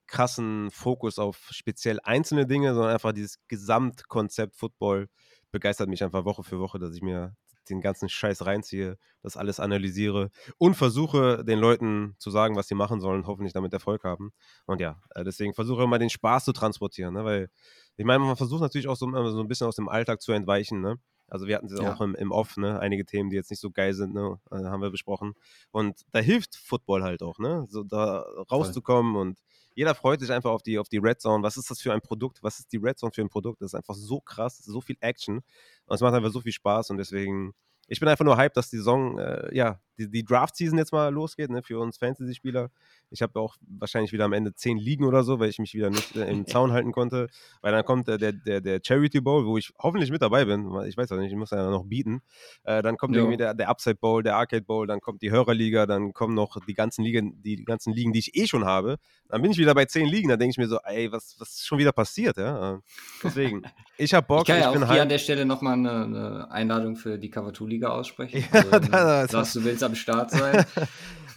krassen Fokus auf speziell einzelne Dinge, sondern einfach dieses Gesamtkonzept Football begeistert mich einfach Woche für Woche, dass ich mir den ganzen Scheiß reinziehe, das alles analysiere und versuche den Leuten zu sagen, was sie machen sollen, hoffentlich damit Erfolg haben. Und ja, äh, deswegen versuche immer den Spaß zu transportieren, ne? weil ich meine, man versucht natürlich auch so, so ein bisschen aus dem Alltag zu entweichen, ne? Also wir hatten es ja. auch im, im, Off, ne? Einige Themen, die jetzt nicht so geil sind, ne? Äh, haben wir besprochen. Und da hilft Football halt auch, ne? So da rauszukommen Voll. und jeder freut sich einfach auf die, auf die Red Zone. Was ist das für ein Produkt? Was ist die Red Zone für ein Produkt? Das ist einfach so krass, so viel Action. Und es macht einfach so viel Spaß und deswegen ich bin einfach nur hyped, dass die Saison, äh, ja, die, die Draft-Season jetzt mal losgeht, ne, für uns Fantasy-Spieler. Ich habe auch wahrscheinlich wieder am Ende zehn Ligen oder so, weil ich mich wieder nicht äh, im Zaun halten konnte. Weil dann kommt äh, der, der, der Charity Bowl, wo ich hoffentlich mit dabei bin. Ich weiß auch nicht, ich muss ja noch bieten. Äh, dann kommt ja. irgendwie der, der Upside Bowl, der Arcade Bowl, dann kommt die Hörerliga, dann kommen noch die ganzen Ligen, die ganzen Ligen, die ich eh schon habe. Dann bin ich wieder bei zehn Ligen. Da denke ich mir so, ey, was, was ist schon wieder passiert? Ja? Deswegen, ich habe Bock. Ich kann ja ich auch hier an der Stelle nochmal eine, eine Einladung für die Cover 2 Liga aussprechen. Ja, also, da, sagst, du willst am Start sein.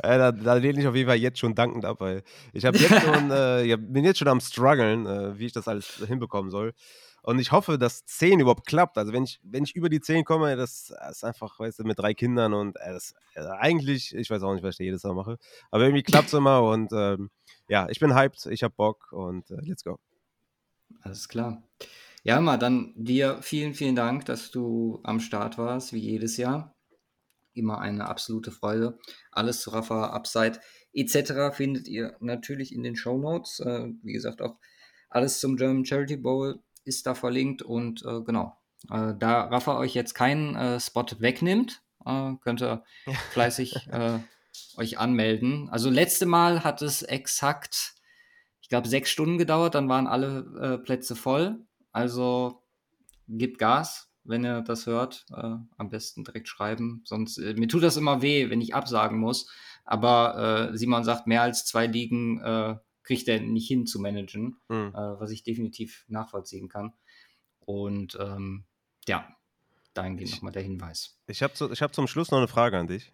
äh, da, da lehne ich auf jeden Fall jetzt schon dankend ab, weil ich jetzt schon, äh, ich bin jetzt schon am struggeln, äh, wie ich das alles hinbekommen soll. Und ich hoffe, dass 10 überhaupt klappt. Also wenn ich, wenn ich über die 10 komme, das, das ist einfach, weißt du, mit drei Kindern und äh, das, äh, eigentlich, ich weiß auch nicht, was ich da jedes Mal mache, aber irgendwie klappt es immer und ähm, ja, ich bin hyped, ich habe Bock und äh, let's go. Alles klar. Ja, mal dann dir vielen, vielen Dank, dass du am Start warst, wie jedes Jahr immer eine absolute Freude. Alles zu Rafa, Upside etc. findet ihr natürlich in den Show Notes. Äh, wie gesagt, auch alles zum German Charity Bowl ist da verlinkt und äh, genau. Äh, da Rafa euch jetzt keinen äh, Spot wegnimmt, äh, könnt ihr fleißig äh, euch anmelden. Also letzte Mal hat es exakt, ich glaube, sechs Stunden gedauert, dann waren alle Plätze voll. Also gibt Gas wenn ihr das hört, äh, am besten direkt schreiben. Sonst, äh, mir tut das immer weh, wenn ich absagen muss. Aber äh, Simon sagt, mehr als zwei Ligen äh, kriegt er nicht hin zu managen, mhm. was ich definitiv nachvollziehen kann. Und ähm, ja, dahingehend nochmal der Hinweis. Ich habe zu, hab zum Schluss noch eine Frage an dich.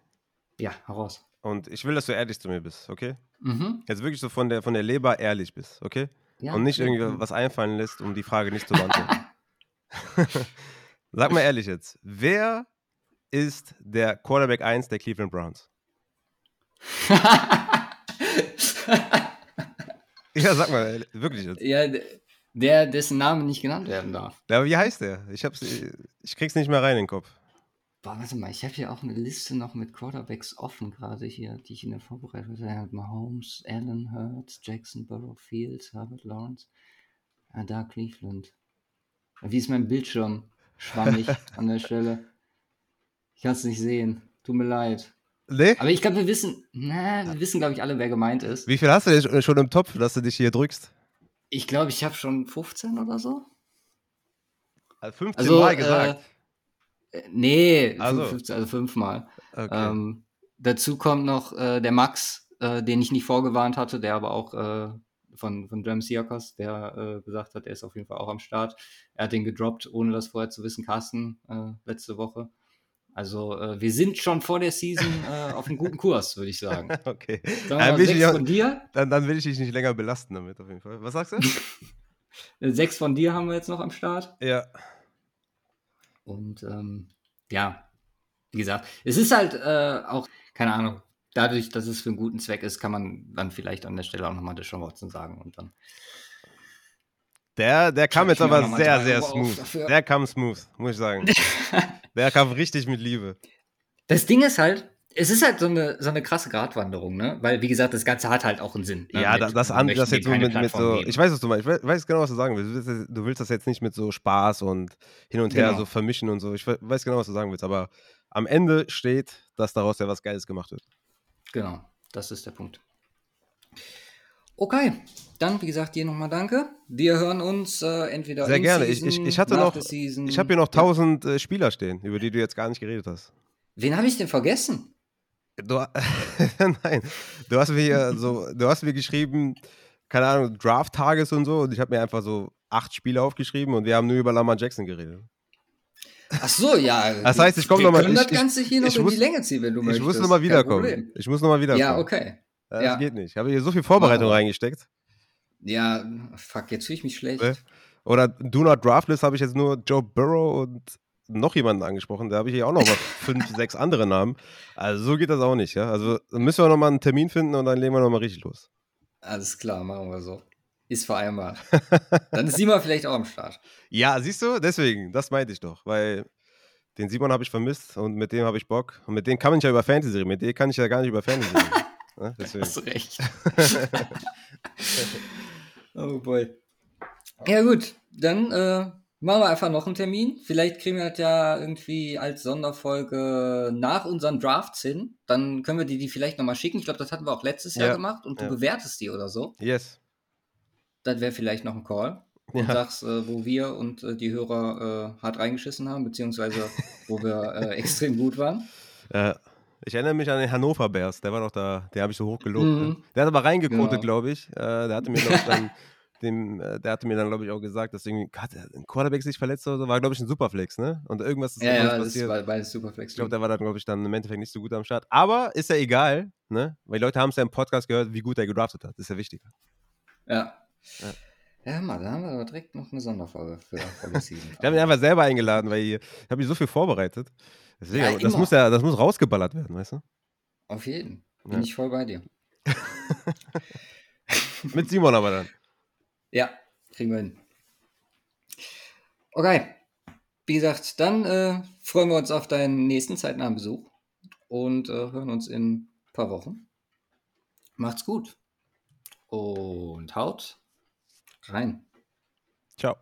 Ja, heraus. Und ich will, dass du ehrlich zu mir bist, okay? Mhm. Jetzt wirklich so von der, von der Leber ehrlich bist, okay? Ja, Und nicht irgendwie was einfallen lässt, um die Frage nicht zu beantworten. Sag mal ehrlich jetzt, wer ist der Quarterback 1 der Cleveland Browns? ja, sag mal, wirklich jetzt. Ja, der, dessen Name nicht genannt werden darf. Ja, aber wie heißt der? Ich, hab's, ich krieg's nicht mehr rein in den Kopf. Boah, warte mal, ich habe hier auch eine Liste noch mit Quarterbacks offen gerade hier, die ich in der Vorbereitung hatte. Mahomes, Allen Hurts, Jackson, Burrow, Fields, Herbert Lawrence. Ah, da Cleveland. Wie ist mein Bildschirm? Schwammig an der Stelle. Ich kann es nicht sehen. Tut mir leid. Nee? Aber ich glaube, wir wissen, na, wir wissen, glaube ich, alle, wer gemeint ist. Wie viel hast du denn schon im Topf, dass du dich hier drückst? Ich glaube, ich habe schon 15 oder so. Also 15 also, Mal gesagt. Äh, nee, also, 15, also fünfmal. Okay. Ähm, dazu kommt noch äh, der Max, äh, den ich nicht vorgewarnt hatte, der aber auch äh, von, von Jam Siakos, der äh, gesagt hat, er ist auf jeden Fall auch am Start. Er hat den gedroppt, ohne das vorher zu wissen, Carsten, äh, letzte Woche. Also äh, wir sind schon vor der Season äh, auf einem guten Kurs, würde ich sagen. okay. Dann, will sechs von dir. Dann, dann, will ich dich nicht länger belasten damit, auf jeden Fall. Was sagst du? sechs von dir haben wir jetzt noch am Start. Ja. Und ähm, ja, wie gesagt, es ist halt äh, auch, keine Ahnung, dadurch, dass es für einen guten Zweck ist, kann man dann vielleicht an der Stelle auch nochmal Deshaun Watson sagen und dann. Der, der kam jetzt aber sehr, sehr smooth. Der kam smooth, muss ich sagen. der kam richtig mit Liebe. Das Ding ist halt, es ist halt so eine, so eine krasse Gratwanderung, ne? Weil, wie gesagt, das Ganze hat halt auch einen Sinn. Ne? Ja, mit, das andere, das jetzt so mit, mit so, geben. ich weiß, was du meinst, ich weiß genau, was du sagen willst. Du willst, du willst das jetzt nicht mit so Spaß und hin und her genau. so vermischen und so. Ich weiß genau, was du sagen willst, aber am Ende steht, dass daraus ja was Geiles gemacht wird. Genau, das ist der Punkt. Okay, dann wie gesagt dir nochmal danke. Wir hören uns äh, entweder sehr gerne. Season, ich, ich, ich hatte noch, ich habe hier noch tausend ja. äh, Spieler stehen, über die du jetzt gar nicht geredet hast. Wen habe ich denn vergessen? Du, nein, du hast mir so, du hast mir geschrieben, keine Ahnung, Draft-Tages und so, und ich habe mir einfach so acht Spiele aufgeschrieben und wir haben nur über Lamar Jackson geredet. Ach so, ja. Das heißt, ich komme nochmal. Wir können das Ganze hier noch in die Länge ziehen, wenn du ich möchtest. Ich muss nochmal wiederkommen. Ich muss nochmal wiederkommen. Ja, okay. Das ja. geht nicht. Ich habe hier so viel Vorbereitung oh. reingesteckt. Ja, fuck, jetzt fühle ich mich schlecht. Oder Do Not Draftless habe ich jetzt nur Joe Burrow und noch jemanden angesprochen, da habe ich hier auch noch mal fünf, sechs andere Namen. Also so geht das auch nicht, ja. Also müssen wir noch mal einen Termin finden und dann legen wir noch mal richtig los. Alles klar, machen wir so. Ist vereinbart. dann ist Simon vielleicht auch am Start. Ja, siehst du, deswegen, das meinte ich doch, weil den Simon habe ich vermisst und mit dem habe ich Bock. Und mit dem kann man ja über Fantasy reden. Mit dem kann ich ja gar nicht über Fantasy reden. Ja, Hast du recht. oh boy. Ja, gut. Dann äh, machen wir einfach noch einen Termin. Vielleicht kriegen wir das ja irgendwie als Sonderfolge nach unseren Drafts hin. Dann können wir die, die vielleicht nochmal schicken. Ich glaube, das hatten wir auch letztes ja, Jahr gemacht und du ja. bewertest die oder so. Yes. Das wäre vielleicht noch ein Call. Und ja. sagst, äh, wo wir und äh, die Hörer äh, hart reingeschissen haben, beziehungsweise wo wir äh, extrem gut waren. Ich erinnere mich an den Hannover Bears, der war doch da, der habe ich so hoch gelobt. Ne? Mhm. Ne? Der hat aber reingekotet, genau. glaube ich. Äh, der hatte mir, glaube ich, dann, dem, äh, der hatte mir dann, glaube ich, auch gesagt, dass irgendwie ein Quarterback sich verletzt oder so, war, glaube ich, ein Superflex, ne? Und irgendwas ist ja, ja, passiert. Das war beides Superflex. Ich glaube, der war dann, glaube ich, dann im Endeffekt nicht so gut am Start. Aber ist ja egal, ne? Weil die Leute haben es ja im Podcast gehört, wie gut er gedraftet hat. Das ist ja wichtiger. Ja. Ja. Ja, mal, da haben wir aber direkt noch eine Sonderfolge für Season. ich habe mich einfach selber eingeladen, weil ich, ich habe mich so viel vorbereitet. Deswegen, ja, das muss ja, das muss rausgeballert werden, weißt du? Auf jeden. Bin ja. ich voll bei dir. Mit Simon aber dann. Ja, kriegen wir hin. Okay. Wie gesagt, dann äh, freuen wir uns auf deinen nächsten zeitnahen Besuch und äh, hören uns in ein paar Wochen. Macht's gut und haut rein. Ciao.